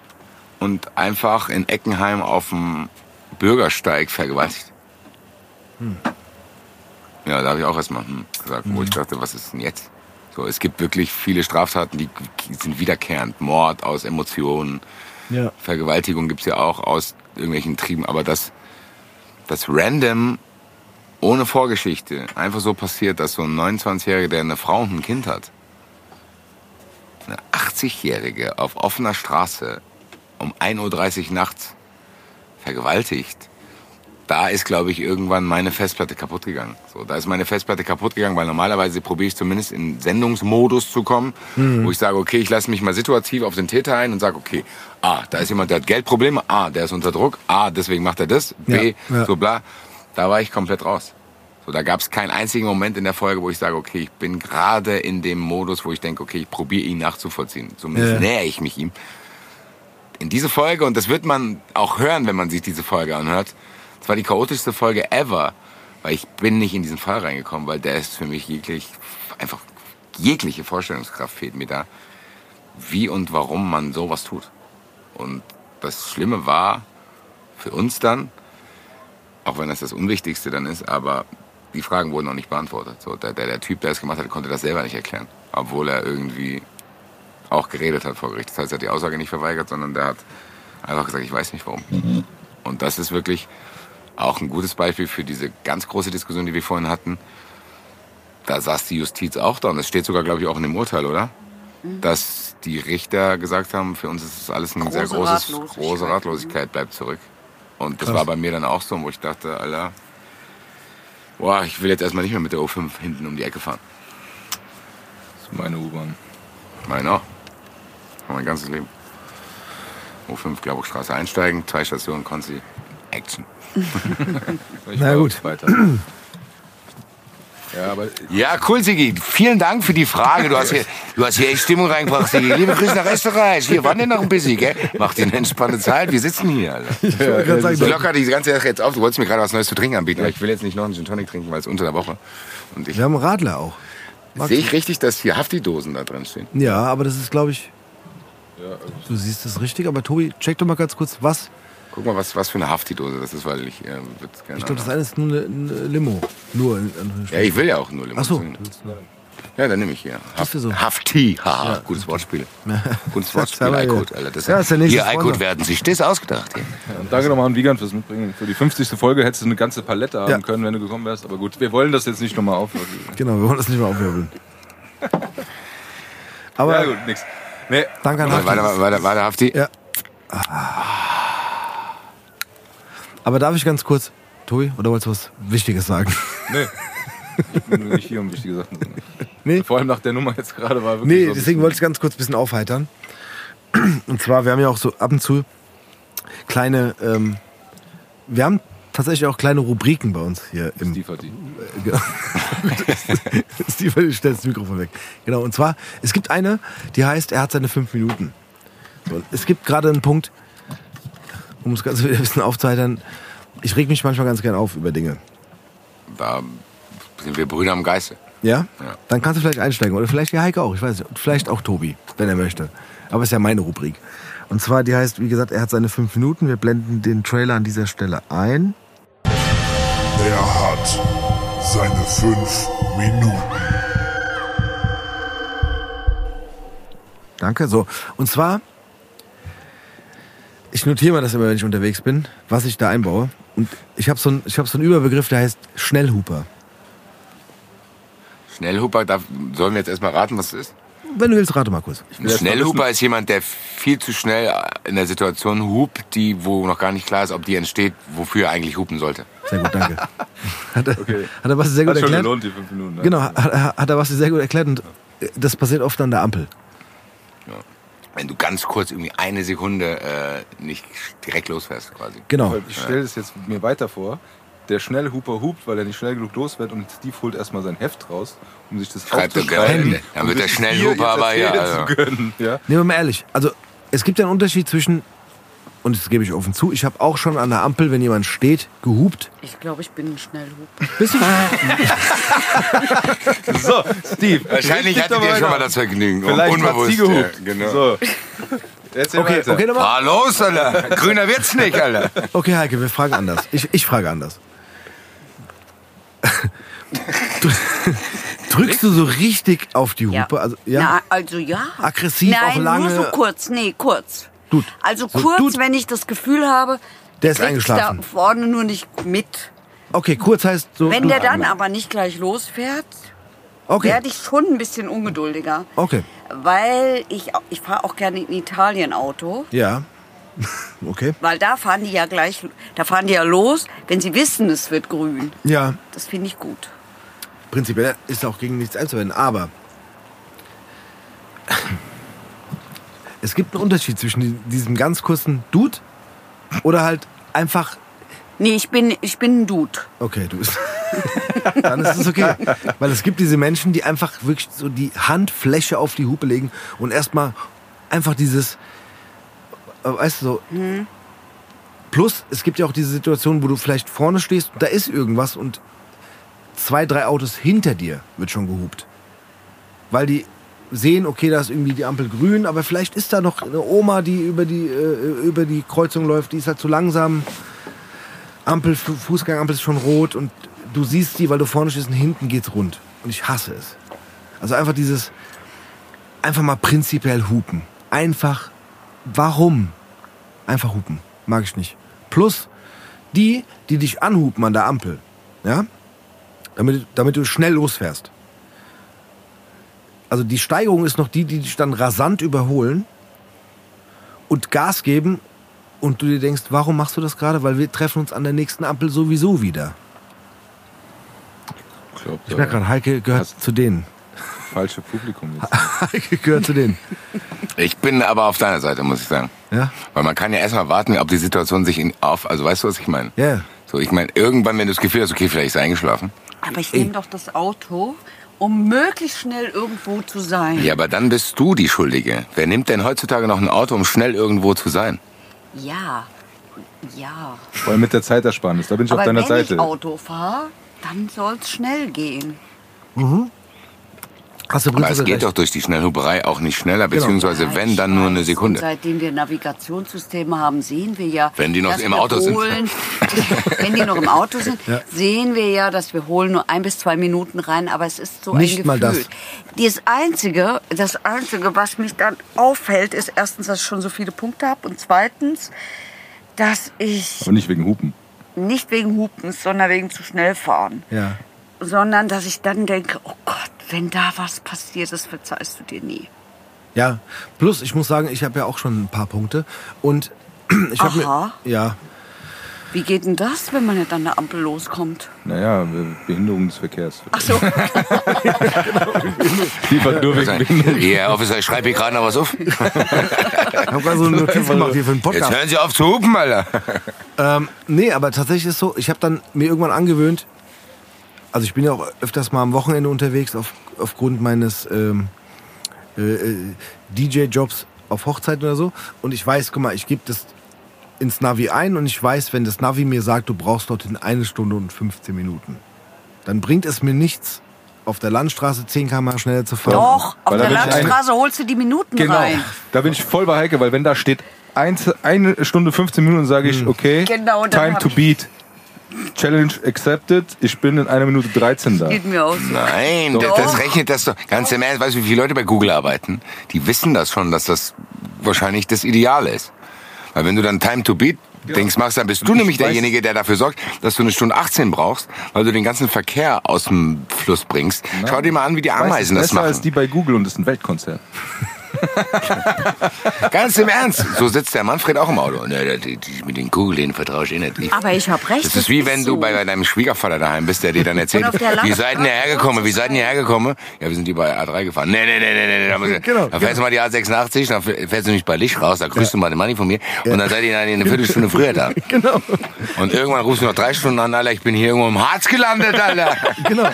und einfach in Eckenheim auf dem Bürgersteig vergewaltigt. Ja, da habe ich auch erstmal hm, gesagt, wo ich dachte, was ist denn jetzt? So, es gibt wirklich viele Straftaten, die sind wiederkehrend. Mord aus Emotionen, Ja. Vergewaltigung gibt's ja auch aus irgendwelchen Trieben, aber das, das random, ohne Vorgeschichte, einfach so passiert, dass so ein 29-Jähriger, der eine Frau und ein Kind hat, eine 80-Jährige auf offener Straße um 1.30 Uhr nachts vergewaltigt, da ist, glaube ich, irgendwann meine Festplatte kaputt gegangen. So, da ist meine Festplatte kaputt gegangen, weil normalerweise probiere ich zumindest in Sendungsmodus zu kommen, wo ich sage, okay, ich lasse mich mal situativ auf den Täter ein und sage, okay, A, da ist jemand, der hat Geldprobleme, A, der ist unter Druck, A, deswegen macht er das, B, Ja, ja. so bla. Da war ich komplett raus. So, da gab es keinen einzigen Moment in der Folge, wo ich sage, okay, ich bin gerade in dem Modus, wo ich denke, okay, ich probiere ihn nachzuvollziehen. Zumindest Ja. nähere ich mich ihm. In diese Folge, und das wird man auch hören, wenn man sich diese Folge anhört, das war die chaotischste Folge ever, weil ich bin nicht in diesen Fall reingekommen, weil der ist für mich jeglich, einfach jegliche Vorstellungskraft fehlt mir da, wie und warum man sowas tut. Und das Schlimme war für uns dann, auch wenn das das Unwichtigste dann ist, aber die Fragen wurden noch nicht beantwortet. So, der, der, der Typ, der es gemacht hat, konnte das selber nicht erklären, obwohl er irgendwie auch geredet hat vor Gericht. Das heißt, er hat die Aussage nicht verweigert, sondern der hat einfach gesagt, ich weiß nicht warum. Und das ist wirklich auch ein gutes Beispiel für diese ganz große Diskussion, die wir vorhin hatten. Da saß die Justiz auch da und das steht sogar, glaube ich, auch in dem Urteil, oder? dass die Richter gesagt haben, für uns ist das alles ein sehr Große großes, Ratlosigkeit. große Ratlosigkeit, bleibt zurück. Und das Krass. war bei mir dann auch so, wo ich dachte, Alter, boah, ich will jetzt erstmal nicht mehr mit der O5 hinten um die Ecke fahren. Das ist meine U-Bahn. Meine auch. Mein ganzes Leben. O5 Glauburgstraße einsteigen, zwei Stationen Konzi, Action. [LAUGHS] Na gut. Weiter. Ja, aber Ja, cool, Sigi. Vielen Dank für die Frage. Du hast hier, du hast hier echt Stimmung reingebracht, Sigi. Liebe Grüße nach Österreich. Hier, wann denn noch ein bisschen, gell? Mach dir eine entspannte Zeit. Wir sitzen hier, Alter. Ich wollte gerade sagen, So locker die ganze Sache jetzt auf. Du wolltest mir gerade was Neues zu trinken anbieten. Aber ich will jetzt nicht noch einen Gin Tonic trinken, weil es unter der Woche. Und ich wir haben einen Radler auch. sehe ich richtig, dass hier Hafti-Dosen da drin stehen. Ja, aber das ist, glaube ich. Du siehst es richtig, aber Tobi, check doch mal ganz kurz, was. Guck mal, was, was für eine Hafti-Dose das ist, weil ich äh, würd's gerne. Ich glaube, das eine ist nur eine, eine Limo. Nur. in- in- ja, ich will ja auch nur Limon. Ach so. Ja, dann nehme ich hier. Du so. Hafti. Haha, gutes Wortspiel. [LAUGHS] Gutes Wortspiel, haben wir hier. iCode, Alter. Das Ja, ist der nächste hier, Sponsor. werden sich das ausgedacht. Hier. Und danke nochmal an Wiegand fürs Mitbringen. Für die 50. Folge hättest du eine ganze Palette haben Ja. können, wenn du gekommen wärst. Aber gut, wir wollen das jetzt nicht nochmal aufwürfeln. Genau, wir wollen das nicht mehr aufwirbeln. Aber Ja gut, nix. Nee, danke an Hafti. weiter, weiter, weiter, Hafti. Ja. Aber darf ich ganz kurz, Tobi, oder wolltest du was Wichtiges sagen? nee. [LAUGHS] Ich bin nur nicht hier, um wichtige Sachen zu sagen. Nee. Vor allem nach der Nummer jetzt gerade war wirklich Nee, so deswegen wollte ich ganz kurz ein bisschen aufheitern. [CLEARS THROAT] Und zwar, wir haben ja auch so ab und zu kleine, ähm, wir haben tatsächlich auch kleine Rubriken bei uns hier im Steve. Genau. [LAUGHS] Steve, stellt das Mikrofon weg. Genau, und zwar, es gibt eine, die heißt, er hat seine fünf Minuten. So, es gibt gerade einen Punkt, um es Ganze [LAUGHS] wieder ein bisschen aufzuheitern, ich reg mich manchmal ganz gern auf über Dinge. Da sind wir Brüder im Geiste. Ja? Ja. Dann kannst du vielleicht einsteigen. Oder vielleicht die Heike auch. Ich weiß nicht. Vielleicht auch Tobi, wenn er möchte. Aber ist ja meine Rubrik. Und zwar, die heißt, wie gesagt, er hat seine fünf Minuten. Wir blenden den Trailer an dieser Stelle ein. Er hat seine fünf Minuten. Danke. So. Und zwar, ich notiere mal das immer, wenn ich unterwegs bin, was ich da einbaue. Und ich habe so, einen- ich hab so einen Überbegriff, der heißt Schnellhuper. Schnellhuper, da sollen wir jetzt erstmal raten, was es ist? Wenn du willst, rate mal kurz. Ein Schnellhuper ist jemand, der viel zu schnell in der Situation hupt, die, wo noch gar nicht klar ist, ob die entsteht, wofür er eigentlich hupen sollte. Sehr gut, danke. [LAUGHS] Hat er, Okay. hat er was sehr gut Hat schon erklärt? gelohnt, die fünf Minuten. ne? Genau, hat, hat er was sehr gut erklärt. Und äh, das passiert oft an der Ampel. Wenn du ganz kurz irgendwie eine Sekunde äh, nicht direkt losfährst, quasi. Genau. Weil Ich stelle es jetzt mir weiter vor. Der Schnellhuper hupt, weil er nicht schnell genug los wird und Steve holt erstmal sein Heft raus, um sich das Schreibt aufzuschreiben. gerne. Dann um wird der Schnellhuper aber, ja, also. zu können. Ja? Nehmen wir mal ehrlich. Also, es gibt ja einen Unterschied zwischen, und das gebe ich offen zu, ich habe auch schon an der Ampel, wenn jemand steht, gehupt. Ich glaube, ich bin ein Schnellhuper. Bist du? [LAUGHS] So, Steve. Wahrscheinlich hattet ihr schon mal da. das Vergnügen. Vielleicht unbewusst. sie gehupt. Ja, genau. So. Erzähl Okay, weiter. okay, nochmal. Fahr los, Alter. Grüner wird's nicht, Alter. Okay, Heike, wir fragen anders. Ich, ich frage anders. Du, [LAUGHS] drückst du so richtig auf die Hupe? Also, ja? Na, also ja. Aggressiv, Nein, auch lange- nur so kurz. Nee, kurz. Dude. Also So, kurz, Dude. wenn ich das Gefühl habe, Der ist eingeschlafen. da vorne nur nicht mit. Okay, kurz heißt so. Wenn der dann aber nicht gleich losfährt, okay, werde ich schon ein bisschen ungeduldiger. okay, Weil ich, ich fahre auch gerne in Italien Auto. ja. [LAUGHS] Okay, Weil da fahren die ja gleich, da fahren die ja los, wenn sie wissen, es wird grün. ja. Das finde ich gut. Prinzipiell ist auch gegen nichts einzuwenden, aber es gibt einen Unterschied zwischen die- diesem ganz kurzen Dude oder halt einfach Nee, ich bin, ich bin ein Dude. Okay, du bist. [LAUGHS] Dann ist es okay. Weil es gibt diese Menschen, die einfach wirklich so die Handfläche auf die Hupe legen und erstmal einfach dieses. äh, Weißt du, so. Plus, es gibt ja auch diese Situation, wo du vielleicht vorne stehst und da ist irgendwas und zwei, drei Autos hinter dir wird schon gehupt. Weil die sehen, okay, da ist irgendwie die Ampel grün, aber vielleicht ist da noch eine Oma, die über die, äh, über die Kreuzung läuft, die ist halt zu langsam. Ampel, Fu- Fußgangerampel ist schon rot und du siehst die, weil du vorne stehst und hinten geht's rund. Und ich hasse es. Also einfach dieses, einfach mal prinzipiell hupen. Einfach, warum? Einfach hupen. Mag ich nicht. Plus, die, die dich anhupen an der Ampel, ja, damit, damit du schnell losfährst. Also die Steigerung ist noch die, die dich dann rasant überholen und Gas geben und du dir denkst, warum machst du das gerade? Weil wir treffen uns an der nächsten Ampel sowieso wieder. Ich glaube, Ich merke gerade, Heike gehört zu denen. falsche Publikum jetzt. [LAUGHS] Heike gehört zu denen. Ich bin aber auf deiner Seite, muss ich sagen. Ja? Weil man kann ja erstmal warten, ob die Situation sich in, auf, also weißt du, was ich meine? Ja. So, ich meine, irgendwann, wenn du das Gefühl hast, okay, vielleicht ist er eingeschlafen. Aber ich nehme doch das Auto, um möglichst schnell irgendwo zu sein. Ja, aber dann bist du die Schuldige. Wer nimmt denn heutzutage noch ein Auto, um schnell irgendwo zu sein? Ja. Ja. Vor allem mit der Zeitersparnis, da bin ich Aber auf deiner wenn Seite. ich Auto fahre, dann soll es schnell gehen. Hast du Aber es geht recht. doch durch die Schnellhuberei auch nicht schneller, beziehungsweise Ja, wenn, dann nur eine. Sekunde. Und seitdem wir Navigationssysteme haben, sehen wir ja, Wenn die noch dass im wir Auto sind. holen, [LAUGHS] wenn die noch im Auto sind, sehen wir ja, dass wir holen nur ein bis zwei Minuten rein, aber es ist so Nicht ein Gefühl. mal das. Das einzige, das einzige, was mich dann auffällt, ist erstens, dass ich schon so viele Punkte habe und zweitens, dass ich Aber nicht wegen Hupen. nicht wegen Hupens, sondern wegen zu schnell fahren, Ja. Sondern dass ich dann denke, oh Gott, wenn da was passiert ist, verzeihst du dir nie. Ja, plus ich muss sagen, ich habe ja auch schon ein paar Punkte und [CLEARS THROAT] ich habe mir ja, Wie geht denn das, wenn man nicht an der Ampel loskommt? Naja, Be- Behinderung des Verkehrs. Ach so. Liefert nur wegen Behinderung. Ja, Officer, ich schreibe hier gerade noch was auf. ich habe gerade so eine [LAUGHS] Notiz gemacht hier für den Jetzt Podcast. hören Sie auf zu hupen, Alter. Ähm, nee, aber tatsächlich ist so, ich habe dann mir irgendwann angewöhnt, also ich bin ja auch öfters mal am Wochenende unterwegs auf, aufgrund meines ähm, äh, äh, DJ-Jobs auf Hochzeit oder so. Und ich weiß, guck mal, ich gebe das ins Navi ein und ich weiß, wenn das Navi mir sagt, du brauchst dorthin eine Stunde und 15 Minuten, dann bringt es mir nichts, auf der Landstraße 10 km schneller zu fahren. Doch, auf der Landstraße holst du die Minuten Genau. rein. Da bin ich voll bei Heike, weil wenn da steht eins, eine Stunde 15 Minuten, sage ich, okay, Genau, time to ich- beat. Challenge accepted. Ich bin in einer Minute 13 da. Geht mir aus. Nein, das, das rechnet das doch. Ganz im Ernst, weißt du, wie viele Leute bei Google arbeiten? Die wissen das schon, dass das wahrscheinlich das Ideale ist. Weil wenn du dann Time to Beat Dings machst, dann bist du nämlich weiß- derjenige, der dafür sorgt, dass du eine Stunde 18 brauchst, weil du den ganzen Verkehr aus dem Fluss bringst. Schau dir mal an, wie die Weißt du, Ameisen das besser als machen. die bei Google und das ist ein Weltkonzern. [LAUGHS] Ganz im Ernst. So sitzt der Manfred auch im Auto. Ne, die, die, mit den denen vertraue ich eh nicht. Ich, Aber ich habe recht. Das ist wie wenn du so. bei deinem Schwiegervater daheim bist, der dir dann erzählt, wie seid ihr hergekommen, wie seid ihr hergekommen? Ja, wir sind die bei A3 gefahren. Nee, nee, nee, nee, nee, da, muss [LAUGHS] ich- Genau, da fährst du mal die A86, dann fährst du nicht bei Licht raus, da grüßt du mal den Manni von mir und dann seid ihr dann eine Viertelstunde früher da. [LAUGHS] Genau, Und irgendwann rufst du noch drei Stunden an, Alter, ich bin hier irgendwo im Harz gelandet, Alter. genau,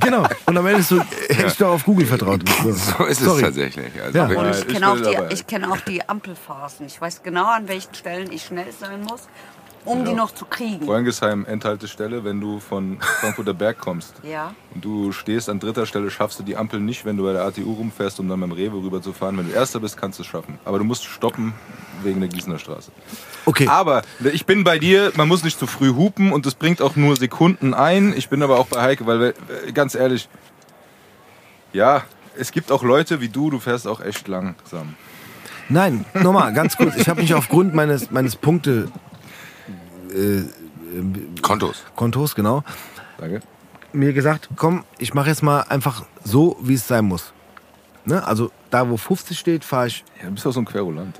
genau. Und am Ende ist so, hätte ich doch auf Google vertraut. So ist es Sorry. tatsächlich. Also Ja. wirklich. Ich Ich kenne auch, die- ich kenn auch die Ampelphasen. Ich weiß genau, an welchen Stellen ich schnell sein muss, um die noch zu kriegen. Wollengesheim, Endhaltestelle, wenn du von Frankfurter Berg kommst. Ja. Und du stehst an dritter Stelle, schaffst du die Ampel nicht, wenn du bei der ATU rumfährst, um dann beim Rewe rüberzufahren. Wenn du Erster bist, kannst du es schaffen. Aber du musst stoppen wegen der Gießener Straße. Okay, Aber ich bin bei dir, man muss nicht zu früh hupen und es bringt auch nur Sekunden ein. Ich bin aber auch bei Heike, weil, wir- äh, ganz ehrlich, ja, es gibt auch Leute wie du, du fährst auch echt langsam. nein, nochmal, ganz kurz. Ich habe mich aufgrund meines, meines Punkte Kontos. Kontos, genau, Danke. mir gesagt, komm, ich mache jetzt mal einfach so, wie es sein muss. Ne? Also da, wo 50 steht, fahre ich, Ja, du bist auch so ein Querulant.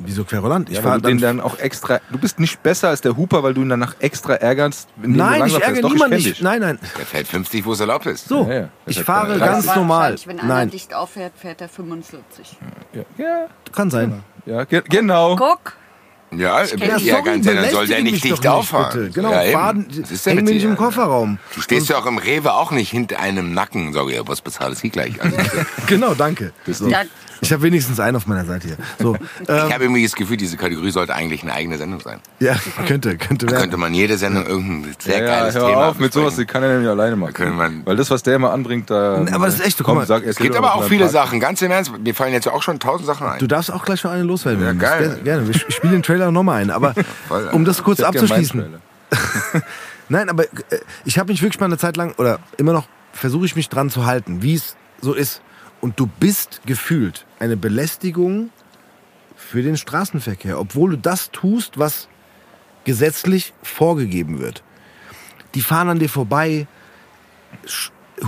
Wieso Querulant? Ich Ja, fahre den dann auch extra. Du bist nicht besser als der Huper, weil du ihn danach extra ärgerst. Nein, ich ärgere Doch, niemanden dich. Nein, nein. Der fährt 50, wo es erlaubt ist. So, Ja, ja. Das ich fahre ganz normal. Wenn einer Nein, dicht auffährt, fährt er 45. Ja, ja, kann sein. ja ge genau. Guck, Ja, kenn ja, die. ja ganz dann soll der nicht dicht auffahren. Genau, ja, fahren, Was ist denn häng mit mir nicht im Kofferraum. Du stehst ja auch im Rewe auch nicht hinter einem Nacken. Sag ich, was bezahle ich gleich? Also, [LAUGHS] Genau, danke. So. da, Ich habe wenigstens einen auf meiner Seite hier. So, [LAUGHS] ich ähm, habe irgendwie das Gefühl, diese Kategorie sollte eigentlich eine eigene Sendung sein. ja, könnte, könnte Da werden. könnte man jede Sendung irgendein sehr Ja, geiles hör Thema auf mit sowas, die kann er nämlich alleine machen. können wir- Weil das, was der immer anbringt, da. Aber das ist echt guck Komm, sag, Es gibt aber auch viele Sachen, ganz im Ernst, mir fallen jetzt ja auch schon tausend Sachen ein. Du darfst auch gleich noch eine loswerden. Ja, du geil. Gerne. gerne. Ich spiele den Trailer nochmal ein. Aber [LAUGHS] Voll. um das kurz Ich abzuschließen. [LAUGHS] Nein, aber äh, ich habe mich wirklich mal eine Zeit lang, oder immer noch versuche ich mich dran zu halten, wie es so ist. Und du bist gefühlt eine Belästigung für den Straßenverkehr, obwohl du das tust, was gesetzlich vorgegeben wird. Die fahren an dir vorbei,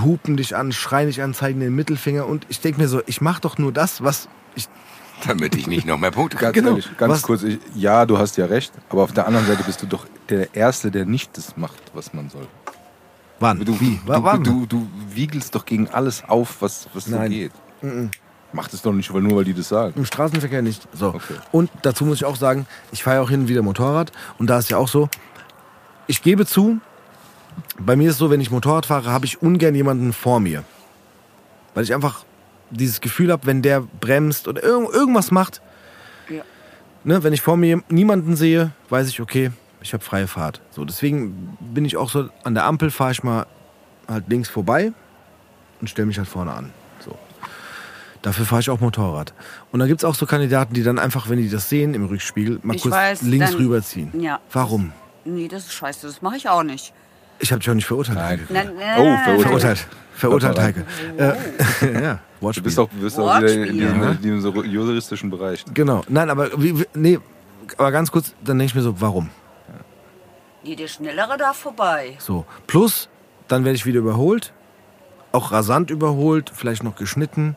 hupen dich an, schreien dich an, zeigen den Mittelfinger und ich denke mir so, ich mache doch nur das, was ich. [LAUGHS] Damit ich nicht noch mehr Punkte Ganz Genau. ehrlich, ganz Was- kurz, ich, ja, du hast ja recht, aber auf der anderen Seite bist du doch der Erste, der nicht das macht, was man soll. Wann? Du, Wie? du, Wa- wann? du, du wiegelst doch gegen alles auf, was, was so Nein. geht. Mach das doch nicht, weil nur weil die das sagen. Im Straßenverkehr nicht. So. Okay. Und dazu muss ich auch sagen, ich fahre ja auch hin und wieder Motorrad. Und da ist ja auch so, ich gebe zu, bei mir ist es so, wenn ich Motorrad fahre, habe ich ungern jemanden vor mir. Weil ich einfach dieses Gefühl habe, wenn der bremst oder irg irgendwas macht, Ja. ne, wenn ich vor mir niemanden sehe, weiß ich, okay, ich habe freie Fahrt. So, deswegen bin ich auch so, an der Ampel fahre ich mal halt links vorbei und stelle mich halt vorne an. So. Dafür fahre ich auch Motorrad. Und da gibt es auch so Kandidaten, die dann einfach, wenn die das sehen im Rückspiegel, mal Ich kurz weiß, links dann- rüberziehen. Ja. Warum? Nee, das ist scheiße, das mache ich auch nicht. Ich habe dich auch nicht verurteilt. Nein. Heike. Nein, nein, Oh, verurteilt. Verurteilt. Verurteilt, Heike. Äh, [LAUGHS] ja, Du bist auch, bist auch wieder in diesem, Ja. in diesem juristischen Bereich. Genau. Nein, aber wie, nee, aber ganz kurz, dann denke ich mir so, warum? Nee, der Schnellere darf vorbei. So. Plus, dann werde ich wieder überholt. Auch rasant überholt, vielleicht noch geschnitten.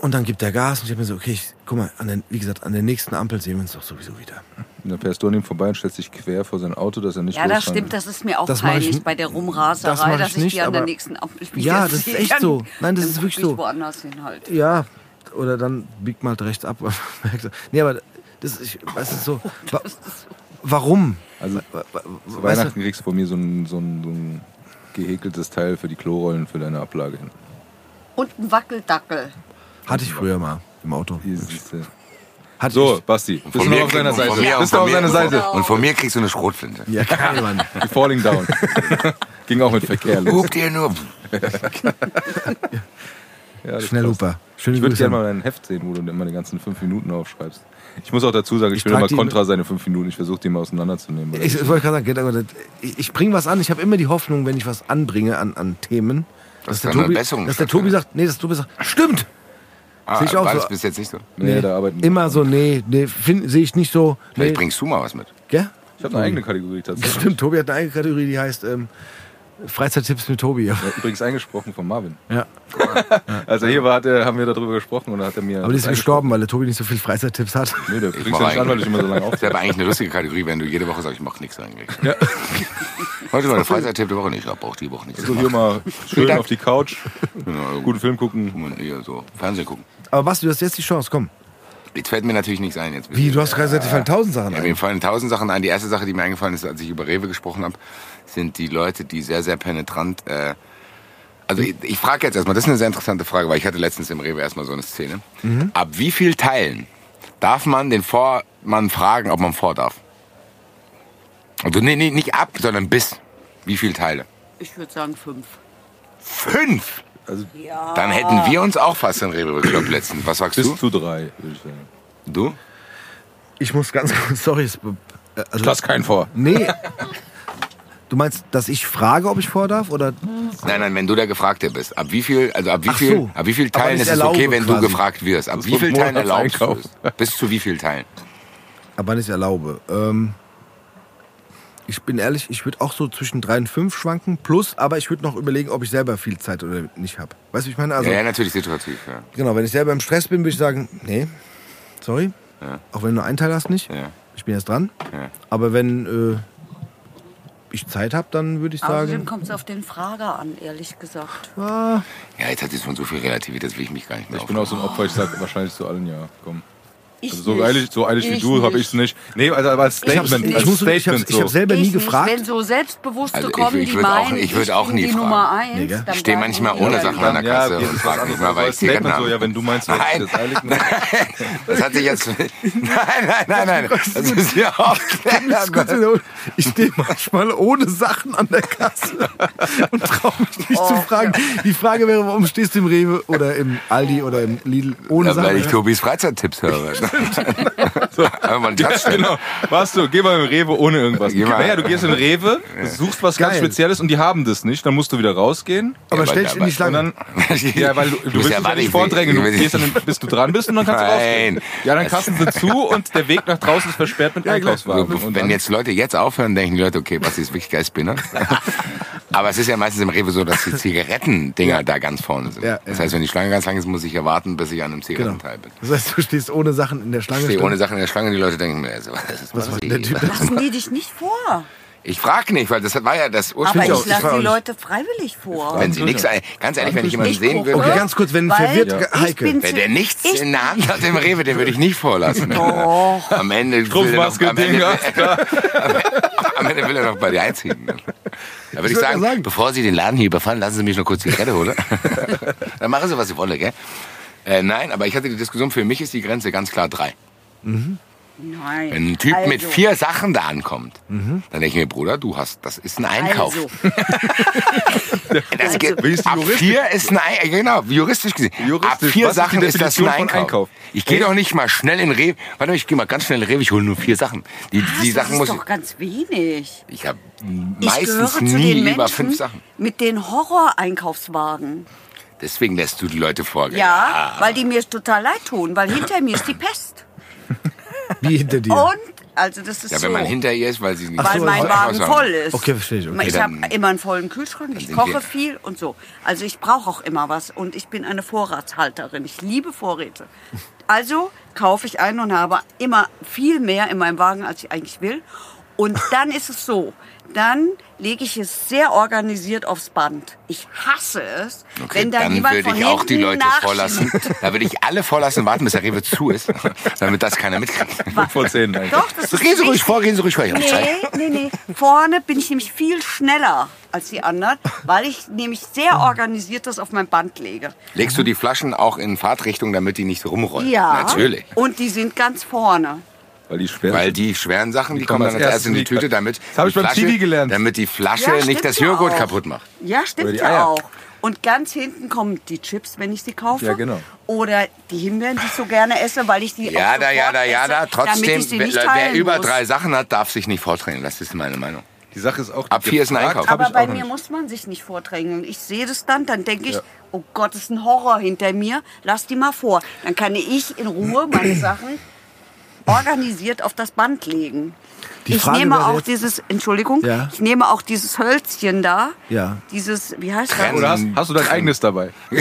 Und dann gibt der Gas und ich habe mir so, okay, ich, guck mal, an der, wie gesagt, an der nächsten Ampel sehen wir uns doch sowieso wieder. Und dann fährst du an ihm vorbei und stellst dich quer vor sein Auto, dass er nicht Ja, das stimmt, das ist mir auch Das ich peinlich n- bei der das Rumraserei, mach dass ich ich nicht, die an der aber- nächsten Ampel Ja, wieder das ist echt so. Nein, das dann ist wirklich ich so. woanders hin halt. Ja, oder dann biegt mal halt rechts ab. [LAUGHS] nee, aber das ist, weißt du, so, [LAUGHS] wa warum? Also zu Weihnachten kriegst du von mir so ein, so, ein, so ein gehäkeltes Teil für die Klorollen für deine Ablage hin. Und ein Wackeldackel. hatte ich früher mal im Auto. Hatte So, ich. Basti, bist du noch auf seiner von Seite? mir- Bist du von auf mir- seiner Seite? Und von mir kriegst du eine Schrotflinte. Ja, Mann. Die Falling Down. Ging auch mit [LAUGHS] Verkehr los. Hupt ihr nur. [LAUGHS] Ja, Schnell. Huper. Ich würde gerne mal dein Heft sehen, wo du immer die ganzen fünf Minuten aufschreibst. Ich muss auch dazu sagen, ich, Ich bin immer kontra seine fünf Minuten. Ich versuche die mal auseinanderzunehmen. Ich, ich wollte gerade sagen, ich, ich bringe was an. Ich habe immer die Hoffnung, wenn ich was anbringe an, an Themen, dass, Dass der, Tobi, dass der. Tobi sagt, nee, dass der Tobi sagt, stimmt. Ah, Sehe ich auch war so. das bis jetzt nicht so? nee, da arbeiten Immer so, nee, nee, sehe ich nicht so. Vielleicht Nee. bringst du mal was mit. Gell? Ich habe eine eigene Kategorie tatsächlich. Stimmt, Tobi hat eine eigene Kategorie, die heißt ähm, Freizeittipps mit Tobi. Ja, Übrigens eingesprochen von Marvin. Ja. [LAUGHS] Als er hier war, hat er, haben wir darüber gesprochen und da hat er mir. Aber die ist das gestorben, weil der Tobi nicht so viel Freizeittipps hat. Nee, der ja nicht an, weil ich immer so lange Das auf. wäre aber eigentlich eine lustige Kategorie, wenn du jede Woche sagst, ich mach nichts eigentlich. [LAUGHS] Heute war der Freizeittipp der Woche nicht. Ich auch die Woche nichts. So hier mal schön auf die Couch, guten Film gucken. Eher so Fernsehen gucken. Aber Basti, du hast jetzt die Chance, komm. Jetzt fällt mir natürlich nichts ein. Jetzt Wie, du hast gerade gesagt, dir fallen tausend Sachen Ja, ein. mir fallen tausend Sachen ein. Die erste Sache, die mir eingefallen ist, als ich über Rewe gesprochen habe, sind die Leute, die sehr, sehr penetrant. Äh, also ich, ich frage jetzt erstmal, das ist eine sehr interessante Frage, weil ich hatte letztens im Rewe erstmal so eine Szene. Mhm. Ab wie viel Teilen darf man den Vormann fragen, ob man vor darf? Also nee, nee, nicht ab, sondern bis. Wie viele Teile? Ich würde sagen fünf. Fünf! Also Ja. Dann hätten wir uns auch fast in Rewe gekloppt letztens. Was sagst bis du? zu drei, würde ich sagen. Du? Ich muss ganz kurz, sorry. es- äh, Also, Lass keinen vor. nee. [LAUGHS] Du meinst, dass ich frage, ob ich vor darf? Oder Nein, nein, wenn du der Gefragte bist. Ab wie viel, also ab wie Ach viel, so. ab wie viel Teilen ist es okay, wenn du quasi. gefragt wirst? Ab Das wie viel Teilen erlaubst du es? Bis zu wie viel Teilen? ab wann ich es erlaube? Ähm, ich bin ehrlich, ich würde auch so zwischen drei und fünf schwanken. Plus, aber ich würde noch überlegen, ob ich selber viel Zeit oder nicht habe. Weißt du, wie ich meine? Also, ja, ja, natürlich situativ. Ja. genau, wenn ich selber im Stress bin, würde ich sagen, nee, sorry. Ja. Auch wenn du nur einen Teil hast, nicht. Ja. Ich bin jetzt dran. Ja. Aber wenn äh, ich Zeit habe, dann würde ich Außerdem sagen, kommt es auf den Frager an, ehrlich gesagt. ah, ja, jetzt hat es schon so viel Relativität, das will ich mich gar nicht mehr Ich bin auch so ein Opfer, ich sag wahrscheinlich zu allen ja. Komm. Ich Also so nicht. eilig, so eilig wie Ich du habe ich es nicht. Nee, also aber als ich habe Statement, ich, als muss- ich hab's- Statement ich hab so. selber nie Ich nicht. gefragt. Wenn so Selbstbewusste Also ich- kommen, ich die würd auch- meinen, ich würd auch nie die fragen. Nummer eins, Nee, Ich steh bleiben manchmal die ohne Sachen an der Ja, Kasse das und ist frag was nicht mal, weil ich als Zigaretten Statement so, habe. ja, wenn du meinst, du hast Nein. jetzt eilig, [LAUGHS] ne? Das hat sich jetzt. [LAUGHS] Nein, nein, nein, nein. Das ist ja auch. Wiederholen. Ich stehe manchmal ohne Sachen an der Kasse [LAUGHS] und traue mich nicht zu fragen. Die Frage wäre, warum stehst du im Rewe oder im Aldi oder im Lidl ohne Ja, weil ich Sachen? Tobis Freizeittipps höre. Einfach mal einen Platz stellen. Genau. Warst du, geh mal im Rewe ohne irgendwas. Geh mal. Naja, du gehst in den Rewe, suchst was ganz Geil. Spezielles und die haben das nicht. Dann musst du wieder rausgehen. Aber Ja, stell dich in die Schlange. [LAUGHS] dann, ja, weil du, du willst ja dich ja nicht ich- vordrängen. Du gehst dann, bis du dran bist und dann kannst du Nein. rausgehen. Ja, dann kassen sie zu und der Weg nach draußen ist versperrt mit Einkaufswagen. Und Wenn dann- jetzt Leute jetzt aufhören, denken die Leute, okay, was ist wirklich geil Spinner? [LAUGHS] Aber es ist ja meistens im Rewe so, dass die Zigarettendinger da ganz vorne sind. Ja, das ja. heißt, wenn die Schlange ganz lang ist, muss ich ja warten, bis ich an einem Genau. Zigarettenteil bin. Das heißt, du stehst ohne Sachen in der Schlange. Ich stehe ohne Sachen in der Schlange, die Leute denken mir, also, was ist Was macht der Typ? Lassen die dich nicht vor. Ich frage nicht, weil das war ja das Aber ursprüngliche. ich ich lasse die Leute freiwillig vor. Wenn sie nichts, ganz ehrlich, wenn ich jemanden Ich sehen würde, Okay, ganz kurz, wenn verwirrt ich Heike. wenn der nichts Ich- in der Hand hat im Rewe, den würde ich nicht vorlassen. Doch. [LAUGHS] Am Ende will er noch, Strumpfmaske, am Ende, Dinger. [LAUGHS] am Ende will er noch bei dir einziehen. [LAUGHS] Da würde ich sagen, ja sagen. bevor Sie den Laden hier überfallen, lassen Sie mich noch kurz die Zigarette holen. Dann machen Sie, was Sie wollen, gell? Äh, nein, aber ich hatte die Diskussion, für mich ist die Grenze ganz klar drei. Nein. Wenn ein Typ also, mit vier Sachen da ankommt, dann denke ich mir, Bruder, du hast, das ist ein Einkauf. Also, [LAUGHS] [LAUGHS] Das Also- geht, ist ab juristisch? vier ist ein Ei- genau, juristisch gesehen. Juristisch, ab vier was ist Sachen ist das ein Einkauf. Einkauf? Ich gehe doch nicht mal schnell in Rewe. Warte mal, ich gehe mal ganz schnell in Rewe, ich hole nur vier Sachen. Die, was, die das Sachen ist muss doch ganz wenig. ich. Habe meistens gehöre zu nie den über Menschen fünf Sachen. mit den Horror-Einkaufswagen. Deswegen lässt du die Leute vorgehen. Ja, weil die mir total leid tun, weil hinter mir ist die Pest. [LAUGHS] Wie hinter dir. Und, also das ist Ja, so. wenn man hinter ihr ist, weil sie nicht weil so, mein Wagen voll ist. Okay, verstehe ich, okay. Ich habe immer einen vollen Kühlschrank, ich koche viel und so. Also ich brauche auch immer was und ich bin eine Vorratshalterin. Ich liebe Vorräte. Also kaufe ich ein und habe immer viel mehr in meinem Wagen, als ich eigentlich will. Und dann ist es so, dann lege ich es sehr organisiert aufs Band. Ich hasse es, Okay, wenn da dann jemand würde von ich auch die Leute vorlassen. Da würde ich alle vorlassen, warten, bis der Rewe zu ist, [LAUGHS] damit das keiner mitkriegt. [LAUGHS] Von zehn. Doch, das So, ist gehen Sie ruhig vor, gehen Sie ruhig vor. Ich hab Zeit. Nee, nee, nee. Vorne bin ich nämlich viel schneller als die anderen, weil ich nämlich sehr organisiert das auf mein Band lege. Legst du die Flaschen auch in Fahrtrichtung, damit die nicht rumrollen? Ja. Natürlich. Und die sind ganz vorne. Weil die schwer Weil die schweren Sachen, die, kommen kommen dann als erstes in die die Tüte, damit Das ich die Flasche- Zivi gelernt. Damit die Flasche Ja, nicht das ja Joghurt auch. kaputt macht. Ja, stimmt die ja auch. Und ganz hinten kommen die Chips, wenn ich sie kaufe. Ja, genau. Oder die Himbeeren, die ich so gerne esse, weil ich die Ja, auch da, ja, da, ja, da. damit Trotzdem, ich sie wer, nicht wer über muss. drei Sachen hat, darf sich nicht vordrängen. Das ist meine Meinung. Die Sache ist auch. Ab vier ist ein Einkauf. Aber bei mir nicht. muss man sich nicht vordrängeln. Ich sehe das dann, dann denke ich, Ja. oh Gott, ist ein Horror hinter mir. Lass die mal vor. Dann kann ich in Ruhe meine [CLEARS THROAT] Sachen organisiert auf das Band legen. Die ich Frage nehme auch jetzt- dieses, Entschuldigung, Ja. ich nehme auch dieses Hölzchen da. Ja. Dieses, wie heißt Trennen. das? Oder hast, hast du dein eigenes dabei? [LAUGHS]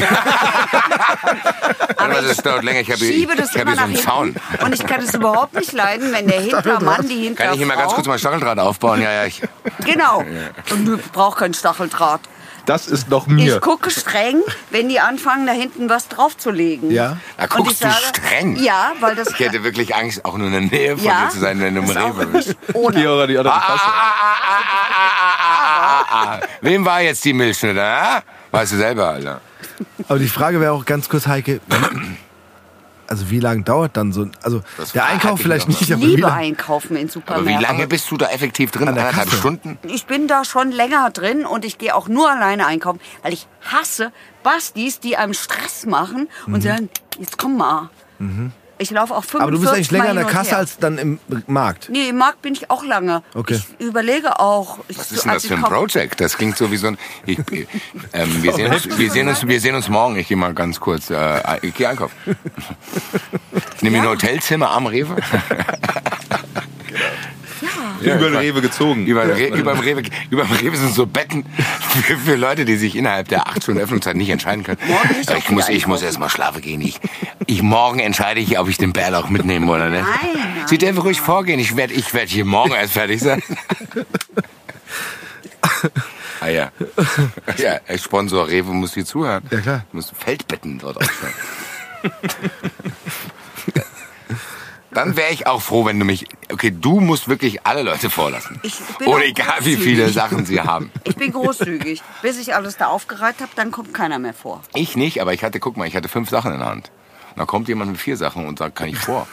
Aber das dauert länger. Ich habe schiebe das ich habe immer nach so hinten. Zaun. Und ich kann es überhaupt nicht leiden, wenn der [LAUGHS] Hintermann die Hinterfrau... Kann ich hier mal ganz kurz mal Stacheldraht aufbauen? Ja, ja, ich. Genau. Und du brauchst keinen Stacheldraht. Das ist noch mir. Ich gucke streng, wenn die anfangen, da hinten was draufzulegen. Ja? Da Und guckst ich du sage, streng. Ja, weil das... Ich hätte wirklich Angst, auch nur in der Nähe von ja, dir zu sein, wenn du im Rewe bist. ohne. Die oder die andere Tasse. Ah, Wem war jetzt die Milchschnitte? Ah? Weißt du selber, Alter. Aber die Frage wäre auch ganz kurz, Heike, also wie lange dauert dann so, ein- also Das der Einkauf ich vielleicht nicht, Ich aber wie liebe lange? einkaufen in Aber Supermärkten. wie lange bist du da effektiv drin? An der Anderthalb Kasse. Stunden? Ich bin da schon länger drin und ich gehe auch nur alleine einkaufen, weil ich hasse Bastis, die einem Stress machen und sagen, jetzt komm mal. Ich laufe auch 45 Aber du bist eigentlich länger an der Kasse als dann im Markt. Nee, im Markt bin ich auch lange. Okay. Ich überlege auch. Ich, Was ist denn das für ein Project? Das klingt so wie so ein. Ich, ähm, wir, sehen uns, wir, sehen uns, wir sehen uns morgen. Ich gehe mal ganz kurz. Äh, ich gehe einkaufen. [LAUGHS] Ich nehme mir ein Hotelzimmer am Rewe. [LAUGHS] [LAUGHS] Über den Rewe gezogen. Über, dem Re über, dem Rewe, über dem Rewe sind so Betten für, für Leute, die sich innerhalb der acht Stunden Öffnungszeit nicht entscheiden können. Morgen ich muss, ich muss erst mal schlafen gehen. Ich, ich, morgen entscheide ich, ob ich den Bärlauch mitnehme oder nicht. Nein, nein, Sie dürfen ruhig vorgehen. Ich werde ich werd hier morgen erst fertig sein. [LAUGHS] ah ja. [LAUGHS] Ja, Sponsor Rewe muss hier zuhören. Ja, klar. Du musst Feldbetten dort aufstellen. [LAUGHS] Dann wäre ich auch froh, wenn du mich. Okay, du musst wirklich alle Leute vorlassen. Ich bin Oder egal, wie viele großzügig. Sachen sie haben. Ich bin großzügig. Bis ich alles da aufgereiht habe, dann kommt keiner mehr vor. Ich nicht, aber ich hatte, guck mal, ich hatte fünf Sachen in der Hand. Und dann kommt jemand mit vier Sachen und sagt, kann ich vor?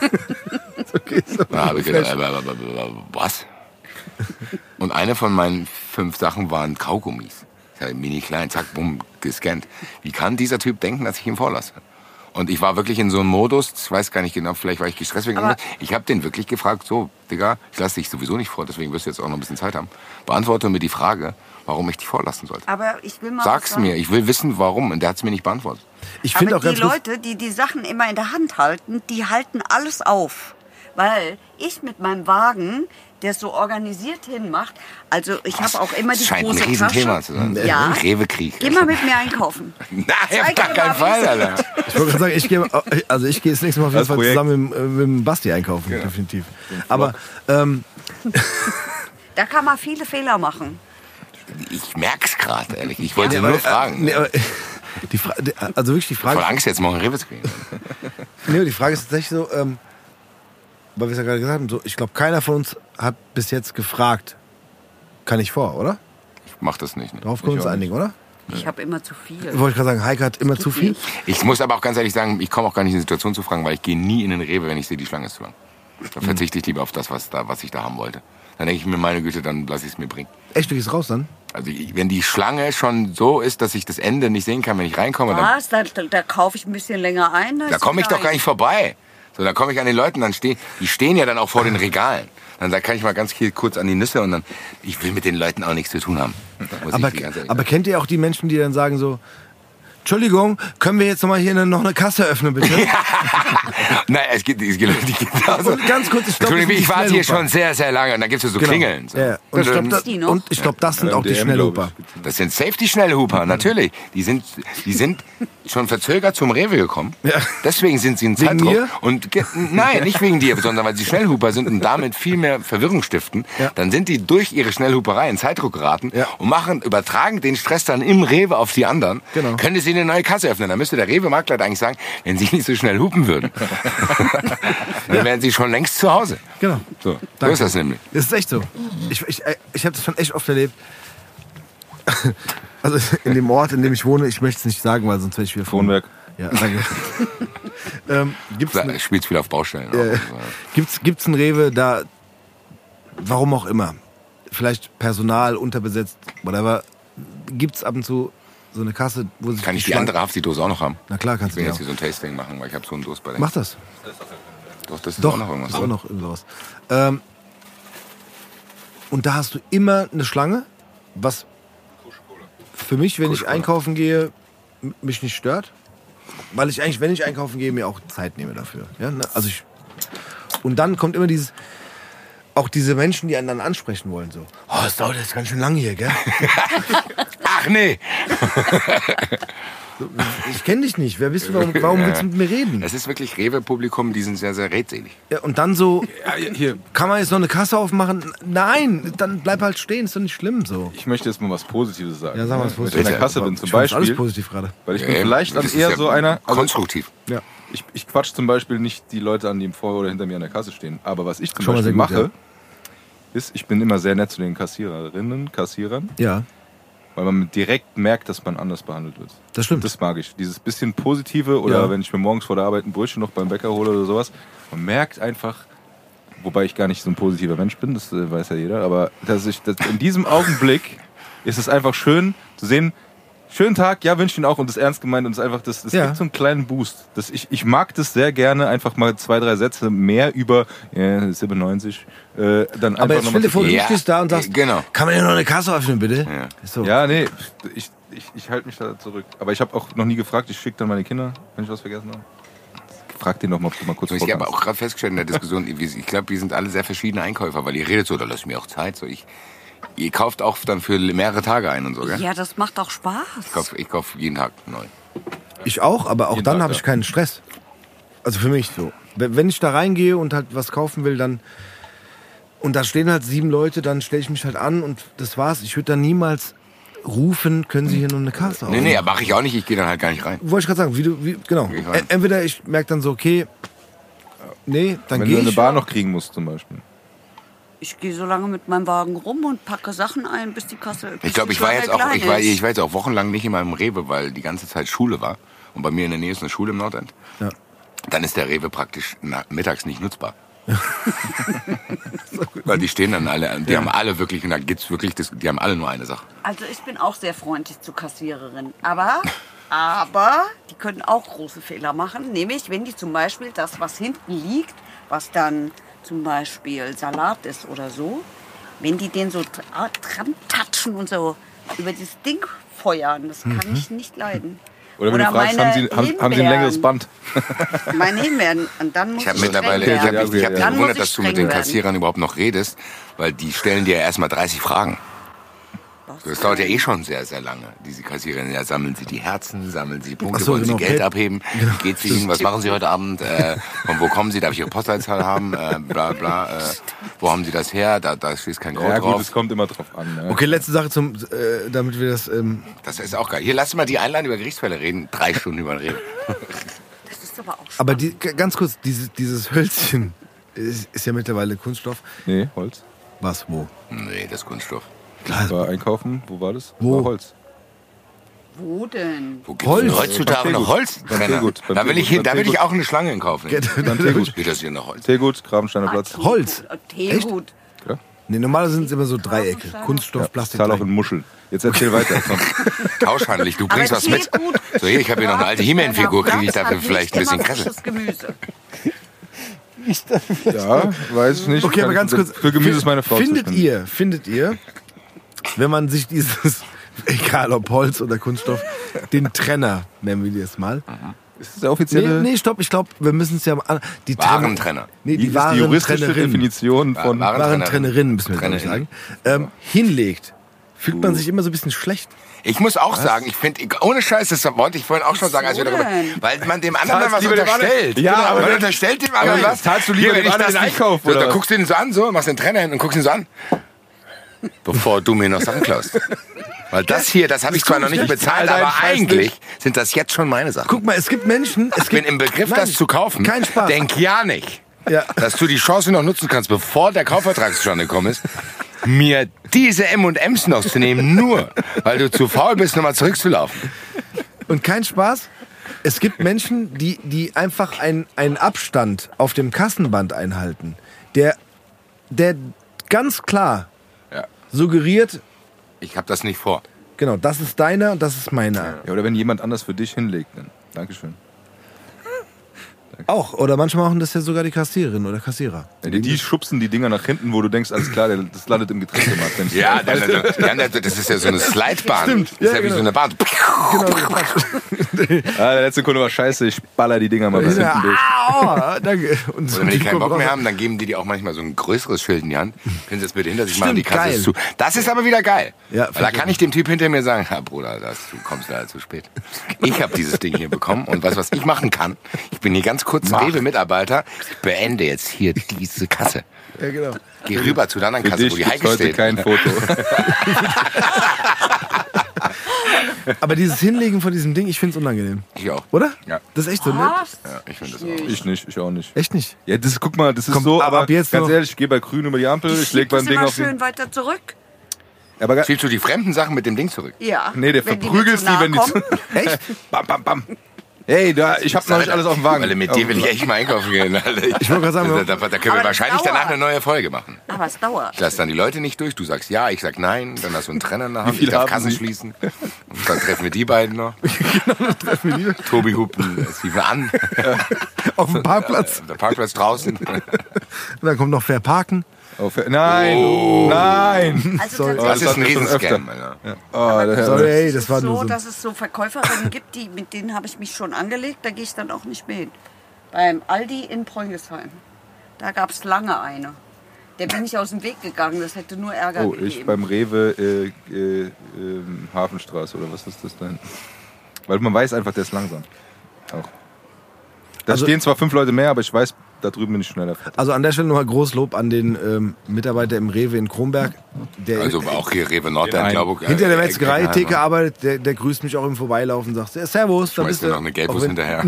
[LAUGHS] Da habe ich gedacht, äh, äh, äh, was? Und eine von meinen fünf Sachen waren Kaugummis. Mini klein, zack, bumm, gescannt. Wie kann dieser Typ denken, dass ich ihn vorlasse? Und ich war wirklich in so einem Modus, ich weiß gar nicht genau, vielleicht war ich gestresst wegen Aber-. Ich habe den wirklich gefragt, so, Digga, ich lasse dich sowieso nicht vor, deswegen wirst du jetzt auch noch ein bisschen Zeit haben. Beantworte mir die Frage, warum ich dich vorlassen sollte. Aber ich will mal Sag's mir, ich will wissen, warum. Und der hat's mir nicht beantwortet. Ich finde auch die Leute, die die Sachen immer in der Hand halten, die halten alles auf. Weil ich mit meinem Wagen, der es so organisiert hinmacht, also ich habe auch immer die Das scheint ein große Riesenthema Tasche. zu sein. Ja. Rewe-Krieg. Geh mal mit mir einkaufen. [LAUGHS] Nein, auf gar keinen Fall, Alter. ich wollte gerade sagen, ich gehe, also ich gehe das nächste Mal auf jeden Fall Projekt. zusammen mit, dem- mit dem Basti einkaufen, definitiv. Aber ähm, Da kann man viele Fehler machen. Ich merk's gerade, ehrlich. Ich wollte Ja, nur äh, fragen. nee, aber, die Fra also wirklich die Frage, Voll Angst, jetzt morgen Rewe zu kriegen. nee, die Frage ist tatsächlich so, ähm, weil wir es ja gerade gesagt haben, so, ich glaube, keiner von uns hat bis jetzt gefragt, kann ich vor, oder? Ich mach das nicht. Ne? Darauf können wir uns einigen, oder? Ich habe immer zu viel. Wollte ich gerade sagen, Heike hat immer zu viel. Ich muss aber auch ganz ehrlich sagen, ich komme auch gar nicht in die Situation zu fragen, weil ich gehe nie in den Rewe, wenn ich sehe, die Schlange ist zu lang. Da verzichte ich lieber auf das, was, da, was ich da haben wollte. Dann denke ich mir, meine Güte, dann lasse ich es mir bringen. Echt, du gehst raus dann? Also wenn die Schlange schon so ist, dass ich das Ende nicht sehen kann, wenn ich reinkomme, dann, Was? Da, da, da kaufe ich ein bisschen länger ein. da komme ich doch gar nicht vorbei. So, dann komme ich an den Leuten, dann stehen, die stehen ja dann auch vor den Regalen. Dann sag- kann ich mal ganz kurz an die Nüsse und dann, ich will mit den Leuten auch nichts zu tun haben. Aber, aber kennt ihr auch die Menschen, die dann sagen so, Entschuldigung, können wir jetzt noch mal hier eine, noch eine Kasse öffnen, bitte? [LAUGHS] Nein, es gibt, es gibt die gibt also, Und ganz kurz, ich Entschuldigung, ich warte hier schon sehr, sehr lange und dann gibt's ja so Genau. Klingeln. So. Ja, ja. Und ich glaube, Dadum. das, die noch? und ich glaub, das sind auch die DM, Schnellhuper. Das sind Safety-Schnellhuper, natürlich. Die sind, die sind schon verzögert zum Rewe gekommen. Ja. Deswegen sind sie in Wegen Zeitdruck. mir? Und nein, nicht wegen dir, sondern weil sie Schnellhuper sind und damit viel mehr Verwirrung stiften. Ja. Dann sind die durch ihre Schnellhuperei in Zeitdruck geraten Ja. und machen, übertragen den Stress dann im Rewe auf die anderen. Genau. Könnte sie eine neue Kasse öffnen. Dann müsste der Rewe-Marktleiter eigentlich sagen, wenn sie [LAUGHS] nicht so schnell hupen würden, [LAUGHS] dann wären sie schon längst zu Hause. Genau. So, so ist das nämlich. Das ist echt so. Ich, ich, ich habe das schon echt oft erlebt. [LAUGHS] Also in dem Ort, in dem ich wohne, ich möchte es nicht sagen, weil sonst werde ich wieder Kronwerk. Ja, danke. [LAUGHS] ähm, gibt's Da ein, spielt viel auf Baustellen. Äh, auch. gibt's, gibt's ein Rewe, da, warum auch immer, vielleicht Personal unterbesetzt, whatever, gibt's ab und zu so eine Kasse, wo sich Kann ich die Schlange- andere Hafti-Dose auch noch haben? Na klar, Ich kannst du will die jetzt hier so ein Tasting machen, weil ich habe so einen Durst bei der. Mach das. Doch, das ist Doch, auch noch irgendwas. ist auch noch irgendwas. Ähm, und da hast du immer eine Schlange, was für mich, wenn ich einkaufen gehe, mich nicht stört. Weil ich eigentlich, wenn ich einkaufen gehe, mir auch Zeit nehme dafür. Ja, ne? also ich, und dann kommt immer dieses, auch diese Menschen, die einen dann ansprechen wollen, so, oh, es dauert jetzt ganz schön lange hier, gell? [LAUGHS] Ach nee! [LAUGHS] Ich kenne dich nicht, wer bist du, warum, warum willst du mit mir reden? Es ist wirklich Rewe-Publikum, die sind sehr, sehr redselig. Ja, und dann so, Ja, hier, kann man jetzt noch eine Kasse aufmachen? Nein, dann bleib halt stehen, ist doch nicht schlimm so. ich möchte jetzt mal was Positives sagen. Ja, sag mal was Wenn ich Positives. in der Kasse bin zum das alles Beispiel, positiv gerade. weil ich bin Ja, vielleicht dann eher ja so einer, also konstruktiv. Ja. ich, ich quatsch zum Beispiel nicht die Leute an, die vor oder hinter mir an der Kasse stehen. Aber was ich zum Schon Beispiel gut, mache, ist, ich bin immer sehr nett zu den Kassiererinnen, Kassierern, Ja, weil man direkt merkt, dass man anders behandelt wird. das stimmt. Das mag ich. Dieses bisschen Positive oder Ja. wenn ich mir morgens vor der Arbeit ein Brötchen noch beim Bäcker hole oder sowas. Man merkt einfach, wobei ich gar nicht so ein positiver Mensch bin, das äh, weiß ja jeder, aber dass ich, dass in diesem Augenblick ist es einfach schön zu sehen, schönen Tag, ja, wünsche Ihnen auch und das ist ernst gemeint und es ist einfach, das, das Ja. gibt so einen kleinen Boost. Das, ich, ich mag das sehr gerne, einfach mal zwei, drei Sätze mehr über äh, 97, äh, dann Aber einfach jetzt noch stell dir vor, du Ja, stehst da und sagst, genau. kann man hier noch eine Kasse öffnen, bitte? Ja. So. Ja, nee, ich, ich, ich halte mich da zurück. Aber ich habe auch noch nie gefragt, ich schicke dann meine Kinder, wenn ich was vergessen habe. Frag den doch mal, ob du mal kurz Ich habe auch gerade festgestellt in der Diskussion, [LAUGHS] ich glaube, wir sind alle sehr verschiedene Einkäufer, weil ihr redet so, da lasst mir auch Zeit. So, ich, ihr kauft auch dann für mehrere Tage ein und so, gell? Ja, das macht doch Spaß. Ich kaufe ich kauf jeden Tag neu. Ich auch, aber auch Jeden dann Tag, habe ja. ich keinen Stress. Also für mich so. Wenn wenn ich da reingehe und halt was kaufen will, dann und da stehen halt sieben Leute, dann stelle ich mich halt an und das war's. Ich würde dann niemals rufen, können Sie hier noch eine Kasse Nee, nee, mache ich auch nicht, ich gehe dann halt gar nicht rein. Wollte ich gerade sagen, wie du, wie, genau. Geh ich rein. Entweder ich merke dann so, okay, nee, dann Wenn gehe du eine ich. Bar noch kriegen musst zum Beispiel. Ich gehe so lange mit meinem Wagen rum und packe Sachen ein, bis die Kasse. bis Ich glaube, ich war jetzt auch, ich war, ich war jetzt auch wochenlang nicht in meinem Rewe, weil die ganze Zeit Schule war. Und bei mir in der Nähe ist eine Schule im Nordend. Ja. Dann ist der Rewe praktisch mittags nicht nutzbar. [LAUGHS] weil die stehen dann alle, die haben alle wirklich, und da gibt's wirklich, das, die haben alle nur eine Sache. Also ich bin auch sehr freundlich zu Kassiererin. Aber Aber die können auch große Fehler machen, nämlich wenn die zum Beispiel das, was hinten liegt, was dann zum Beispiel Salat ist oder so, wenn die den so dra- dran touchen und so über das Ding feuern, das kann ich nicht leiden. Oder wenn du fragst, haben sie, haben, haben sie ein längeres Band? Meine Himbeeren. Und dann muss Ich habe ich mittlerweile, ich habe werden. ich hab mich Dann muss gewundert, ich dass du mit den werden. Kassierern überhaupt noch redest, weil die stellen dir ja erstmal 30 Fragen. Das dauert ja eh schon sehr, sehr lange. Diese Kassiererin, ja, sammeln Sie die Herzen, sammeln Sie die Punkte, so, wollen genau, [LAUGHS] Sie Geld Pay- abheben, wie geht's Ihnen, was machen Sie heute Abend, äh, [LAUGHS] von wo kommen Sie, darf ich Ihre Postleitzahl haben, äh, bla bla, äh, wo haben Sie das her, da, da steht kein Code Ja gut, drauf. es kommt immer drauf an. Ne? Okay, letzte Sache zum, äh, damit wir das. Ähm, Das ist auch geil. Hier, lass mal die Einladung über Gerichtsfälle reden, drei Stunden über reden. [LAUGHS] Das ist aber auch aber die, ganz kurz, dieses, dieses Hölzchen ist, ist ja mittlerweile Kunststoff. Nee, Holz. Was, wo? Nee, das ist Kunststoff. Ich war einkaufen. Wo war das? Wo? War Holz. Wo denn? Wo gibt's denn Holz. heutzutage noch. Holz? Beim Da will ich hin, da will ich auch eine Schlange in Kauf nehmen. Beim Teegut. Wie das hier noch Holz? Teegut, Grabensteiner Platz. Ah, Holz? Teegut. Teegut. Ja? Nee, normalerweise sind es immer so Dreiecke. Kunststoff, Ja, Plastik. zahl auch in Muscheln. Jetzt erzähl weiter. [LAUGHS] Tauschhandelig, du bringst Aber was mit. So, hier, ich habe hier noch eine alte He-Man-Figur, kriege ich dafür vielleicht ein bisschen Kresse. Gemüse. Ja, weiß ich nicht. Okay, aber ganz kurz. Für Gemüse ist meine Frau Findet ihr, findet ihr, wenn man sich dieses, [LAUGHS] egal ob Holz oder Kunststoff, den Trenner, nennen wir das mal. Ist das der Nee, offizielle? nee, stopp, ich glaube, wir müssen es ja mal. Die Warentrenner. Nee, die die juristische Warentrennerin. Definition von Waren- Warentrennerin, müssen wir ich sagen. Trennerin. Ähm, hinlegt, fühlt man sich immer so ein bisschen schlecht. Ich muss auch sagen, ich finde, ohne Scheiß, das wollte ich vorhin auch schon sagen, als wir darüber, weil man dem anderen Zahlst was unterstellt. Ja, aber man dann- unterstellt dem anderen was. zahlst du lieber Hier, wenn ich anderen das den nicht- Einkauf, oder Da was? guckst du ihn so an, so, machst den Trenner hin und guckst ihn so an. Bevor du mir noch Sachen klaust. Weil das hier, das habe ich zwar noch nicht bezahlt, aber eigentlich sind das jetzt schon meine Sachen. Guck mal, es gibt Menschen. Es Ich bin gibt, im Begriff, Nein, das zu kaufen. Kein Spaß. Denk ja nicht, Ja. dass du die Chance noch nutzen kannst, bevor der Kaufvertrag zustande gekommen ist, mir diese M&M's noch zu nehmen, nur weil du zu faul bist, nochmal zurückzulaufen. Und kein Spaß. Es gibt Menschen, die, die einfach einen, einen Abstand auf dem Kassenband einhalten, der, der ganz klar. Suggeriert, Ich habe das nicht vor. genau, das ist deiner und das ist meiner. Ja, oder wenn jemand anders für dich hinlegt, dann. Dankeschön. Auch. Oder manchmal machen das ja sogar die Kassiererin oder Kassierer. Ja, die, die schubsen die Dinger nach hinten, wo du denkst, alles klar, das landet im Getränkemarkt. Ja, dann, dann, dann, dann, das ist ja so eine Slidebahn. Stimmt, Das ist ja, ja wie genau. so eine Bahn. [LAUGHS] Ah, der letzte Kunde war scheiße, ich baller die Dinger mal bis hinten durch. aua, [LAUGHS] danke. Und Oder wenn die keinen Bock mehr haben, dann geben die dir auch manchmal so ein größeres Schild in die Hand. Können Sie das bitte hinter sich machen, die Kasse geil. ist zu. Das ist aber wieder geil. Ja, Weil da kann ich dem Typ hinter mir sagen, ja, Bruder, das, du kommst leider zu spät. Ich habe dieses Ding hier bekommen und was, was ich machen kann, ich bin hier ganz kurz Rewe-Mitarbeiter, ich beende jetzt hier diese Kasse. Ja, genau. Geh rüber zu der anderen Für Kasse, wo die Heike heute steht. kein Foto. [LAUGHS] Aber dieses Hinlegen von diesem Ding, ich finde es unangenehm. Ich auch. Oder? Ja. Das ist echt so, ne? Was? Ja, ich finde das auch. Ich nicht, ich auch nicht. Echt nicht. Ja, das, guck mal, das ist Komm, so, aber ab jetzt ganz noch- ehrlich, ich gehe bei Grün über die Ampel, ich leg beim Ding immer auf den... schön weiter zurück. Aber, ga- Schiebst du die fremden Sachen mit dem Ding zurück? Ja. nee, der Wenn mir zu die, nahe wenn die... kommen. [LAUGHS] Echt? Bam, bam, bam. Hey, da, ich hab noch nicht alles auf dem Wagen. Weil mit dir will ich echt mal einkaufen gehen. [LAUGHS] Alter. Ich wollte gerade sagen, da, da, da können wir wahrscheinlich dauert. danach eine neue Folge machen. Aber es dauert. Ich lasse dann die Leute nicht durch. Du sagst ja, ich sag nein. Dann hast du einen Trenner der Hand. Ich darf Kassen Sie? schließen. Und dann treffen wir die beiden noch. [LAUGHS] Tobi hupen Steven an. [LAUGHS] Auf dem Parkplatz. Der Parkplatz draußen. Und dann kommt noch Verparken. Auf, nein, Oh. nein. Also Sorry. Das ist ein Riesenscam. Alter. Oh, der Sorry, ey, das Es war so, so. dass es so Verkäuferinnen gibt, die, mit denen habe ich mich schon angelegt, da gehe ich dann auch nicht mehr hin. Beim Aldi in Preungesheim. Da gab es lange eine. Der bin ich aus dem Weg gegangen, das hätte nur Ärger Oh, gegeben. ich beim Rewe äh, äh, ähm, Hafenstraße oder was ist das denn? Weil man weiß einfach, der ist langsam. Auch. Da Also- stehen zwar fünf Leute mehr, aber ich weiß, da drüben bin ich schneller. Also an der Stelle nochmal Großlob an den ähm, Mitarbeiter im Rewe in Kronberg, der Also auch hier Rewe Nordland, einen. glaube ich. hinter der äh, Metzgerei äh, Theke arbeitet, der, der grüßt mich auch im Vorbeilaufen und sagt, ja, Servus, da bist du. noch eine Gelbwurst hinterher.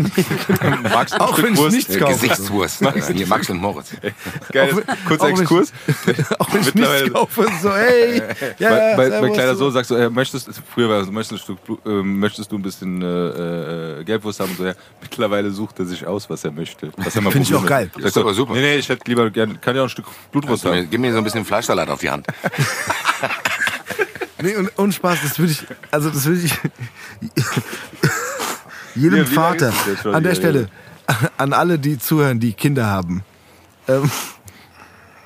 Magst du ein Auch wenn ich Wurst? nichts kaufe. Gesichtswurst. Hier Max und Moritz. [LAUGHS] Geil, kurzer auch wenn ich- Exkurs. [LAUGHS] Auch wenn ich nichts kaufe, so, hey, [LAUGHS] ja, bei, bei, servus, bei kleiner so. Sohn sagst du, äh, möchtest, früher war es, möchtest du, äh, möchtest du ein bisschen äh, äh, Gelbwurst haben? Und so, ja, mittlerweile sucht er sich aus, was er möchte. Was er mal Find ich auch geil. Das ist aber super. Nee, nee, ich hätte lieber gern, kann ja auch ein Stück Blutwurst Also, haben. Gib mir so ein bisschen Fleischsalat auf die Hand. Nee, und, und Spaß, das würde ich, also das würde ich, jedem Ja, Vater, an der Stelle, an alle, die zuhören, die Kinder haben. Ähm,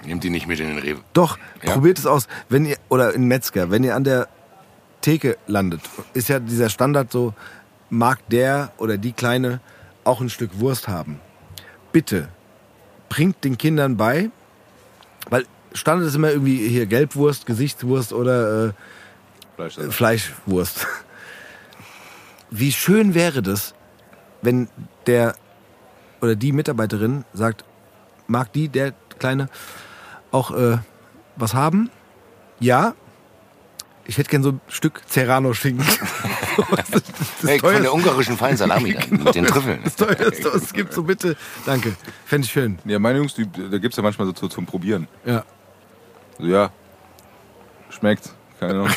Nehmt die nicht mit in den Rewe. doch, Ja. probiert es aus. Wenn ihr, oder in Metzger, wenn ihr an der Theke landet, ist ja dieser Standard so, mag der oder die Kleine auch ein Stück Wurst haben. Bitte, bringt den Kindern bei, weil Standard ist immer irgendwie hier Gelbwurst, Gesichtswurst oder äh, äh, Fleischwurst. Wie schön wäre das, wenn der oder die Mitarbeiterin sagt, mag die, der Kleine, auch äh, was haben? Ja. Ich hätte gern so ein Stück Serrano-Schinken. [LAUGHS] Hey, von der ungarischen feinen Salami dann, mit den Trüffeln. Das teuerste, was es gibt, so bitte. Danke. Fände ich schön. Ja, meine Jungs, die, da gibt es ja manchmal so zu, zum Probieren. Ja. So, ja, schmeckt. Keine Ahnung.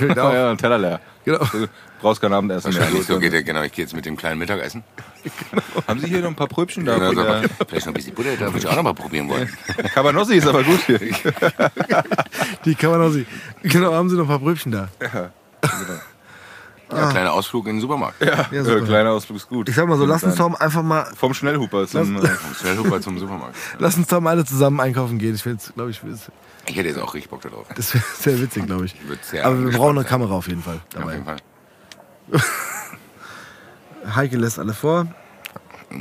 [LAUGHS] [LAUGHS] Ja, ein Teller leer. Genau. Brauchst kein Abendessen mehr. Wahrscheinlich so geht er, genau. Ich gehe jetzt mit dem kleinen Mittagessen. [LAUGHS] Haben Sie hier noch ein paar Pröbchen da? Genau, der vielleicht noch ein bisschen Butter, da würde ich auch noch mal probieren wollen. [LAUGHS] Cabanossi ist aber gut hier. [LAUGHS] Die sehen. Genau, haben Sie noch ein paar Brötchen da? Ja, kleiner Ausflug in den Supermarkt. Ja, Ja, äh, kleiner Ausflug ist gut. Ich sag mal so, lass uns doch einfach mal, Vom Schnellhuper zum... Äh, Vom Schnellhuber zum Supermarkt. lass uns doch mal alle zusammen einkaufen gehen. Ich finde glaube ich, das Ich hätte jetzt auch richtig Bock darauf. wäre sehr witzig, glaube ich. Aber wir brauchen eine. Kamera auf jeden Fall Auf dabei. jeden Fall. [LAUGHS] Heike lässt alle vor.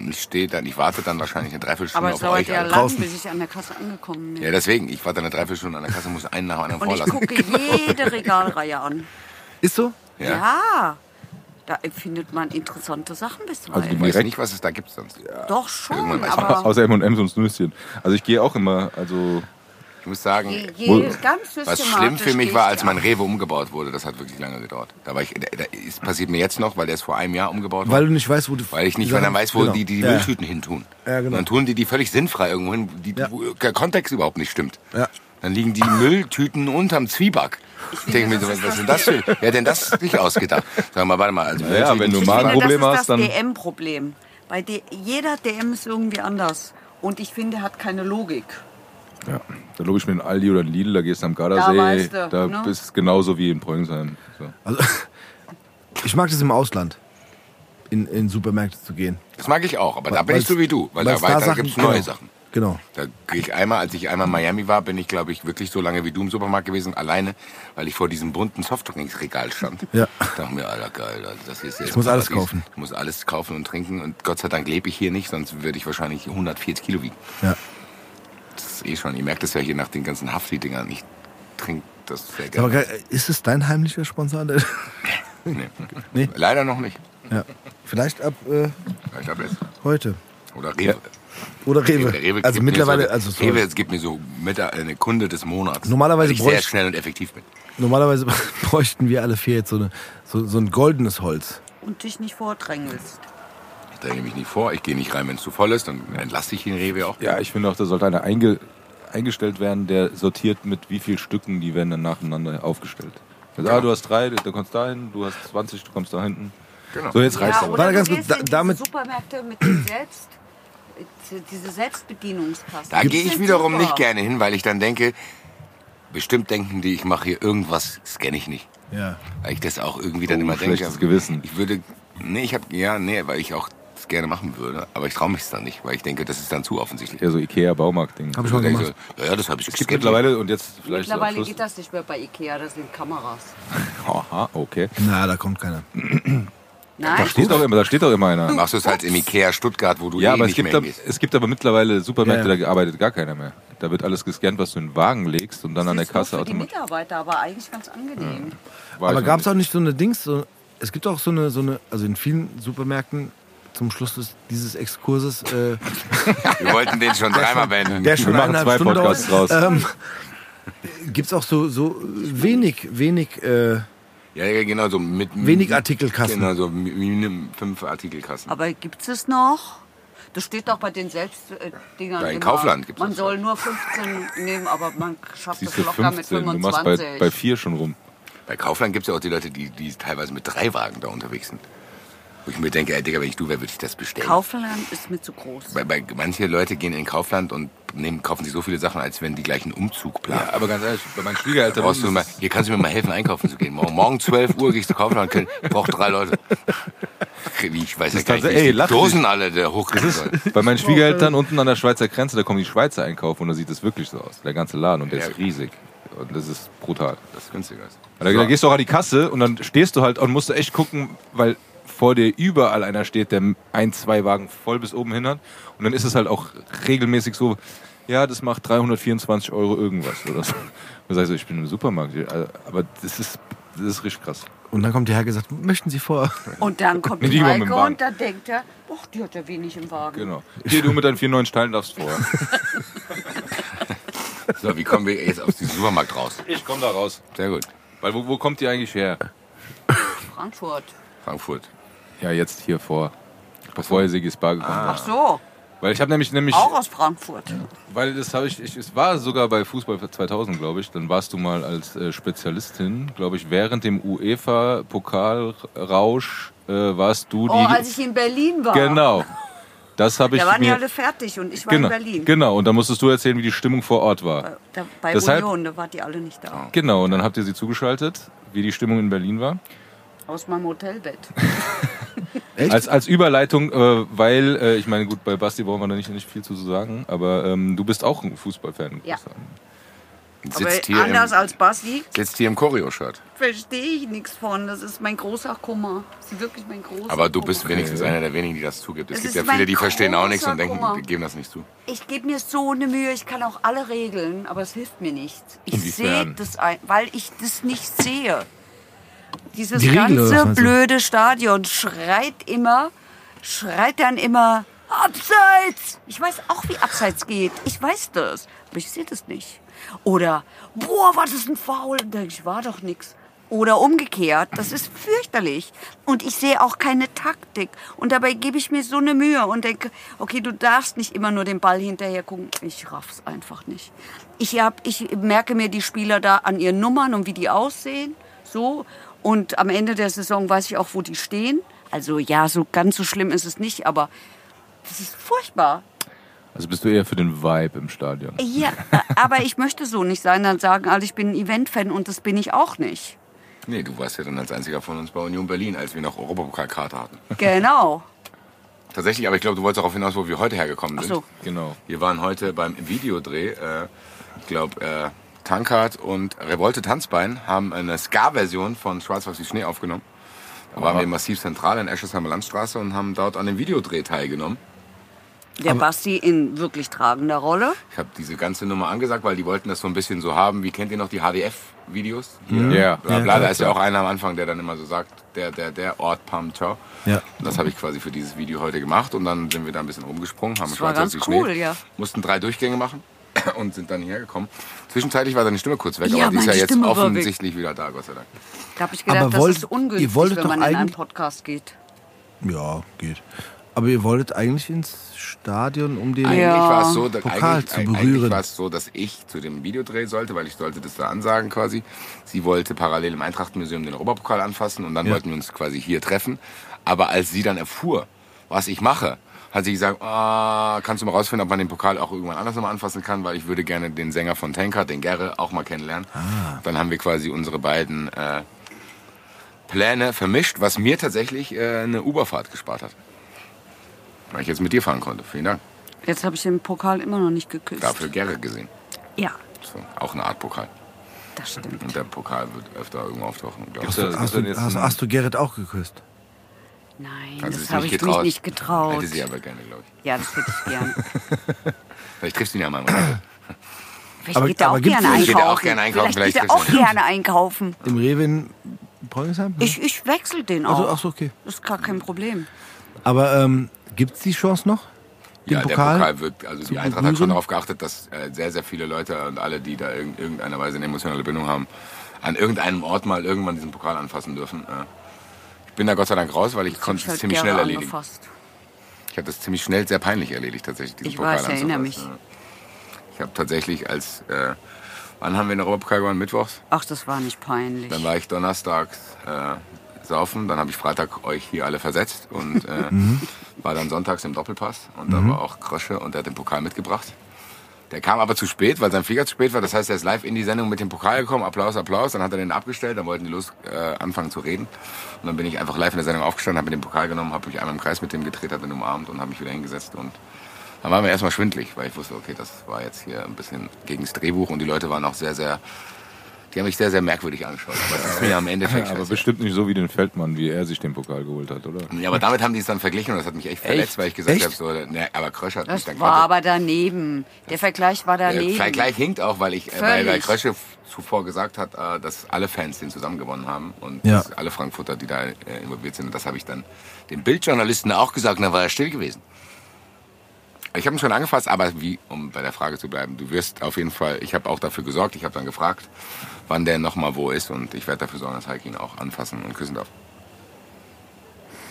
Ich stehe dann, ich warte dann wahrscheinlich eine Dreiviertelstunde Aber es auf dauert euch. ja alle. lang, draußen. bis ich an der Kasse angekommen bin. Ja, deswegen. Ich warte eine Dreiviertelstunde an der Kasse, muss einen nach dem anderen Und ich vorlassen. gucke [LAUGHS] jede Regalreihe an. Ist so? Ja. Ja. Da findet man interessante Sachen bisweilen. Also Ich weiß nicht, was es da gibt sonst. Doch schon, Irgendwann weiß man aber außer M&M's und Snöschen. Also ich gehe auch immer, also... Ich muss sagen, je, je, was schlimm für mich war, als mein Rewe umgebaut wurde, das hat wirklich lange gedauert. Da war ich, da, da ist, passiert mir jetzt noch, weil der ist vor einem Jahr umgebaut Weil worden. du nicht weißt, wo du. Weil ich nicht die dann weiß, wo genau. die die ja. Mülltüten hin tun. Ja, genau. Dann tun die die völlig sinnfrei irgendwo hin, die, Ja. wo der Kontext überhaupt nicht stimmt. Ja. Dann liegen die Mülltüten unterm Zwieback. Ich denke mir so, was was ist denn das für? Wer hat denn das sich ausgedacht? Sag mal, warte mal. Also Ja, wenn du mal ein Problem das ist hast, das dann- DM-Problem. Bei jeder DM ist irgendwie anders. Und ich finde, hat keine Logik. Ja, da logisch mit einem Aldi oder einem Lidl, da gehst du am Gardasee, weißt du, da ne? bist du genauso wie in Preungsheim. So. Also, [LAUGHS] ich mag das im Ausland, in, in Supermärkte zu gehen. Das mag ich auch, aber da bin ich so wie du, weil weil's da weiter Sachen- gibt's neue genau. Sachen. Genau. Da gehe ich einmal, als ich einmal in Miami war, bin ich, glaube ich, wirklich so lange wie du im Supermarkt gewesen, alleine, weil ich vor diesem bunten Softdrinksregal stand. Ja. dachte mir, Alter, geil, Alter, das hier ist jetzt Ich muss alles Paradies. kaufen. Ich muss alles kaufen und trinken und Gott sei Dank lebe ich hier nicht, sonst würde ich wahrscheinlich 140 Kilo wiegen. Ja. Das eh schon, ihr merkt es ja hier nach den ganzen Hafti-Dingern, ich trinke das sehr gerne. geil, ist es dein heimlicher Sponsor? [LAUGHS] Nee. Nee. Leider noch nicht. ja. Vielleicht ab äh, Ich habe jetzt. heute. Oder Rewe. Oder Rewe. Rewe also gibt mir mittlerweile, so, also sorry. Rewe es gibt mir so mit eine Kunde des Monats. Normalerweise weil ich sehr schnell und effektiv bin. normalerweise [LAUGHS] bräuchten wir alle vier jetzt so, eine, so, so ein goldenes Holz. Und dich nicht vordrängelst. Dränge mich nicht vor, ich gehe nicht rein, wenn es zu voll ist, dann entlasse ich den Rewe auch. Ja, ich finde auch, da sollte einer einge eingestellt werden, der sortiert mit wie viel Stücken, die werden dann nacheinander aufgestellt. Also, ah, du hast drei, du kommst dahin, du hast 20, du kommst da hinten. Genau. So, jetzt reicht's Ja, Warte, ganz kurz, da- damit- Supermärkte mit den Selbst... Diese Selbstbedienungskasten. Da gehe ich wiederum super. nicht gerne hin, weil ich dann denke, bestimmt denken die, ich mache hier irgendwas, das kenne ich nicht. Ja. Weil ich das auch irgendwie dann Oh, immer denke. schlechtes Gewissen. Ich würde, nee, ich habe, ja, nee, weil ich auch gerne machen würde, aber ich traue mich es dann nicht, weil ich denke, das ist dann zu offensichtlich. Ja, so Ikea-Baumarkt-Ding. Hab ich Dann denke gemacht. ich so, ja, ja, das habe ich Es gibt mittlerweile, und jetzt vielleicht Mittlerweile geht das nicht mehr bei Ikea, das sind Kameras. [LAUGHS] Aha, okay. Na, da kommt keiner. [CLEARS THROAT] Nein, Da steht doch immer, da steht doch immer einer. Machst du es halt im Ikea Stuttgart, wo du Ja, eh aber es nicht gibt, mehr da, hingehst. es gibt aber mittlerweile Supermärkte, Ja, da arbeitet gar keiner mehr. Da wird alles gescannt, was du in den Wagen legst und dann an der das ist nur Kasse für die automatisch. Mitarbeiter, aber eigentlich ganz angenehm. Weiß Aber ich gab es auch nicht so eine Dings? So, es gibt auch so eine, so eine, also in vielen Supermärkten zum Schluss des, dieses Exkurses, äh, [LAUGHS] Wir wollten den schon [LAUGHS] dreimal beenden. der schon Wir machen zwei Stunden Podcasts dauert, draus. Ähm, gibt es auch so, so wenig, wenig, äh, Ja, ja, genau, so mit Wenig Artikelkassen. Genau, so Minimum fünf Artikelkassen. Aber gibt es noch? Das steht doch bei den Selbstdingern. Bei immer. Kaufland gibt's Man das. soll nur 15 nehmen, aber man schafft es locker mit 15, du machst bei, 25. bei vier schon rum. Bei Kaufland gibt es ja auch die Leute, die, die teilweise mit drei Wagen da unterwegs sind. Wo ich mir denke, ey, Digga, wenn ich du wäre, würde ich das bestellen. Kaufland ist mir zu groß. Bei, bei, manche Leute gehen in Kaufland und nehmen, kaufen sich so viele Sachen, als wenn die gleich einen Umzug planen. Ja, aber ganz ehrlich, bei meinen Schwiegereltern Brauchst du mal, hier kannst du mir mal helfen, einkaufen zu gehen. Morgen, morgen 12 Uhr gehst du Kaufland, können- ich brauche drei Leute. Wie, Ich weiß ja gar nicht, tatsächlich- wie ey, ich die Dosen alle da hochkriegen soll. Bei meinen Schwiegereltern unten an der Schweizer Grenze, da kommen die Schweizer einkaufen und da sieht es wirklich so aus. Der ganze Laden und der Ja. ist riesig. Und das ist brutal. Das ist günstiger. ist. Da, da gehst du auch an die Kasse und dann stehst du halt und musst du echt gucken, weil vor dir überall einer steht, der ein, zwei Wagen voll bis oben hin hat. Und dann ist es halt auch regelmäßig so, ja, das macht 324 Euro irgendwas oder so. [LAUGHS] Dann sagst du, ich bin im Supermarkt. Aber das ist, das ist richtig krass. Und dann kommt der Herr gesagt, möchten Sie vor? Und dann [LAUGHS] kommt Nee, die Maike und dann denkt er, ach, die hat ja wenig im Wagen. Genau. Hier, du mit deinen vier neuen Steinen darfst vor. [LAUGHS] So, wie kommen wir jetzt aus diesem Supermarkt raus? Ich komme da raus. Sehr gut. Weil wo, wo kommt ihr eigentlich her? Frankfurt. Frankfurt. Ja, jetzt hier vor. Bevor ihr Sigis Bar gekommen Ach so, Weil ich habe nämlich, nämlich auch aus Frankfurt. weil das habe ich, ich, es war sogar bei Fußball 2000, glaube ich. Dann warst du mal als äh, Spezialistin, glaube ich, während dem UEFA Pokalrausch äh, warst du die. Oh, als ich in Berlin war. genau. Das habe ich Da waren die mir. alle fertig und ich war genau, in Berlin. genau. Und da musstest du erzählen, wie die Stimmung vor Ort war. Da, bei Deshalb- Union, da waren die alle nicht da. Genau. Und dann habt ihr sie zugeschaltet, wie die Stimmung in Berlin war. Aus meinem Hotelbett. [LAUGHS] Echt? Als, als Überleitung, äh, weil, äh, ich meine, gut, bei Basti brauchen wir da nicht, nicht viel zu sagen, aber ähm, du bist auch ein Fußballfan. Ja. Aber Sitzt hier, anders im, als Basti sitzt hier im Choreo-Shirt. verstehe ich nichts von. Das ist mein großer Kummer. Das ist wirklich mein großer Aber du bist Kummer. wenigstens einer der wenigen, die das zugibt. Es Es gibt ja viele, die verstehen auch nichts und denken, Kummer. die geben das nicht zu. Ich gebe mir so eine Mühe, ich kann auch alle Regeln, aber es hilft mir nichts. Ich sehe das, ein, weil ich das nicht sehe. Dieses Die was ganze du? blöde Stadion schreit immer, schreit dann immer Abseits! Ich weiß auch, wie Abseits geht. Ich weiß das, aber ich sehe das nicht. Oder, boah, war das ein Foul? Und denke ich, war doch nix. Oder umgekehrt, das ist fürchterlich. Und ich sehe auch keine Taktik. Und dabei gebe ich mir so eine Mühe und denke, okay, du darfst nicht immer nur den Ball hinterher gucken. Ich raff's einfach nicht. Ich, hab, ich merke mir die Spieler da an ihren Nummern und wie die aussehen. So. Und am Ende der Saison weiß ich auch, wo die stehen. Also ja, so ganz so schlimm ist es nicht, aber das ist furchtbar. Also bist du eher für den Vibe im Stadion. Ja, [LAUGHS] aber ich möchte so nicht sein. Dann sagen alle, ich bin ein Event-Fan und das bin ich auch nicht. Nee, du warst ja dann als einziger von uns bei Union Berlin, als wir noch Europapokalkarte hatten. Genau. [LAUGHS] Tatsächlich, aber ich glaube, du wolltest darauf hinaus, wo wir heute hergekommen Ach sind. so. Genau. Wir waren heute beim Videodreh. Äh, ich glaube, äh, Tankard und Revolte Tanzbein haben eine Ska-Version von Schwarz-Weiß wie Schnee aufgenommen. Da waren wir massiv zentral in Eschesheimer Landstraße und haben dort an dem Videodreh teilgenommen. Der Basti in wirklich tragender Rolle. Ich habe diese ganze Nummer angesagt, weil die wollten das so ein bisschen so haben. Wie kennt ihr noch die HDF-Videos? Ja. Bla, bla, Ja, da ist ja auch einer am Anfang, der dann immer so sagt, der, der, der Ort Pam Ciao. Ja. Das habe ich quasi für dieses Video heute gemacht und dann sind wir da ein bisschen rumgesprungen, haben Das war ganz wie Schnee, cool, ja. mussten drei Durchgänge machen [COUGHS] und sind dann hierher gekommen. Zwischenzeitlich war deine Stimme kurz weg, Ja, aber die ist ja jetzt Stimme offensichtlich wieder da, Gott sei Dank. Da habe ich gedacht, Aber das wollt- ist ungünstig, ihr wolltet wenn doch man in einen eigentlich- Podcast geht. Ja, geht. Aber ihr wolltet eigentlich ins Stadion, um den. Eigentlich Ja. war es so, dass, Pokal eigentlich, zu eigentlich berühren. war es so, dass ich zu dem Videodreh sollte, weil ich sollte das da ansagen quasi. Sie wollte parallel im Eintrachtmuseum den Europapokal anfassen und dann Ja. wollten wir uns quasi hier treffen. Aber als sie dann erfuhr, was ich mache, hat sie gesagt, ah, kannst du mal rausfinden, ob man den Pokal auch irgendwann anders nochmal anfassen kann, weil ich würde gerne den Sänger von Tankard, den Gerre, auch mal kennenlernen. Ah. Dann haben wir quasi unsere beiden äh, Pläne vermischt, was mir tatsächlich äh, eine Uberfahrt gespart hat. Weil ich jetzt mit dir fahren konnte. Vielen Dank. Jetzt habe ich den Pokal immer noch nicht geküsst. Dafür Gerre gesehen. Ja, So, auch eine Art Pokal. das stimmt. Und der Pokal wird öfter irgendwo auftauchen, Hast, du, denn jetzt hast, hast du Gerrit auch geküsst? Nein, Hat sie das habe ich getraut. mich nicht getraut. Hätte sie aber gerne, glaube ich. Ja, das hätte ich gern. [LAUGHS] Vielleicht triffst du ihn ja mal. Vielleicht Aber- geht er auch gerne nicht- Geht er auch einkaufen. gerne einkaufen, Vielleicht geht vielleicht er auch gerne einkaufen. Im Rewe in Bräuningsheim? Ich, ich wechsle den auch. Also, ach so, okay. Das ist gar kein Problem. Aber ähm, gibt es die Chance noch? Den Ja, Pokal? der Pokal wird, also die Eintracht hat schon darauf geachtet, dass äh, sehr, sehr viele Leute und alle, die da irg- irgendeiner Weise eine emotionale Bindung haben, an irgendeinem Ort mal irgendwann diesen Pokal anfassen dürfen. Äh, bin da Gott sei Dank raus, weil ich konnte es halt ziemlich schnell erledigen. angefasst. Ich habe das ziemlich schnell, sehr peinlich erledigt tatsächlich, diesen Ich Pokal weiß, erinnere anzufassen. Ich habe tatsächlich als, äh, wann haben wir den Europapokal gewonnen? Mittwochs? Ach, das war nicht peinlich. Dann war ich donnerstags äh, saufen. Dann habe ich Freitag euch hier alle versetzt und äh, [LAUGHS] Mhm. war dann sonntags im Doppelpass. Und da war auch Krösche und der hat den Pokal mitgebracht. Der kam aber zu spät, weil sein Flieger zu spät war. Das heißt, er ist live in die Sendung mit dem Pokal gekommen. Applaus, Applaus. Dann hat er den abgestellt. Dann wollten die los äh, anfangen zu reden. Und dann bin ich einfach live in der Sendung aufgestanden, habe mir den Pokal genommen, habe mich einmal im Kreis mit dem gedreht, habe ihn umarmt und habe mich wieder hingesetzt. Und dann war mir erstmal schwindlig, weil ich wusste, okay, das war jetzt hier ein bisschen gegen das Drehbuch. Und die Leute waren auch sehr, sehr, die haben mich sehr, sehr merkwürdig angeschaut. Aber es ist mir am Endeffekt [LAUGHS] Aber scheißegal. bestimmt nicht so wie den Feldmann, wie er sich den Pokal geholt hat, oder? Ja, aber damit haben die es dann verglichen und das hat mich echt verletzt, weil ich gesagt habe, so, ne, aber Krösche hat mich Das dann war aber daneben. Der Vergleich war Der daneben. Vergleich hinkt auch, weil ich, äh, weil, weil. Krösche zuvor gesagt hat, äh, dass alle Fans den zusammen gewonnen haben und Ja. alle Frankfurter, die da äh, involviert sind. Und das habe ich dann den Bildjournalisten auch gesagt, und dann war er still gewesen. Ich habe ihn schon angefasst, aber wie, um bei der Frage zu bleiben, du wirst auf jeden Fall, ich habe auch dafür gesorgt, ich habe dann gefragt, wann der nochmal wo ist und ich werde dafür sorgen, dass Heike ihn auch anfassen und küssen darf.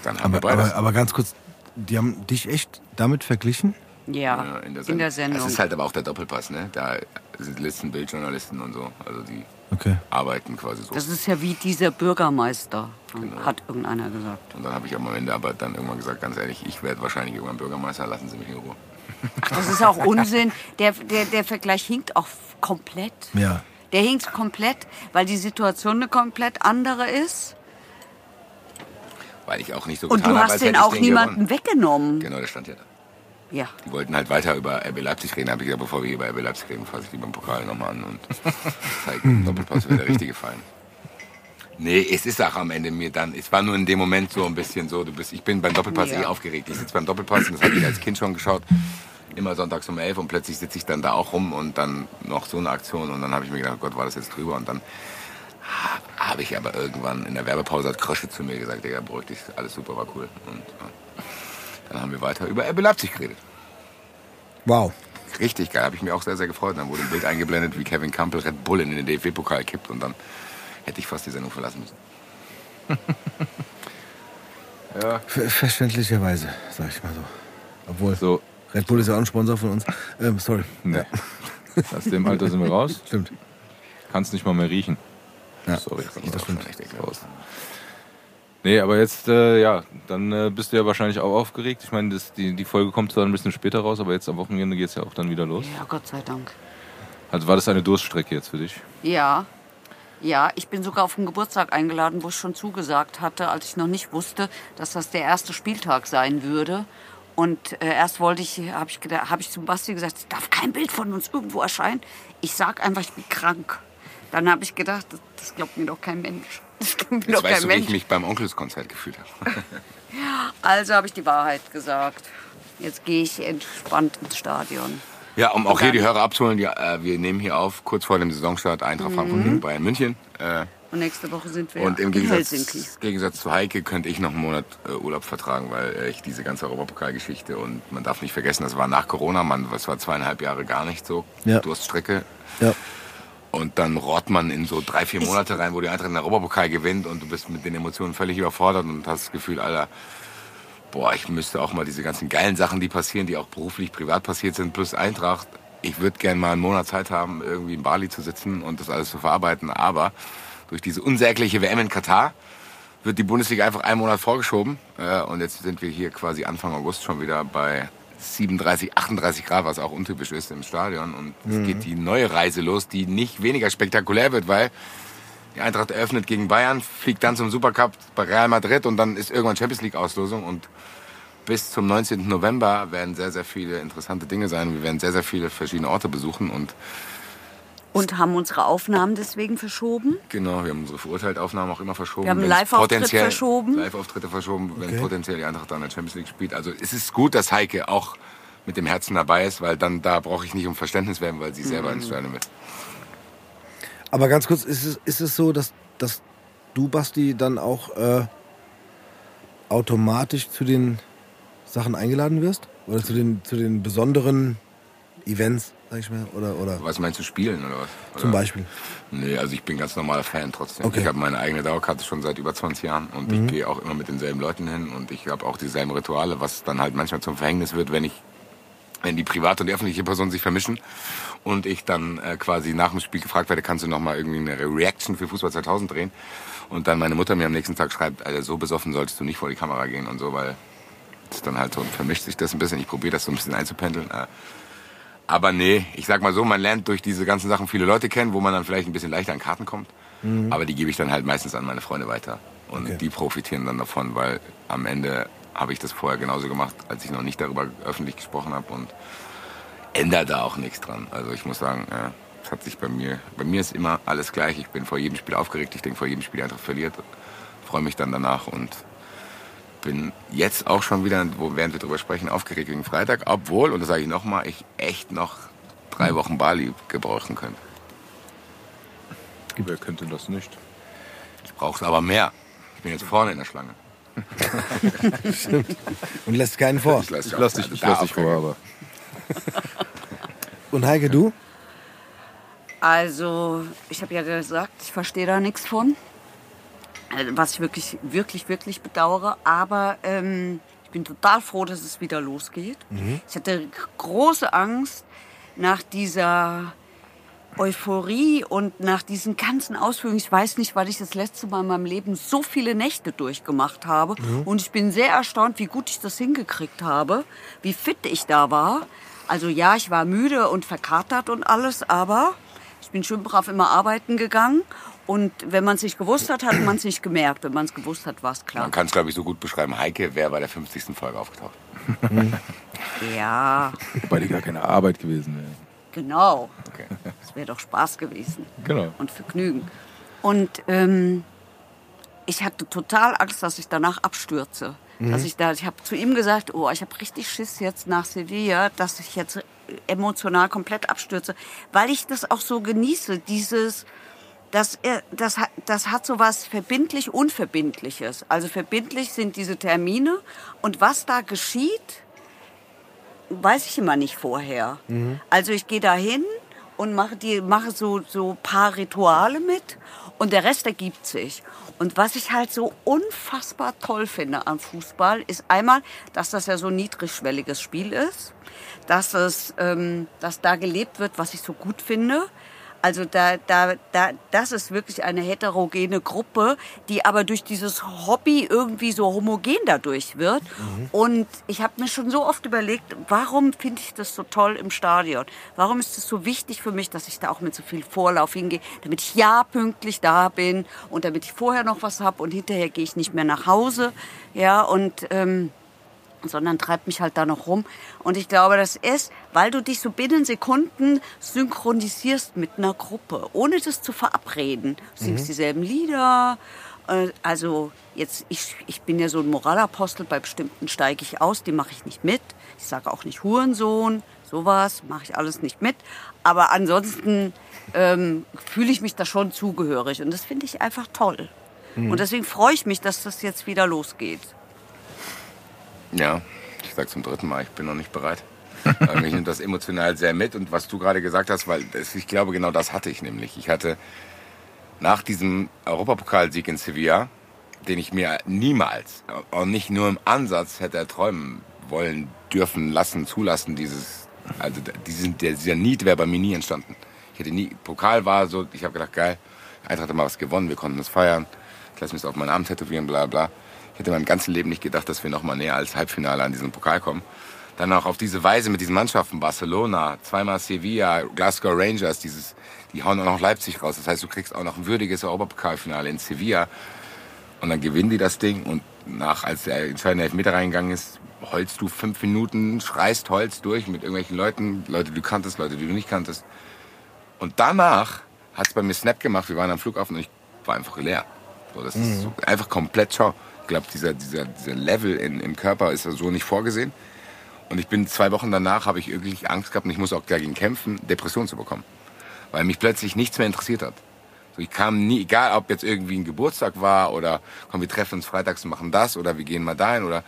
Dann haben wir Aber, beides. aber, aber ganz kurz, die haben dich echt damit verglichen? ja, Ja, in der Sendung. Das ist halt aber auch der Doppelpass, ne? Da sind Listen, Bildjournalisten und so. Also die Okay. arbeiten quasi so. Das ist ja wie dieser Bürgermeister, Genau. hat irgendeiner gesagt. Und dann habe ich am Ende aber dann irgendwann gesagt, ganz ehrlich, ich werde wahrscheinlich irgendwann Bürgermeister, lassen Sie mich in Ruhe. Ach, das ist auch Unsinn. Der, der, der Vergleich hinkt auch komplett. Ja. Der hinkt komplett, weil die Situation eine komplett andere ist. Weil ich auch nicht so Und getan du habe, hast als den auch den niemanden gewonnen. weggenommen. Genau, der stand ja da. Ja. Die wollten halt weiter über RB Leipzig reden. Da habe ich gesagt, bevor wir über RB Leipzig reden, fasse ich lieber den Pokal nochmal an und [LAUGHS] zeige Doppelpass wäre der richtige Fallen. Nee, es ist auch am Ende mir dann, es war nur in dem Moment so ein bisschen so, du bist, ich bin beim Doppelpass Ja. eh aufgeregt. Ich sitze beim Doppelpass und das habe ich als Kind schon geschaut. Immer sonntags um elf und plötzlich sitze ich dann da auch rum und dann noch so eine Aktion und dann habe ich mir gedacht, oh Gott, war das jetzt drüber und dann ha- habe ich aber irgendwann in der Werbepause hat Krösche zu mir gesagt, Digga, beruhig dich, alles super, war cool. Und ja, dann haben wir weiter über RB Leipzig geredet. Wow. Richtig geil, habe ich mir auch sehr, sehr gefreut. Dann wurde ein Bild eingeblendet, wie Kevin Campbell Red Bull in den DFB-Pokal kippt und dann hätte ich fast die Sendung verlassen müssen. [LAUGHS] Ja. Ver verständlicherweise, sag ich mal so. Obwohl, So, Red Bull ist ja auch ein Sponsor von uns. Ähm, sorry. ne. Aus dem Alter sind wir raus. Stimmt. Kannst nicht mal mehr riechen. Ja. Sorry. Das stimmt. Echt ekelhaft. Nee, aber jetzt, äh, ja, dann äh, bist du ja wahrscheinlich auch aufgeregt. Ich meine, das, die, die Folge kommt zwar ein bisschen später raus, aber jetzt am Wochenende geht es ja auch dann wieder los. Ja, Gott sei Dank. Also war das eine Durststrecke jetzt für dich? Ja. Ja, ich bin sogar auf den Geburtstag eingeladen, wo ich schon zugesagt hatte, als ich noch nicht wusste, dass das der erste Spieltag sein würde. Und äh, erst wollte ich, habe ich, hab ich zum Basti gesagt, es darf kein Bild von uns irgendwo erscheinen. Ich sag einfach, ich bin krank. Dann habe ich gedacht, das, das glaubt mir doch kein Mensch. [LAUGHS] Das glaubt mir Jetzt doch weißt kein du, wie ich Mensch. mich beim Onkelskonzert gefühlt habe. [LAUGHS] Also habe ich die Wahrheit gesagt. Jetzt gehe ich entspannt ins Stadion. Ja, um auch hier die Hörer abzuholen, die, äh, wir nehmen hier auf, kurz vor dem Saisonstart Eintracht Frankfurt gegen Bayern München. Äh, Und nächste Woche sind wir und im in Gegensatz, Helsinki. Gegensatz zu Heike könnte ich noch einen Monat äh, Urlaub vertragen, weil äh, ich diese ganze Europapokalgeschichte und man darf nicht vergessen, das war nach Corona, man, das war zweieinhalb Jahre gar nicht so, Ja. Durststrecke. Ja. Und dann rohrt man in so drei, vier Monate rein, wo die Eintracht den Europapokal gewinnt und du bist mit den Emotionen völlig überfordert und hast das Gefühl, Alter, boah, ich müsste auch mal diese ganzen geilen Sachen, die passieren, die auch beruflich, privat passiert sind, plus Eintracht. Ich würde gerne mal einen Monat Zeit haben, irgendwie in Bali zu sitzen und das alles zu verarbeiten. Aber durch diese unsägliche WM in Katar wird die Bundesliga einfach einen Monat vorgeschoben. Äh, Und jetzt sind wir hier quasi Anfang August schon wieder bei 37, 38 Grad, was auch untypisch ist im Stadion. Und es geht die neue Reise los, die nicht weniger spektakulär wird, weil die Eintracht eröffnet gegen Bayern, fliegt dann zum Supercup bei Real Madrid und dann ist irgendwann Champions League Auslosung und bis zum 19. November werden sehr, sehr viele interessante Dinge sein. Wir werden sehr, sehr viele verschiedene Orte besuchen und Und haben unsere Aufnahmen deswegen verschoben. genau, wir haben unsere Verurteilt-Aufnahmen auch immer verschoben. Wir haben Wenn's Live-Auftritt potenziell- verschoben. Live-Auftritte verschoben, wenn Okay. potenziell die Eintracht dann in der Champions League spielt. Also es ist gut, dass Heike auch mit dem Herzen dabei ist, weil dann da brauche ich nicht um Verständnis werben, weil sie selber ins Stadion will. Aber ganz kurz, ist es, ist es so, dass, dass du, Basti, dann auch äh, automatisch zu den Sachen eingeladen wirst? Oder zu den, zu den besonderen Events, sag ich mal? Oder, oder Was meinst du, spielen oder was? Oder? zum Beispiel? Nee, also ich bin ganz normaler Fan trotzdem. Okay. Ich habe meine eigene Dauerkarte schon seit über 20 Jahren und ich gehe auch immer mit denselben Leuten hin und ich habe auch dieselben Rituale, was dann halt manchmal zum Verhängnis wird, wenn ich wenn die private und die öffentliche Person sich vermischen und ich dann äh, quasi nach dem Spiel gefragt werde, kannst du noch mal irgendwie eine Reaction für Fußball 2000 drehen? Und dann meine Mutter mir am nächsten Tag schreibt, Alter, so besoffen solltest du nicht vor die Kamera gehen und so, weil dann halt so, vermischt sich das ein bisschen. Ich probiere das so ein bisschen einzupendeln. Äh, aber nee, ich sag mal so, man lernt durch diese ganzen Sachen viele Leute kennen, wo man dann vielleicht ein bisschen leichter an Karten kommt. Aber die gebe ich dann halt meistens an meine Freunde weiter. Und Okay. die profitieren dann davon, weil am Ende habe ich das vorher genauso gemacht, als ich noch nicht darüber öffentlich gesprochen habe und ändert da auch nichts dran. Also ich muss sagen, äh, es hat sich bei mir, bei mir ist immer alles gleich. Ich bin vor jedem Spiel aufgeregt. Ich denke vor jedem Spiel einfach verliert, freue mich dann danach und bin jetzt auch schon wieder, wo, während wir drüber sprechen, aufgeregt wegen Freitag, obwohl, und das sage ich nochmal, ich echt noch drei Wochen Bali gebrauchen könnte. Wer könnte das nicht? Ich brauche aber mehr. Ich bin jetzt vorne in der Schlange. [LAUGHS] Und lässt keinen vor. Ich lasse lass dich, ich lass dich vor, aber Und Heike, du? Also, ich habe ja gesagt, ich verstehe da nichts von. Also, Was ich wirklich, wirklich, wirklich bedauere. Aber ähm, ich bin total froh, dass es wieder losgeht. Ich hatte große Angst nach dieser Euphorie und nach diesen ganzen Ausführungen. Ich weiß nicht, weil ich das letzte Mal in meinem Leben so viele Nächte durchgemacht habe. Und ich bin sehr erstaunt, wie gut ich das hingekriegt habe, wie fit ich da war. Also ja, ich war müde und verkatert und alles, aber ich bin schön brav immer arbeiten gegangen. Und wenn man es nicht gewusst hat, hat man es nicht gemerkt. Wenn man es gewusst hat, war es klar. Man kann es, glaube ich, so gut beschreiben. Heike wäre bei der 50. Folge aufgetaucht. [LAUGHS] Ja, bei dir gar keine Arbeit gewesen wäre. genau. Okay. Das wäre doch Spaß gewesen. Genau. und Vergnügen. Und ähm, ich hatte total Angst, dass ich danach abstürze. Dass ich da, ich habe zu ihm gesagt, oh, ich habe richtig Schiss jetzt nach Sevilla, dass ich jetzt emotional komplett abstürze, weil ich das auch so genieße, dieses, das, er- das, hat- das hat so was verbindlich Unverbindliches. Also verbindlich sind diese Termine und was da geschieht, weiß ich immer nicht vorher. Also ich gehe da hin und mache, die, mache so, so paar Rituale mit und der Rest ergibt sich. Und was ich halt so unfassbar toll finde am Fußball, ist einmal, dass das ja so ein niedrigschwelliges Spiel ist, dass, es, ähm, dass da gelebt wird, was ich so gut finde. Also da, da, da, das ist wirklich eine heterogene Gruppe, die aber durch dieses Hobby irgendwie so homogen dadurch wird. Und ich habe mir schon so oft überlegt, warum finde ich das so toll im Stadion? Warum ist es so wichtig für mich, dass ich da auch mit so viel Vorlauf hingehe, damit ich ja pünktlich da bin und damit ich vorher noch was habe und hinterher gehe ich nicht mehr nach Hause. Ja, und ähm, sondern treibt mich halt da noch rum. Und ich glaube, das ist, weil du dich so binnen Sekunden synchronisierst mit einer Gruppe, ohne das zu verabreden. Du singst dieselben Lieder. äh, Also jetzt, ich, ich bin ja so ein Moralapostel, bei bestimmten steige ich aus, die mache ich nicht mit. Ich sage auch nicht Hurensohn, sowas mache ich alles nicht mit. Aber ansonsten ähm, fühle ich mich da schon zugehörig und das finde ich einfach toll. Und deswegen freue ich mich, dass das jetzt wieder losgeht. Ja, ich sag zum dritten Mal, ich bin noch nicht bereit. Mich nimmt das emotional sehr mit. Und was du gerade gesagt hast, weil das, ich glaube, genau das hatte ich nämlich. Ich hatte nach diesem Europapokalsieg in Sevilla, den ich mir niemals, auch nicht nur im Ansatz hätte erträumen wollen, dürfen, lassen, zulassen, dieses, also diesen, dieser Need wäre bei mir nie entstanden. Ich hätte nie, Pokal war so, ich habe gedacht, geil, Eintracht hat mal was gewonnen, wir konnten das feiern, ich lasse mich auf meinen Arm tätowieren, bla bla. Ich hätte in meinem ganzen Leben nicht gedacht, dass wir noch mal näher als Halbfinale an diesen Pokal kommen. Dann auch auf diese Weise mit diesen Mannschaften, Barcelona, zweimal Sevilla, Glasgow Rangers, dieses, die hauen auch noch Leipzig raus. Das heißt, du kriegst auch noch ein würdiges Europapokalfinale in Sevilla. Und dann gewinnen die das Ding und nach, als der entscheidende Elfmeter reingegangen ist, holst du fünf Minuten, schreist Holz durch mit irgendwelchen Leuten, Leute, die du kanntest, Leute, die du nicht kanntest. Und danach hat es bei mir Snap gemacht, wir waren am Flughafen und ich war einfach leer. So, das ist so, einfach komplett schau. Ich glaube, dieser, dieser, dieser Level in, im Körper ist so nicht vorgesehen. Und ich bin zwei Wochen danach, habe ich wirklich Angst gehabt und ich muss auch dagegen kämpfen, Depressionen zu bekommen. Weil mich plötzlich nichts mehr interessiert hat. Ich kam nie, egal ob jetzt irgendwie ein Geburtstag war oder komm, wir treffen uns freitags und machen das oder wir gehen mal dahin oder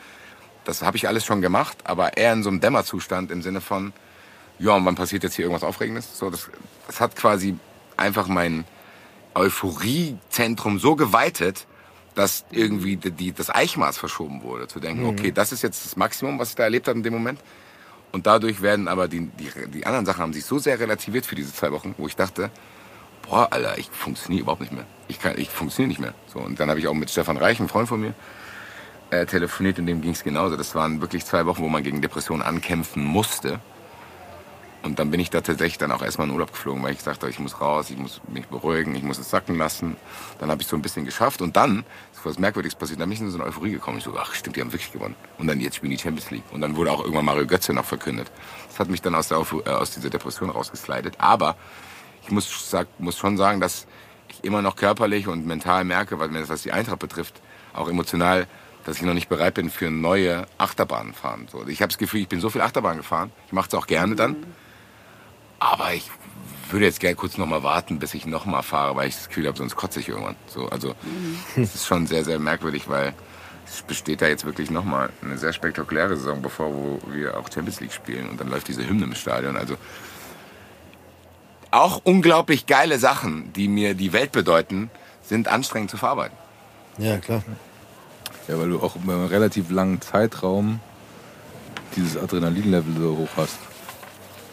das habe ich alles schon gemacht, aber eher in so einem Dämmerzustand im Sinne von, ja, und wann passiert jetzt hier irgendwas Aufregendes? So, das, das hat quasi einfach mein Euphoriezentrum so geweitet, dass irgendwie die, die, das Eichmaß verschoben wurde. Zu denken, okay, das ist jetzt das Maximum, was ich da erlebt habe in dem Moment. Und dadurch werden aber die, die, die anderen Sachen haben sich so sehr relativiert für diese zwei Wochen, wo ich dachte, boah, Alter, ich funktioniere überhaupt nicht mehr. Ich, kann, ich funktioniere nicht mehr. So, und dann habe ich auch mit Stefan Reich, einem Freund von mir, äh, telefoniert, in dem ging es genauso. Das waren wirklich zwei Wochen, wo man gegen Depressionen ankämpfen musste. Und dann bin ich da tatsächlich dann auch erstmal in Urlaub geflogen, weil ich sagte, ich muss raus, ich muss mich beruhigen, ich muss es sacken lassen. Dann habe ich so ein bisschen geschafft und dann ist was Merkwürdiges passiert. Dann bin ich in so eine Euphorie gekommen. Ich so, ach stimmt, die haben wirklich gewonnen. Und dann jetzt spielen die Champions League. Und dann wurde auch irgendwann Mario Götze noch verkündet. Das hat mich dann aus, der, äh, aus dieser Depression rausgeslidet. Aber ich muss, sag, muss schon sagen, dass ich immer noch körperlich und mental merke, was die Eintracht betrifft, auch emotional, dass ich noch nicht bereit bin für neue Achterbahnen fahren. So, ich habe das Gefühl, ich bin so viel Achterbahn gefahren. Ich mache es auch gerne dann. Aber ich würde jetzt gerne kurz noch mal warten, bis ich noch mal fahre, weil ich das Gefühl habe, sonst kotze ich irgendwann. So, also es ist schon sehr, sehr merkwürdig, weil es besteht da jetzt wirklich noch mal eine sehr spektakuläre Saison, bevor wo wir auch Champions League spielen und dann läuft diese Hymne im Stadion. Also auch unglaublich geile Sachen, die mir die Welt bedeuten, sind anstrengend zu verarbeiten. Ja, klar. Ja, weil du auch über einen relativ langen Zeitraum dieses Adrenalinlevel so hoch hast.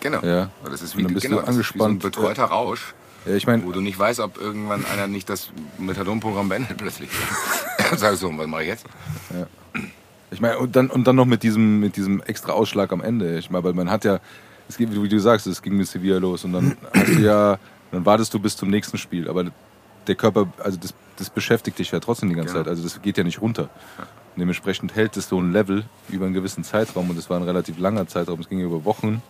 Genau. Ja. Und Das ist Und wie, dann bist genau, du das ist wie so ein angespannt. betreuter Rausch, Ja, ich meine, wo du nicht weißt, ob irgendwann einer nicht das Methadon-Programm beendet plötzlich. [LAUGHS] Sag ich so, was mache ich jetzt? Ich meine, und dann, und dann noch mit diesem, mit diesem extra Ausschlag am Ende. Ich meine, weil man hat ja, es geht, wie du sagst, es ging mit Sevilla los und dann hast du ja, dann wartest du bis zum nächsten Spiel. Aber der Körper, also das, das beschäftigt dich ja trotzdem die ganze Genau. Zeit. Also das geht ja nicht runter. Und dementsprechend hält es so ein Level über einen gewissen Zeitraum und es war ein relativ langer Zeitraum, es ging über Wochen.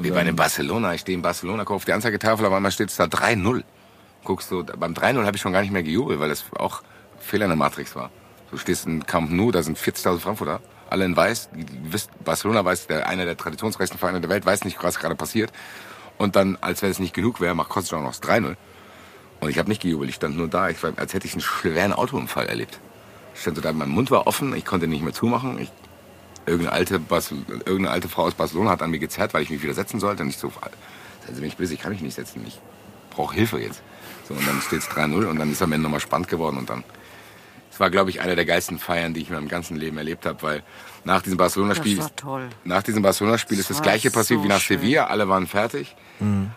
Wie bei einem Barcelona. Ich stehe in Barcelona, gucke auf die Anzeigetafel, aber einmal steht es da 3-0. Guckst du, beim 3-0 habe ich schon gar nicht mehr gejubelt, weil das auch Fehler in der Matrix war. Du stehst in Camp Nou, da sind 40.000 Frankfurter, alle in weiß. Barcelona weiß, der, einer der traditionsreichsten Vereine der Welt, weiß nicht, was gerade passiert. Und dann, als wenn es nicht genug wäre, macht Kostic auch noch das 3-0. Und ich habe nicht gejubelt, ich stand nur da, ich war, als hätte ich einen schweren Autounfall erlebt. Ich stand so da, mein Mund war offen, ich konnte nicht mehr zumachen. Ich, irgendeine, alte irgendeine alte Frau aus Barcelona hat an mir gezerrt, weil ich mich wieder setzen sollte. Und ich so, seien Sie mich böse, ich kann mich nicht setzen, ich brauche Hilfe jetzt. So, und dann steht es 3-0 und dann ist am Ende nochmal spannend geworden und dann. Es war, glaube ich, eine der geilsten Feiern, die ich in meinem ganzen Leben erlebt habe, weil nach diesem Barcelona-Spiel Das war toll. nach diesem Barcelona-Spiel ist Das gleiche passiert so wie nach schön. Sevilla. Alle waren fertig.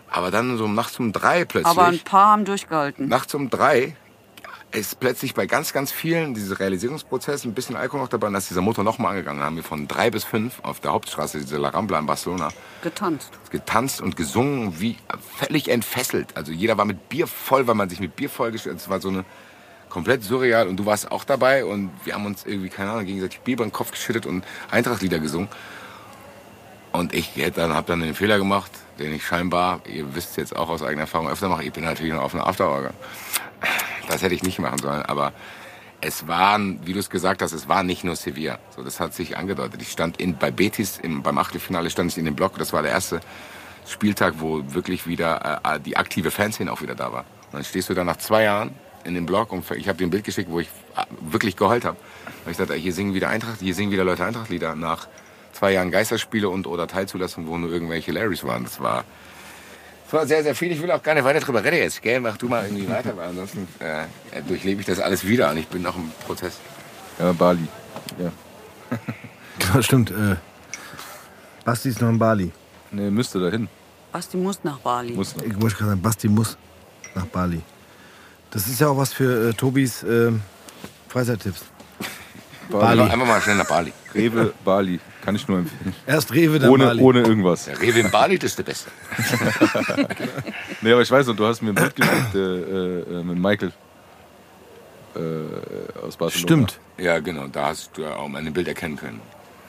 Aber dann so nachts um drei plötzlich. Aber ein paar haben durchgehalten. nachts um drei ist plötzlich bei ganz, ganz vielen dieser Realisierungsprozess ein bisschen Alkohol noch dabei. Und da ist dieser Motor nochmal angegangen. Da haben wir von drei bis fünf auf der Hauptstraße, diese La Rambla in Barcelona, Getanzt. getanzt und gesungen, wie völlig entfesselt. Also jeder war mit Bier voll, weil man sich mit Bier vollgestellt hat. Es war so eine komplett surreal. Und du warst auch dabei und wir haben uns irgendwie, keine Ahnung, gegenseitig Bier über den Kopf geschüttet und Eintrachtlieder gesungen. Und ich dann, habe dann den Fehler gemacht, den ich scheinbar, ihr wisst jetzt auch aus eigener Erfahrung, öfter mache. Ich bin natürlich noch auf einer Afterhour gegangen. Das hätte ich nicht machen sollen, aber es waren, wie du es gesagt hast, es war nicht nur Sevilla. So, das hat sich angedeutet. Ich stand in, bei Betis im, beim Achtelfinale stand ich in dem Block. Das war der erste Spieltag, wo wirklich wieder äh, die aktive Fanszene auch wieder da war. Und dann stehst du da nach zwei Jahren in dem Block und ich habe dir ein Bild geschickt, wo ich äh, wirklich geheult habe. Ich dachte, hier singen wieder Eintracht, hier singen wieder Leute Eintrachtlieder nach zwei Jahren Geisterspiele und oder Teilzulassung, wo nur irgendwelche Larrys waren. Das war, war sehr, sehr viel. Ich will auch gar nicht weiter drüber reden jetzt. Gell? Mach du mal irgendwie weiter, weil ansonsten äh, durchlebe ich das alles wieder und ich bin noch im Prozess. Ja, Bali. Ja. [LAUGHS] Das stimmt. Äh, Basti ist noch in Bali. Nee, müsste dahin. Basti muss nach Bali. Muss noch. Ich wollte gerade sagen, Basti muss nach Bali. Das ist ja auch was für äh, Tobis äh, Freizeittipps. Bali. Einfach mal schnell nach Bali. Rewe, Bali. Kann ich nur empfehlen. Erst Rewe, dann Ohne, Bali. ohne irgendwas. Der Rewe in Bali, das ist der Beste. [LAUGHS] Nee, aber ich weiß noch, du hast mir ein Bild geschickt äh, äh, mit Michael äh, aus Barcelona. Stimmt. Ja, genau. Da hast du ja auch mein Bild erkennen können.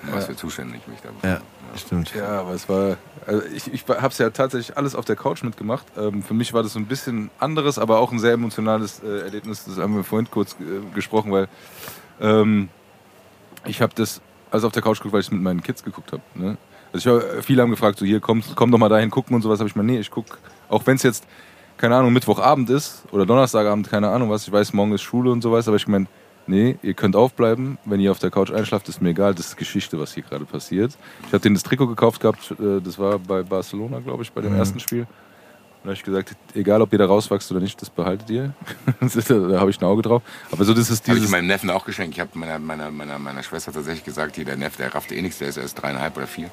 Was für zuständig mich da war. Ja, stimmt. Ja, aber es war. Also ich ich habe es ja tatsächlich alles auf der Couch mitgemacht. Ähm, für mich war das so ein bisschen anderes, aber auch ein sehr emotionales äh, Erlebnis. Das haben wir vorhin kurz äh, gesprochen, weil ähm, ich habe das alles auf der Couch geguckt, weil ich es mit meinen Kids geguckt habe. Ne? Also ich hab, viele haben gefragt, so hier komm, komm doch mal dahin gucken und sowas. Habe ich mal, nee, ich guck, auch wenn es jetzt keine Ahnung Mittwochabend ist oder Donnerstagabend, keine Ahnung was. Ich weiß, morgen ist Schule und sowas, aber ich meine, nee, ihr könnt aufbleiben. Wenn ihr auf der Couch einschlaft, ist mir egal. Das ist Geschichte, was hier gerade passiert. Ich habe denen das Trikot gekauft gehabt. äh, Das war bei Barcelona, glaube ich, bei dem ersten Spiel. Und da habe ich gesagt, egal ob ihr da rauswachst oder nicht, das behaltet ihr. [LAUGHS] da habe ich ein Auge drauf. Aber so das ist Habe ich dieses. meinem Neffen auch geschenkt. Ich habe meiner, meiner, meiner, meiner Schwester tatsächlich gesagt, hier der Neffe, der rafft eh nichts, der ist erst dreieinhalb oder vier.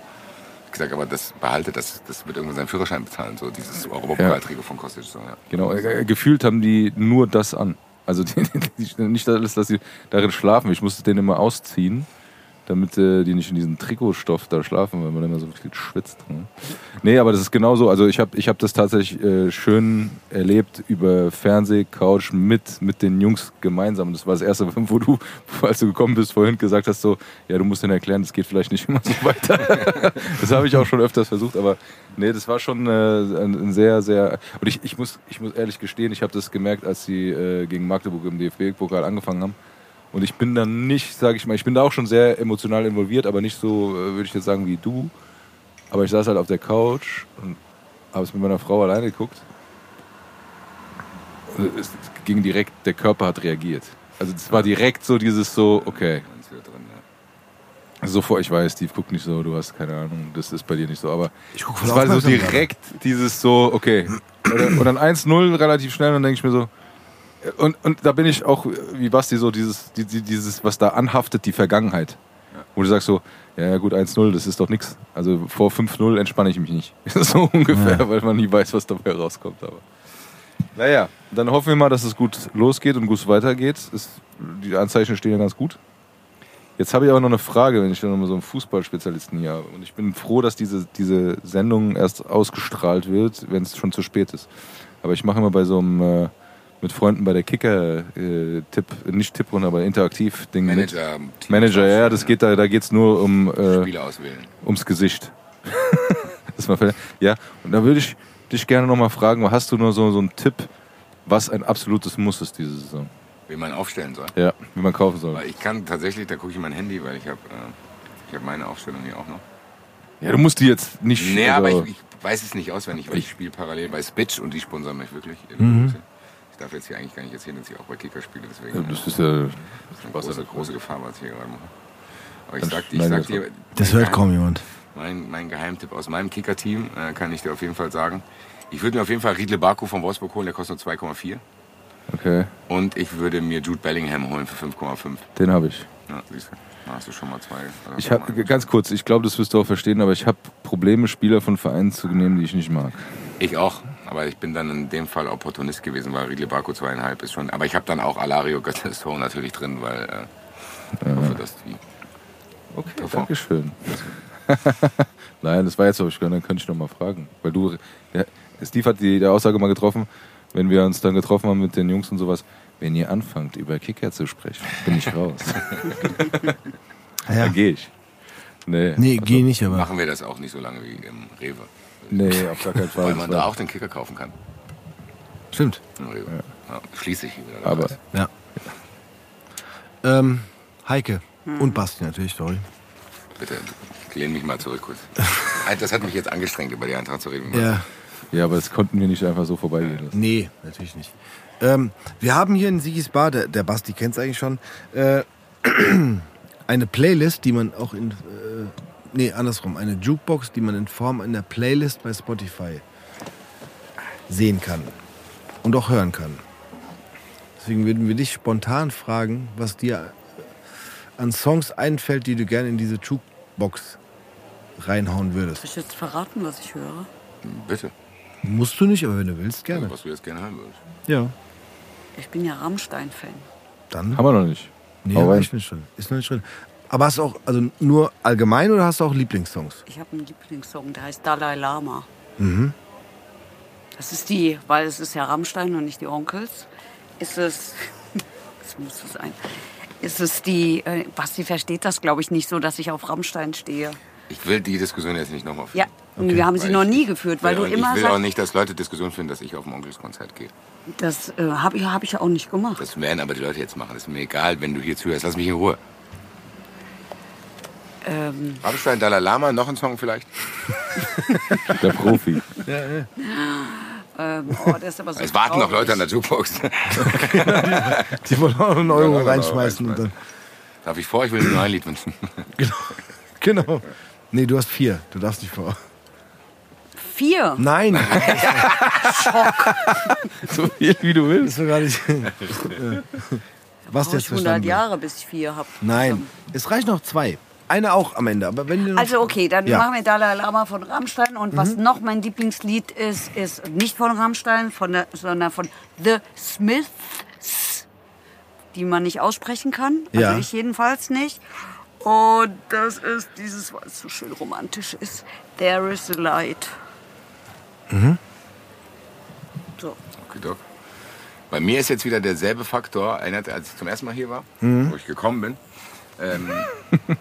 Ich gesagt, aber das behalte, das, das wird irgendwann seinen Führerschein bezahlen, so dieses Europapokaltrikot von Kostic. So, ja. Genau, äh, gefühlt haben die nur das an. Also [LAUGHS] die, die, nicht alles, dass sie darin schlafen. Ich musste den immer ausziehen, damit äh, die nicht in diesem Trikotstoff da schlafen, weil man immer so viel schwitzt. Ne? Nee, aber das ist genauso. Also ich habe ich hab das tatsächlich äh, schön erlebt über Fernsehcouch mit, mit den Jungs gemeinsam. Das war das erste, [LAUGHS] wo du, als du gekommen bist, vorhin gesagt hast, so, ja, du musst denen erklären, das geht vielleicht nicht immer so weiter. [LAUGHS] das habe ich auch schon öfters versucht, aber nee, das war schon äh, ein, ein sehr, sehr. Und ich, ich, muss, ich muss ehrlich gestehen, ich habe das gemerkt, als sie äh, gegen Magdeburg im DFB-Pokal angefangen haben. Und ich bin dann nicht, sage ich mal, ich bin da auch schon sehr emotional involviert, aber nicht so, äh, würde ich jetzt sagen, wie du. Aber ich saß halt auf der Couch und habe es mit meiner Frau alleine geguckt. Und es ging direkt, der Körper hat reagiert. Also es war direkt so dieses so, okay. Vor, ich weiß, Steve guckt nicht so, du hast keine Ahnung, das ist bei dir nicht so, aber Ich guck es war so direkt dieses so, okay. Und dann 1-0 relativ schnell und dann denke ich mir so, und, und da bin ich auch, wie Basti, so dieses, die- die- dieses, was da anhaftet, die Vergangenheit. Wo du sagst so, ja, ja gut, 1-0, das ist doch nix. Also vor 5-0 entspanne ich mich nicht. [LAUGHS] so ungefähr, weil man nie weiß, was dabei rauskommt. Aber naja, dann hoffen wir mal, dass es gut losgeht und gut weitergeht. Es, die Anzeichen stehen ja ganz gut. Jetzt habe ich aber noch eine Frage, wenn ich dann noch so einen Fußballspezialisten hier habe. Und ich bin froh, dass diese, diese Sendung erst ausgestrahlt wird, wenn es schon zu spät ist. Aber ich mache immer bei so einem äh, mit Freunden bei der Kicker-Tipp, nicht Tipprunde, aber Interaktiv-Ding mit. Manager, Team- Manager, ja, das geht da, da geht's nur um äh, Spieler auswählen. ums Gesicht. [LAUGHS] das war, ja, und da würde ich dich gerne noch mal fragen, hast du nur so, so einen Tipp, was ein absolutes Muss ist diese Saison? Wie man aufstellen soll. Ja, wie man kaufen soll. Weil ich kann tatsächlich, da gucke ich in mein Handy, weil ich habe äh, ich hab meine Aufstellung hier auch noch. Ja, du musst die jetzt nicht. Nee, aber also- ich, ich weiß es nicht auswendig, weil ich spiele parallel bei Spitch und die sponsern mich wirklich. Mhm. Ich darf jetzt hier eigentlich gar nicht erzählen, dass ich auch bei Kicker spiele, deswegen Ja, das das ist ja. ist eine große, große Gefahr, was ich hier gerade mache. Aber ich sag, ich sag dir, Das hört kaum jemand. Mein, mein Geheimtipp aus meinem Kicker-Team äh, kann ich dir auf jeden Fall sagen. Ich würde mir auf jeden Fall Riedle Baku von Wolfsburg holen, der kostet nur 2,4. Okay, Und ich würde mir Jude Bellingham holen für 5,5. den habe ich. Ja, siehst du. Da hast du schon mal zwei. Hast Ich mal- ganz kurz, ich glaube, das wirst du auch verstehen, aber ich habe Probleme, Spieler von Vereinen zu nehmen, die ich nicht mag. Ich auch, aber ich bin dann in dem Fall Opportunist gewesen, weil Riedle Baku zweieinhalb ist schon. Aber ich habe dann auch Alario Götze natürlich drin, weil äh, ich hoffe, dass die. Okay, Davor. Dankeschön. [LAUGHS] Nein, das war jetzt, aber ich dann könnte ich noch mal fragen. Weil du, der, Steve hat die, die Aussage mal getroffen, wenn wir uns dann getroffen haben mit den Jungs und sowas, wenn ihr anfangt, über Kicker zu sprechen, bin ich raus. [LAUGHS] Ja. Dann gehe ich. Nee, Nee, geh nicht, aber. Machen wir das auch nicht so lange wie im Rewe. Nee, auf gar keinen [LAUGHS] Fall. Weil man da auch den Kicker kaufen kann. Stimmt. Ja. schließe ich wieder. aber Ja. Ähm, Heike und Basti natürlich, sorry. Bitte, lehn mich mal zurück kurz. Das hat mich jetzt angestrengt, über die Eintracht zu reden. Ja, ja, aber das konnten wir nicht einfach so vorbeigehen lassen. nee, natürlich nicht. Ähm, wir haben hier in Sigis Bar, der, der Basti kennt es eigentlich schon, äh, [CLEARS THROAT] eine Playlist, die man auch in, äh, nee, andersrum, eine Jukebox, die man in Form einer Playlist bei Spotify sehen kann und auch hören kann. Deswegen würden wir dich spontan fragen, was dir an Songs einfällt, die du gerne in diese Jukebox reinhauen würdest. Soll ich jetzt verraten, was ich höre? Bitte, Musst du nicht, aber wenn du willst, gerne. also, was du jetzt gerne hören würdest. Ja. Ich bin ja Rammstein-Fan. Dann. Haben wir noch nicht. Nee, aber ich bin schon. Ist noch nicht drin. Aber hast du auch, also nur allgemein oder hast du auch Lieblingssongs? Ich habe einen Lieblingssong, der heißt Dalai Lama. Mhm. Das ist die, weil es ist ja Rammstein und nicht die Onkels. Ist es, [LAUGHS] das muss es sein, ist es die, äh, Basti versteht das glaube ich nicht so, dass ich auf Rammstein stehe. Ich will die Diskussion jetzt nicht nochmal führen. Ja, wir haben sie Weil noch nie geführt, weil du immer Ich will auch nicht, dass Leute Diskussion finden, dass ich auf ein Onkelskonzert gehe. das äh, habe ich, hab ich ja auch nicht gemacht. Das werden aber die Leute jetzt machen. Das ist mir egal, wenn du hier zuhörst. Lass mich in Ruhe. Ähm, Rammstein, Dalai Lama, noch ein Song vielleicht? [LAUGHS] Der Profi. ähm, oh, das ist aber so Es warten noch. Leute an der Jukebox. [LAUGHS] Die wollen auch einen Ja, Euro ja, ja, reinschmeißen. Und dann, Darf ich vor? Ich will nur ein Lied wünschen. [LAUGHS] genau. Nee, du hast vier. Du darfst nicht vor. Vier. Nein, so viel wie du willst. ist doch gar nicht. Was Brauche jetzt ich 100 verstanden? Jahre, bis ich vier habe. Nein, es reichen noch zwei. Eine auch am Ende. Aber wenn Also okay, dann Ja. Mhm. machen wir Dalai Lama von Rammstein. Und was noch mein Lieblingslied ist, ist nicht von Rammstein, von der, sondern von The Smiths, die man nicht aussprechen kann. Also Ja. ich jedenfalls nicht. Und das ist dieses, weil es so schön romantisch ist. There is a light. So. Okay, Doc. Bei mir ist jetzt wieder derselbe Faktor, erinnert, als ich zum ersten Mal hier war, wo ich gekommen bin. Ähm, [LAUGHS]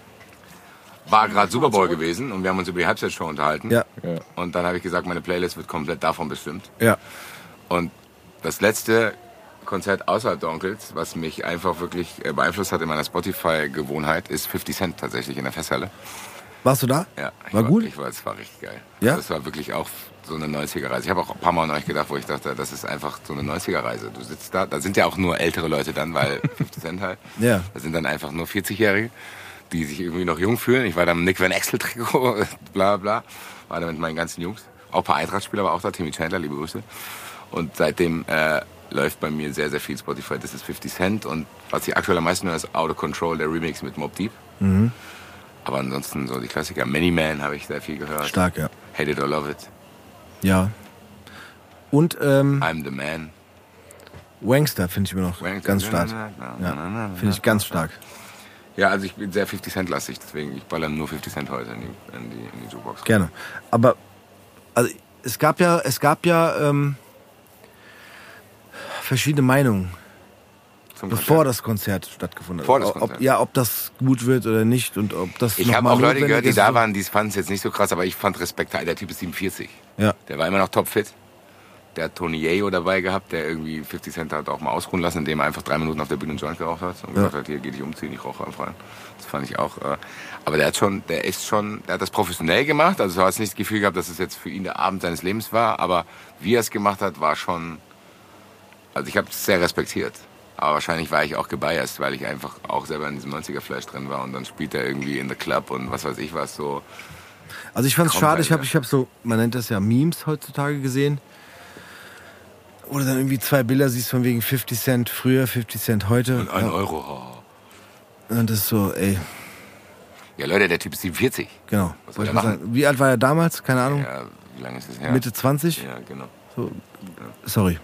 war gerade Super Bowl gewesen und wir haben uns über die Halbzeitshow unterhalten. Ja. Ja. Und dann habe ich gesagt, meine Playlist wird komplett davon bestimmt. Ja. Und das letzte Konzert außerhalb der Onkels, was mich einfach wirklich äh, beeinflusst hat in meiner Spotify-Gewohnheit, ist 50 Cent tatsächlich in der Festhalle. Warst du da? Ja, ich War gut? Ich war, es war richtig geil. Ja? Das war wirklich auch so eine 90er-Reise. Ich habe auch ein paar Mal an euch gedacht, wo ich dachte, das ist einfach so eine 90er-Reise. Du sitzt da, da sind ja auch nur ältere Leute dann, weil [LAUGHS] 50 Cent halt. Ja. Da sind dann einfach nur 40-Jährige, die sich irgendwie noch jung fühlen. Ich war da im Nick Van Exel-Trikot, [LAUGHS] bla bla. War da mit meinen ganzen Jungs. Auch ein paar Eintracht-Spieler war auch da, Timmy Chandler, liebe Grüße. Und seitdem äh, läuft bei mir sehr, sehr viel Spotify. Das ist 50 Cent. Und was ich aktuell am meisten höre, ist Out of Control, der Remix mit Mob Deep. Mhm. Aber ansonsten so die Klassiker. Many Man habe ich sehr viel gehört. Stark, ja. Hate It or Love It. Ja. Und ähm, I'm the Man. Wangster finde ich mir noch Wangster. ganz stark. Ja, finde ich ganz stark. Ja, also ich bin sehr 50 Cent lastig, deswegen ich baller nur 50 Cent heute in die, in die, in die Jukebox. Gerne. Aber also es gab ja, es gab ja ähm, verschiedene Meinungen, Zum bevor Konzert. das Konzert stattgefunden hat. Konzert. Ob, ja, ob das gut wird oder nicht und ob das Ich habe auch Leute gehört, die da waren, die fanden es jetzt nicht so krass, aber ich fand Respekt. Der Typ ist 47. Ja, Der war immer noch topfit. Der hat Tony Yayo dabei gehabt, der irgendwie 50 Cent hat auch mal ausruhen lassen, indem er einfach drei Minuten auf der Bühne einen Joint geraucht hat und gesagt hat, hier geh dich umziehen, ich rauche einfach rein. Das fand ich auch. Äh, aber der hat schon, der ist schon, der hat das professionell gemacht. Also du hast nicht das Gefühl gehabt, dass es jetzt für ihn der Abend seines Lebens war, aber wie er es gemacht hat, war schon. Also ich habe es sehr respektiert. Aber wahrscheinlich war ich auch gebiased, weil ich einfach auch selber in diesem 90er-Flash drin war und dann spielt er irgendwie in the Club und was weiß ich was so. also ich fand es schade. halt, Ich habe, ja. ich habe so, man nennt das ja Memes heutzutage gesehen. Oder dann irgendwie zwei Bilder siehst von wegen 50 Cent früher, 50 Cent heute. Und ein ja. Euro. oh. Und das ist so, ey, Ja Leute, der Typ ist 47. genau. Was soll er mal machen? sagen. Wie alt war er damals? Keine Ahnung. Ja, wie lange ist es her? Mitte 20? Ja, genau. So, sorry.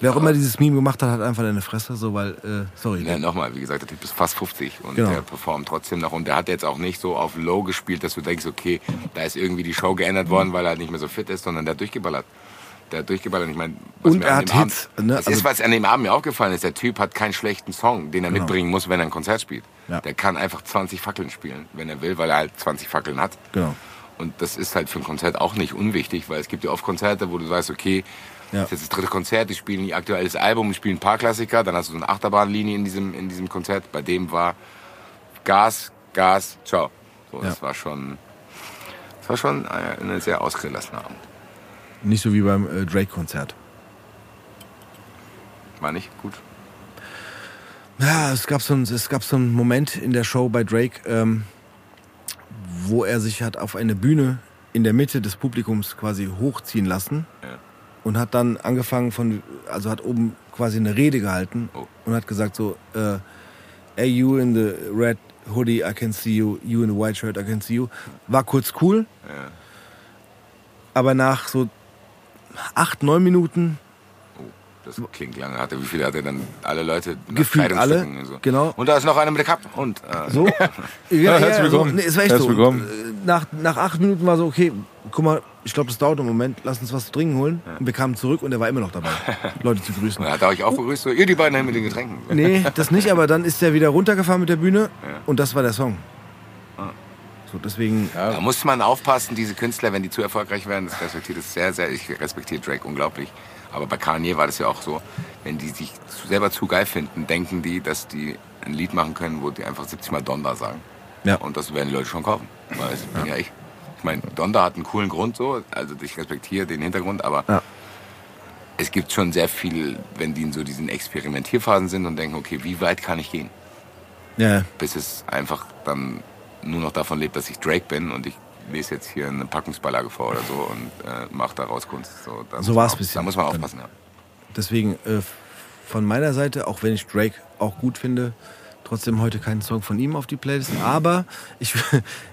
Wer auch immer dieses Meme gemacht hat, hat einfach eine Fresse, so weil, äh, sorry. Ja, nochmal, wie gesagt, der Typ ist fast 50 und Genau. der performt trotzdem noch. Und der hat jetzt auch nicht so auf Low gespielt, dass du denkst, okay, da ist irgendwie die Show geändert worden, weil er halt nicht mehr so fit ist, sondern der hat durchgeballert. Der hat durchgeballert. Ich meine, was Und er hat Abend- Hits, ne? Das Also- ist, was an dem Abend mir aufgefallen ist. Der Typ hat keinen schlechten Song, den er Genau. mitbringen muss, wenn er ein Konzert spielt. Ja. Der kann einfach 20 Fackeln spielen, wenn er will, weil er halt 20 Fackeln hat. Genau. Und das ist halt für ein Konzert auch nicht unwichtig, weil es gibt ja oft Konzerte, wo du sagst, okay, Ja. das ist das dritte Konzert, die spielen ihr aktuelles Album, die spielen ein paar Klassiker, dann hast du so eine Achterbahnlinie in diesem, in diesem Konzert. Bei dem war Gas, Gas, ciao. So, das Ja. war schon, das war schon ein ein sehr ausgelassener Abend. Nicht so wie beim äh, Drake-Konzert. War nicht gut. Ja, es gab, so einen, es gab so einen Moment in der Show bei Drake, ähm, wo er sich hat auf eine Bühne in der Mitte des Publikums quasi hochziehen lassen Ja. und hat dann angefangen von, also hat oben quasi eine Rede gehalten Oh. und hat gesagt so, äh, hey you in the red hoodie, I can see you, you in the white shirt, I can see you. War kurz cool, Ja. aber nach so acht, neun Minuten Oh, das klingt lange. Hatte, wie viele hat er dann? Alle Leute? Gefühlt alle, und So. genau. Und da ist noch einer mit der Cup. Und, äh, So? [LAUGHS] Ja, herzlich willkommen. So, nee, es war echt Herzlich so. willkommen. Äh, Nach, nach acht Minuten war so, okay, guck mal, ich glaube, das dauert einen Moment, lass uns was zu trinken holen. Und wir kamen zurück und er war immer noch dabei, [LAUGHS] Leute zu grüßen. Und hat er euch auch begrüßt, so, ihr die beiden mit den Getränken. Nee, das nicht, aber dann ist er wieder runtergefahren mit der Bühne Ja. und das war der Song. So, deswegen, Da muss man aufpassen, diese Künstler, wenn die zu erfolgreich werden, das respektiert es sehr, sehr. Ich respektiere Drake unglaublich. Aber bei Kanye war das ja auch so, wenn die sich selber zu geil finden, denken die, dass die ein Lied machen können, wo die einfach 70 Mal Donda sagen. Ja. Und das werden die Leute schon kaufen. Weil das bin ja ich. Ich meine, Donda hat einen coolen Grund so, also ich respektiere den Hintergrund, aber Ja. es gibt schon sehr viel, wenn die in so diesen Experimentierphasen sind und denken, okay, wie weit kann ich gehen? ja, bis es einfach dann nur noch davon lebt, dass ich Drake bin und ich lese jetzt hier eine Packungsbeilage vor oder so und äh, mache daraus Kunst. So, So man war's auf- bisher. Da muss man aufpassen, ja. deswegen äh, von meiner Seite, auch wenn ich Drake auch gut finde, Trotzdem heute keinen Song von ihm auf die Playlist. Aber ich.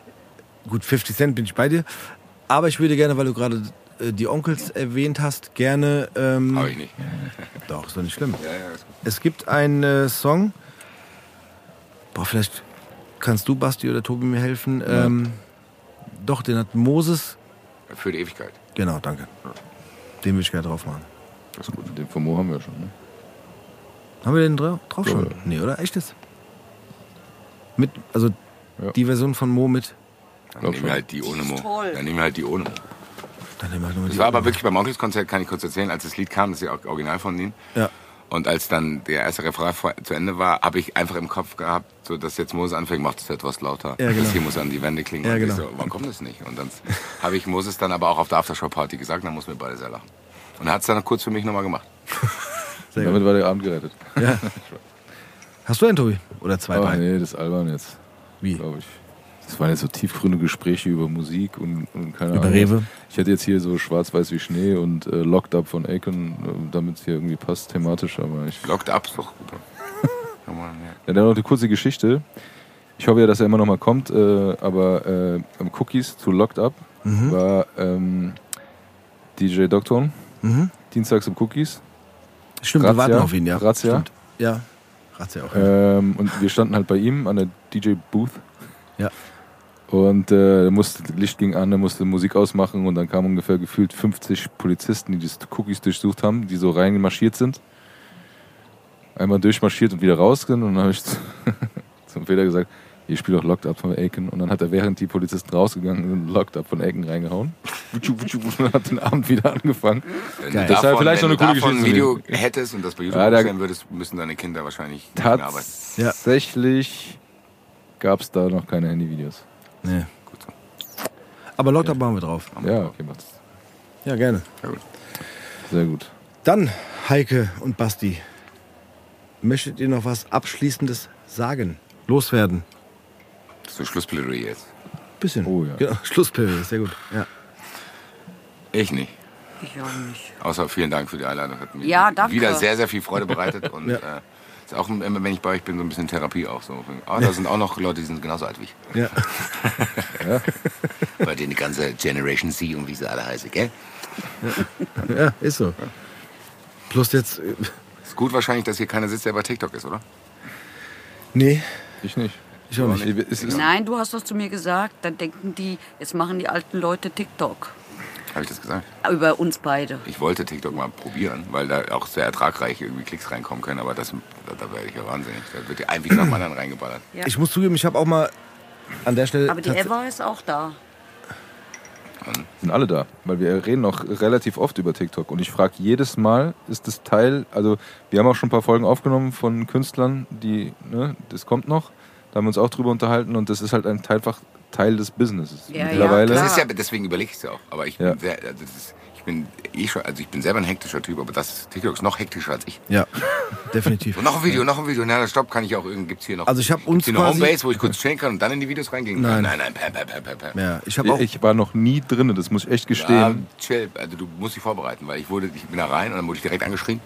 [LAUGHS] Gut, 50 Cent bin ich bei dir. Aber ich würde gerne, weil du gerade äh, die Onkels erwähnt hast, gerne. Ähm, Habe ich nicht. [LAUGHS] Doch, ist doch nicht schlimm. Ja, ja. Es gibt einen äh, Song. Boah, vielleicht kannst du, Basti oder Tobi, mir helfen. Ähm, doch, den hat Moses. Für die Ewigkeit. Genau, danke. Den würde ich gerne drauf machen. Das ist gut. Den von Mo haben wir schon. Ne? Haben wir den dra drauf Ja, schon? ja. Nee, oder? Echtes? Mit, also Ja. die Version von Mo mit. Dann nehmen wir halt die ohne Mo. toll. Dann nehmen wir halt die ohne Mo. Dann nehmen wir nur Das die war aber wirklich beim Onkelskonzert, kann ich kurz erzählen, als das Lied kam, das ist ja auch original von ihnen. Ja. Und als dann der erste Refrain vor- zu Ende war, habe ich einfach im Kopf gehabt, so dass jetzt Moses anfängt, macht es etwas lauter. Ja, genau. Das hier muss an die Wände klingen. Ja, und genau. ich so, warum kommt das nicht? Und dann habe ich Moses dann aber auch auf der Aftershow-Party gesagt, dann mussten wir beide sehr lachen. Und er hat es dann kurz für mich nochmal gemacht. [LAUGHS] Sehr Damit gut. war der Abend gerettet. [LAUGHS] Hast du einen, Tobi? Oder zwei, Oh, drei? nee, das ist albern jetzt. Wie? Glaube ich. Das waren jetzt so tiefgründige Gespräche über Musik und, und keine Über Ahnung. Rewe? Ich hätte jetzt hier so Schwarz-Weiß wie Schnee und äh, Locked Up von Aiken, äh, damit es hier irgendwie passt thematisch, aber ich. Locked up ist doch gut. [LAUGHS] Ja. Ja, dann noch eine kurze Geschichte. Ich hoffe ja, dass er immer noch mal kommt, äh, aber äh, am Cookies zu Locked Up Mhm. war ähm, DJ Dokton, Mhm. dienstags im Cookies. Stimmt, wir Razzia. warten auf ihn, ja. Razzia. Stimmt. Ja. Razzia auch. Ja. Ähm, und wir standen halt bei ihm an der DJ Booth. Ja. Und äh, musste, Licht ging an, er musste Musik ausmachen und dann kamen ungefähr gefühlt 50 Polizisten, die die Cookies durchsucht haben, die so reinmarschiert sind. Einmal durchmarschiert und wieder raus sind und dann habe ich [LAUGHS] zu- zum Fehler gesagt, hier spielt doch Locked Up von Aiken. Und dann hat er, während die Polizisten rausgegangen sind, Locked Up von Aiken reingehauen. Wutschu, wutschu, wutschu, Und hat den Abend wieder angefangen. Wenn Geil. du Das davon, vielleicht wenn noch du eine coole davon ein Geschichte Video hättest und das bei YouTube Ja, da- würdest, müssen deine Kinder wahrscheinlich nicht mehr arbeiten. Ja. Tatsächlich gab es da noch keine Handyvideos. Nee. Gut so. Aber Lockdown machen wir drauf. Ja, okay, macht's. Ja, gerne. Ja, gut. Sehr gut. Dann, Heike und Basti. Möchtet ihr noch was Abschließendes sagen? Loswerden? Das ist so Schlussplädoyer jetzt. Bisschen. Oh ja. Genau. Schlussplädoyer, sehr gut. Ja. Ich nicht. Ich auch nicht. Außer vielen Dank für die Einladung. Hat mir Ja, danke. wieder sehr, sehr viel Freude bereitet. [LAUGHS] Und Ja. äh, auch immer, wenn ich bei euch bin, so ein bisschen Therapie auch so. Aber da sind auch noch Leute, die sind genauso alt wie ich. ja. [LAUGHS] Bei denen die ganze Generation C und wie sie alle heißen, gell? Ja, ist so. Plus jetzt. äh, Ist gut wahrscheinlich, dass hier keiner sitzt, der bei TikTok ist, oder? Nee, Ich nicht. ich auch nicht. Nein, du hast das zu mir gesagt. Dann denken die, jetzt machen die alten Leute TikTok. Habe ich das gesagt? Über uns beide. Ich wollte TikTok mal probieren, weil da auch sehr ertragreich irgendwie Klicks reinkommen können. Aber das, da, da werde ich ja wahnsinnig. Da wird ja ein Video nach dem anderen reingeballert. Ja. Ich muss zugeben, ich habe auch mal an der Stelle. Aber die Eva ist auch da. sind alle da, weil wir reden noch relativ oft über TikTok und ich frage jedes Mal, ist das Teil, also wir haben auch schon ein paar Folgen aufgenommen von Künstlern, die, ne, das kommt noch, da haben wir uns auch drüber unterhalten und das ist halt ein einfach Teil des Businesses. Ja, ja, Mittlerweile, klar. Das ist ja, deswegen überlege ich es ja auch. Aber ich Ja. bin sehr, also das ist, ich bin eh schon, also ich bin selber ein hektischer Typ, aber das TikTok ist noch hektischer als ich. Ja, [LAUGHS] definitiv. Und noch ein Video, noch ein Video. Na, stopp, kann ich auch irgendwie, gibt's hier noch. Also ich hab gibt's uns hier eine Homebase, wo ich kurz chillen kann und dann in die Videos reingehen Nein. kann. Nein, nein, pam, pam, pam, pam, pam. Ja, ich habe auch. ich war noch nie drin, das muss ich echt Ja, gestehen. chill, also du musst dich vorbereiten, weil ich wurde, ich bin da rein und dann wurde ich direkt angeschrien.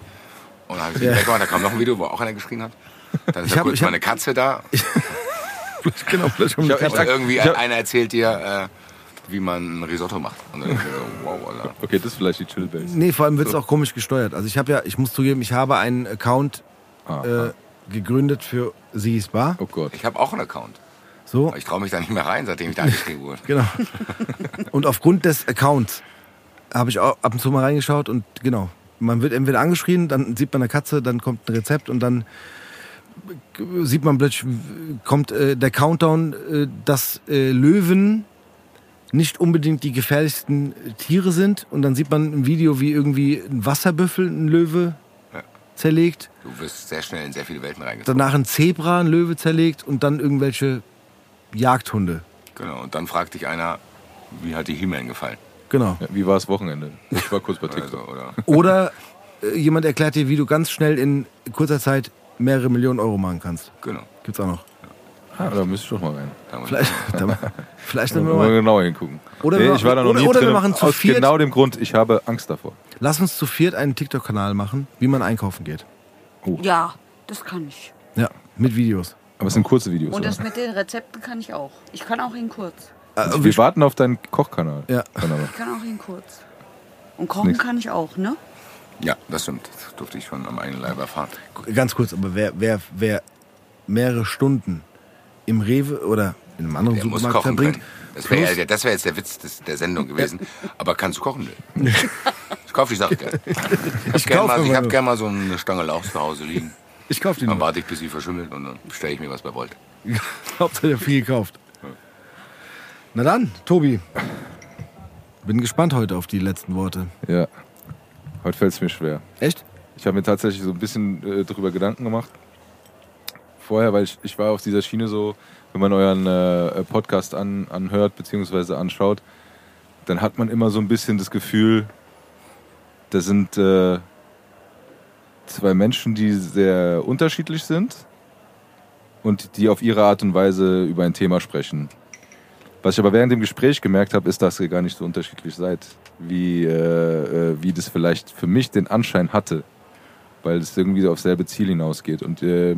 Und dann habe ich ja. weggemacht, da kam noch ein Video, wo auch einer geschrien hat. Dann ist Ich da hab- kurz ich hab- meine Katze da. Genau, vielleicht um Ich hab- Und irgendwie ich hab- einer erzählt dir, äh, wie man ein Risotto macht. Und dann denk ich mir so, wow, Alter. Okay, das ist vielleicht die Chillbase. Nee, vor allem wird es auch komisch gesteuert. Also ich habe ja, ich muss zugeben, ich habe einen Account äh, gegründet für Sigis Bar. oh Gott. Ich habe auch einen Account. So, Aber ich traue mich da nicht mehr rein, seitdem ich da angeschrieben wurde. [LAUGHS] genau. und aufgrund des Accounts habe ich auch ab und zu mal reingeschaut und genau. Man wird entweder angeschrien, dann sieht man eine Katze, dann kommt ein Rezept und dann sieht man plötzlich, kommt äh, der Countdown, äh, dass äh, Löwen nicht unbedingt die gefährlichsten Tiere sind. Und dann sieht man ein Video, wie irgendwie ein Wasserbüffel ein Löwe Ja. zerlegt. Du wirst sehr schnell in sehr viele Welten reingezogen. danach ein Zebra, ein Löwe zerlegt und dann irgendwelche Jagdhunde. Genau. Und dann fragt dich einer, wie hat die He-Man gefallen? Genau. Ja, wie war das Wochenende? Ich war kurz bei Oder, [LAUGHS] so, TikTok. oder Oder äh, jemand erklärt dir, wie du ganz schnell in kurzer Zeit mehrere Millionen Euro machen kannst. genau. Gibt's auch noch. Ah, da müsste ich doch mal rein. Vielleicht, da, vielleicht nehmen wir mal. genauer hingucken. Oder nee, wir ich war da noch machen- nie oder- oder wir drin. machen zu aus viert- genau dem Grund, ich habe Angst davor. Lass uns zu viert einen TikTok-Kanal machen, wie man einkaufen geht. Ja, das kann ich. Ja, mit Videos. Aber es sind kurze Videos. Und oder? das mit den Rezepten kann ich auch. Ich kann auch ihn kurz. Äh, wir warten auf deinen Kochkanal. Ja. Ich kann auch ihn kurz. Und kochen Nichts. kann ich auch, ne? Ja, das stimmt. Das durfte ich schon am eigenen Leib erfahren. Ganz kurz, aber wer, wer, wer mehrere Stunden im Rewe oder in einem anderen Der muss Supermarkt kochen verbringt, können. Das wäre ja, wär jetzt der Witz des, der Sendung gewesen. [LAUGHS] Aber kannst du kochen? Nee. [LAUGHS] Ich kaufe die Sache gerne. Ich, mal- ich habe gerne mal so eine Stange Lauch zu Hause liegen. ich kauf die Dann warte ich, bis sie verschimmelt und dann bestelle ich mir was bei Volt. [LAUGHS] Hauptsache viel gekauft. Na dann, Tobi. Bin gespannt heute auf die letzten Worte. Ja. Heute fällt es mir schwer. Echt? Ich habe mir tatsächlich so ein bisschen äh, darüber Gedanken gemacht. Vorher, weil ich, ich war auf dieser Schiene so, wenn man euren äh, Podcast an, anhört bzw. anschaut, dann hat man immer so ein bisschen das Gefühl, da sind äh, zwei Menschen, die sehr unterschiedlich sind und die auf ihre Art und Weise über ein Thema sprechen. Was ich aber während dem Gespräch gemerkt habe, ist, dass ihr gar nicht so unterschiedlich seid, wie, äh, äh, wie das vielleicht für mich den Anschein hatte, weil es irgendwie auf selbe Ziel hinausgeht. Und äh,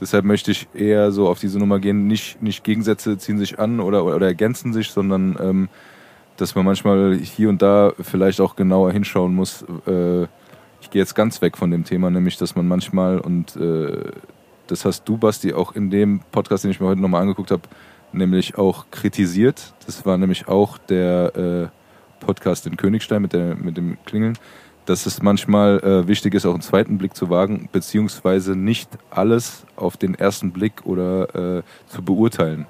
deshalb möchte ich eher so auf diese Nummer gehen, nicht, nicht Gegensätze ziehen sich an oder, oder ergänzen sich, sondern ähm, dass man manchmal hier und da vielleicht auch genauer hinschauen muss. Äh, ich gehe jetzt ganz weg von dem Thema, nämlich dass man manchmal, und äh, das hast du, Basti, auch in dem Podcast, den ich mir heute nochmal angeguckt habe, nämlich auch kritisiert. Das war nämlich auch der äh, Podcast in Königstein mit, der, mit dem Klingeln, dass es manchmal äh, wichtig ist, auch einen zweiten Blick zu wagen, beziehungsweise nicht alles auf den ersten Blick oder äh, zu beurteilen.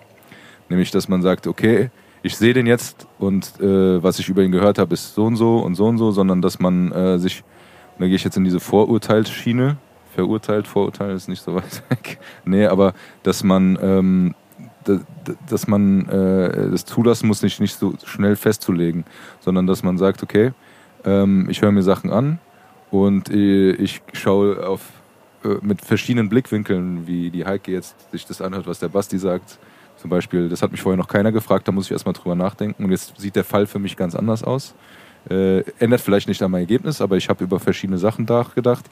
Nämlich, dass man sagt, okay, ich sehe den jetzt und äh, was ich über ihn gehört habe, ist so und so und so und so, sondern dass man äh, sich, und da gehe ich jetzt in diese Vorurteilsschiene, verurteilt, Vorurteil ist nicht so weit [LAUGHS] weg, nee, aber dass man, ähm, dass man äh, das zulassen muss, nicht, nicht so schnell festzulegen, sondern dass man sagt, okay, ähm, ich höre mir Sachen an und äh, ich schaue auf äh, mit verschiedenen Blickwinkeln, wie die Heike jetzt sich das anhört, was der Basti sagt. Zum Beispiel, das hat mich vorher noch keiner gefragt, da muss ich erstmal drüber nachdenken. Und jetzt sieht der Fall für mich ganz anders aus. Äh, ändert vielleicht nicht an mein Ergebnis, aber ich habe über verschiedene Sachen nachgedacht.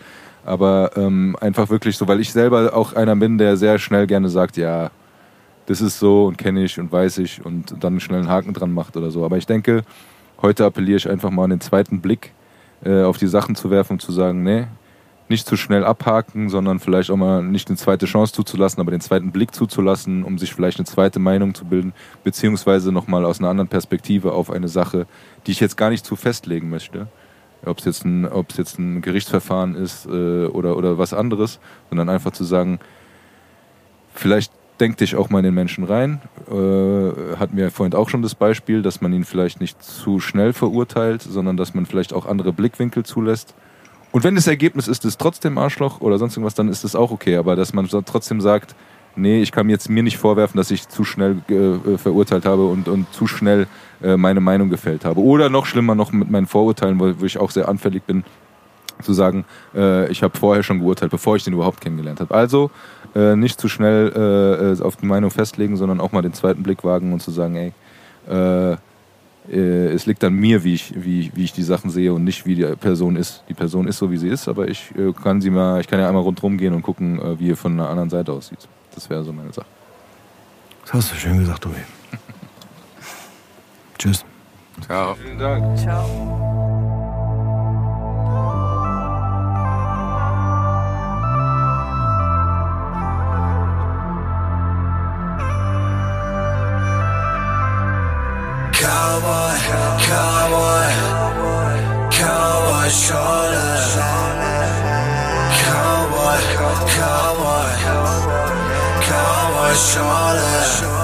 Aber ähm, einfach wirklich so, weil ich selber auch einer bin, der sehr schnell gerne sagt, ja, das ist so und kenne ich und weiß ich und dann schnell einen Haken dran macht oder so. Aber ich denke, heute appelliere ich einfach mal an den zweiten Blick äh, auf die Sachen zu werfen und zu sagen, nee, nicht zu schnell abhaken, sondern vielleicht auch mal nicht eine zweite Chance zuzulassen, aber den zweiten Blick zuzulassen, um sich vielleicht eine zweite Meinung zu bilden, beziehungsweise nochmal aus einer anderen Perspektive auf eine Sache, die ich jetzt gar nicht zu festlegen möchte. Ob es jetzt ein, jetzt ein Gerichtsverfahren ist äh, oder, oder was anderes, sondern einfach zu sagen, vielleicht denk dich auch mal in den Menschen rein. Äh, hatten wir vorhin auch schon das Beispiel, dass man ihn vielleicht nicht zu schnell verurteilt, sondern dass man vielleicht auch andere Blickwinkel zulässt. Und wenn das Ergebnis ist, ist trotzdem Arschloch oder sonst irgendwas, dann ist das auch okay. Aber dass man trotzdem sagt, nee, ich kann jetzt mir nicht vorwerfen, dass ich zu schnell äh, verurteilt habe und, und zu schnell äh, meine Meinung gefällt habe. Oder noch schlimmer noch mit meinen Vorurteilen, wo, wo ich auch sehr anfällig bin, zu sagen, äh, ich habe vorher schon geurteilt, bevor ich den überhaupt kennengelernt habe. Also äh, nicht zu schnell äh, äh, auf die Meinung festlegen, sondern auch mal den zweiten Blick wagen und zu sagen, ey, äh, äh, es liegt an mir, wie ich, wie, wie ich die Sachen sehe und nicht wie die Person ist. Die Person ist so, wie sie ist, aber ich äh, kann sie mal, ich kann ja einmal rundherum gehen und gucken, äh, wie er von einer anderen Seite aussieht. Das wäre so meine Sache. Das hast du schön gesagt, Tobi. [LAUGHS] Tschüss. Ciao. Vielen Dank. Ciao. Cowboy shoulder. Cowboy, cowboy, cowboy shoulder.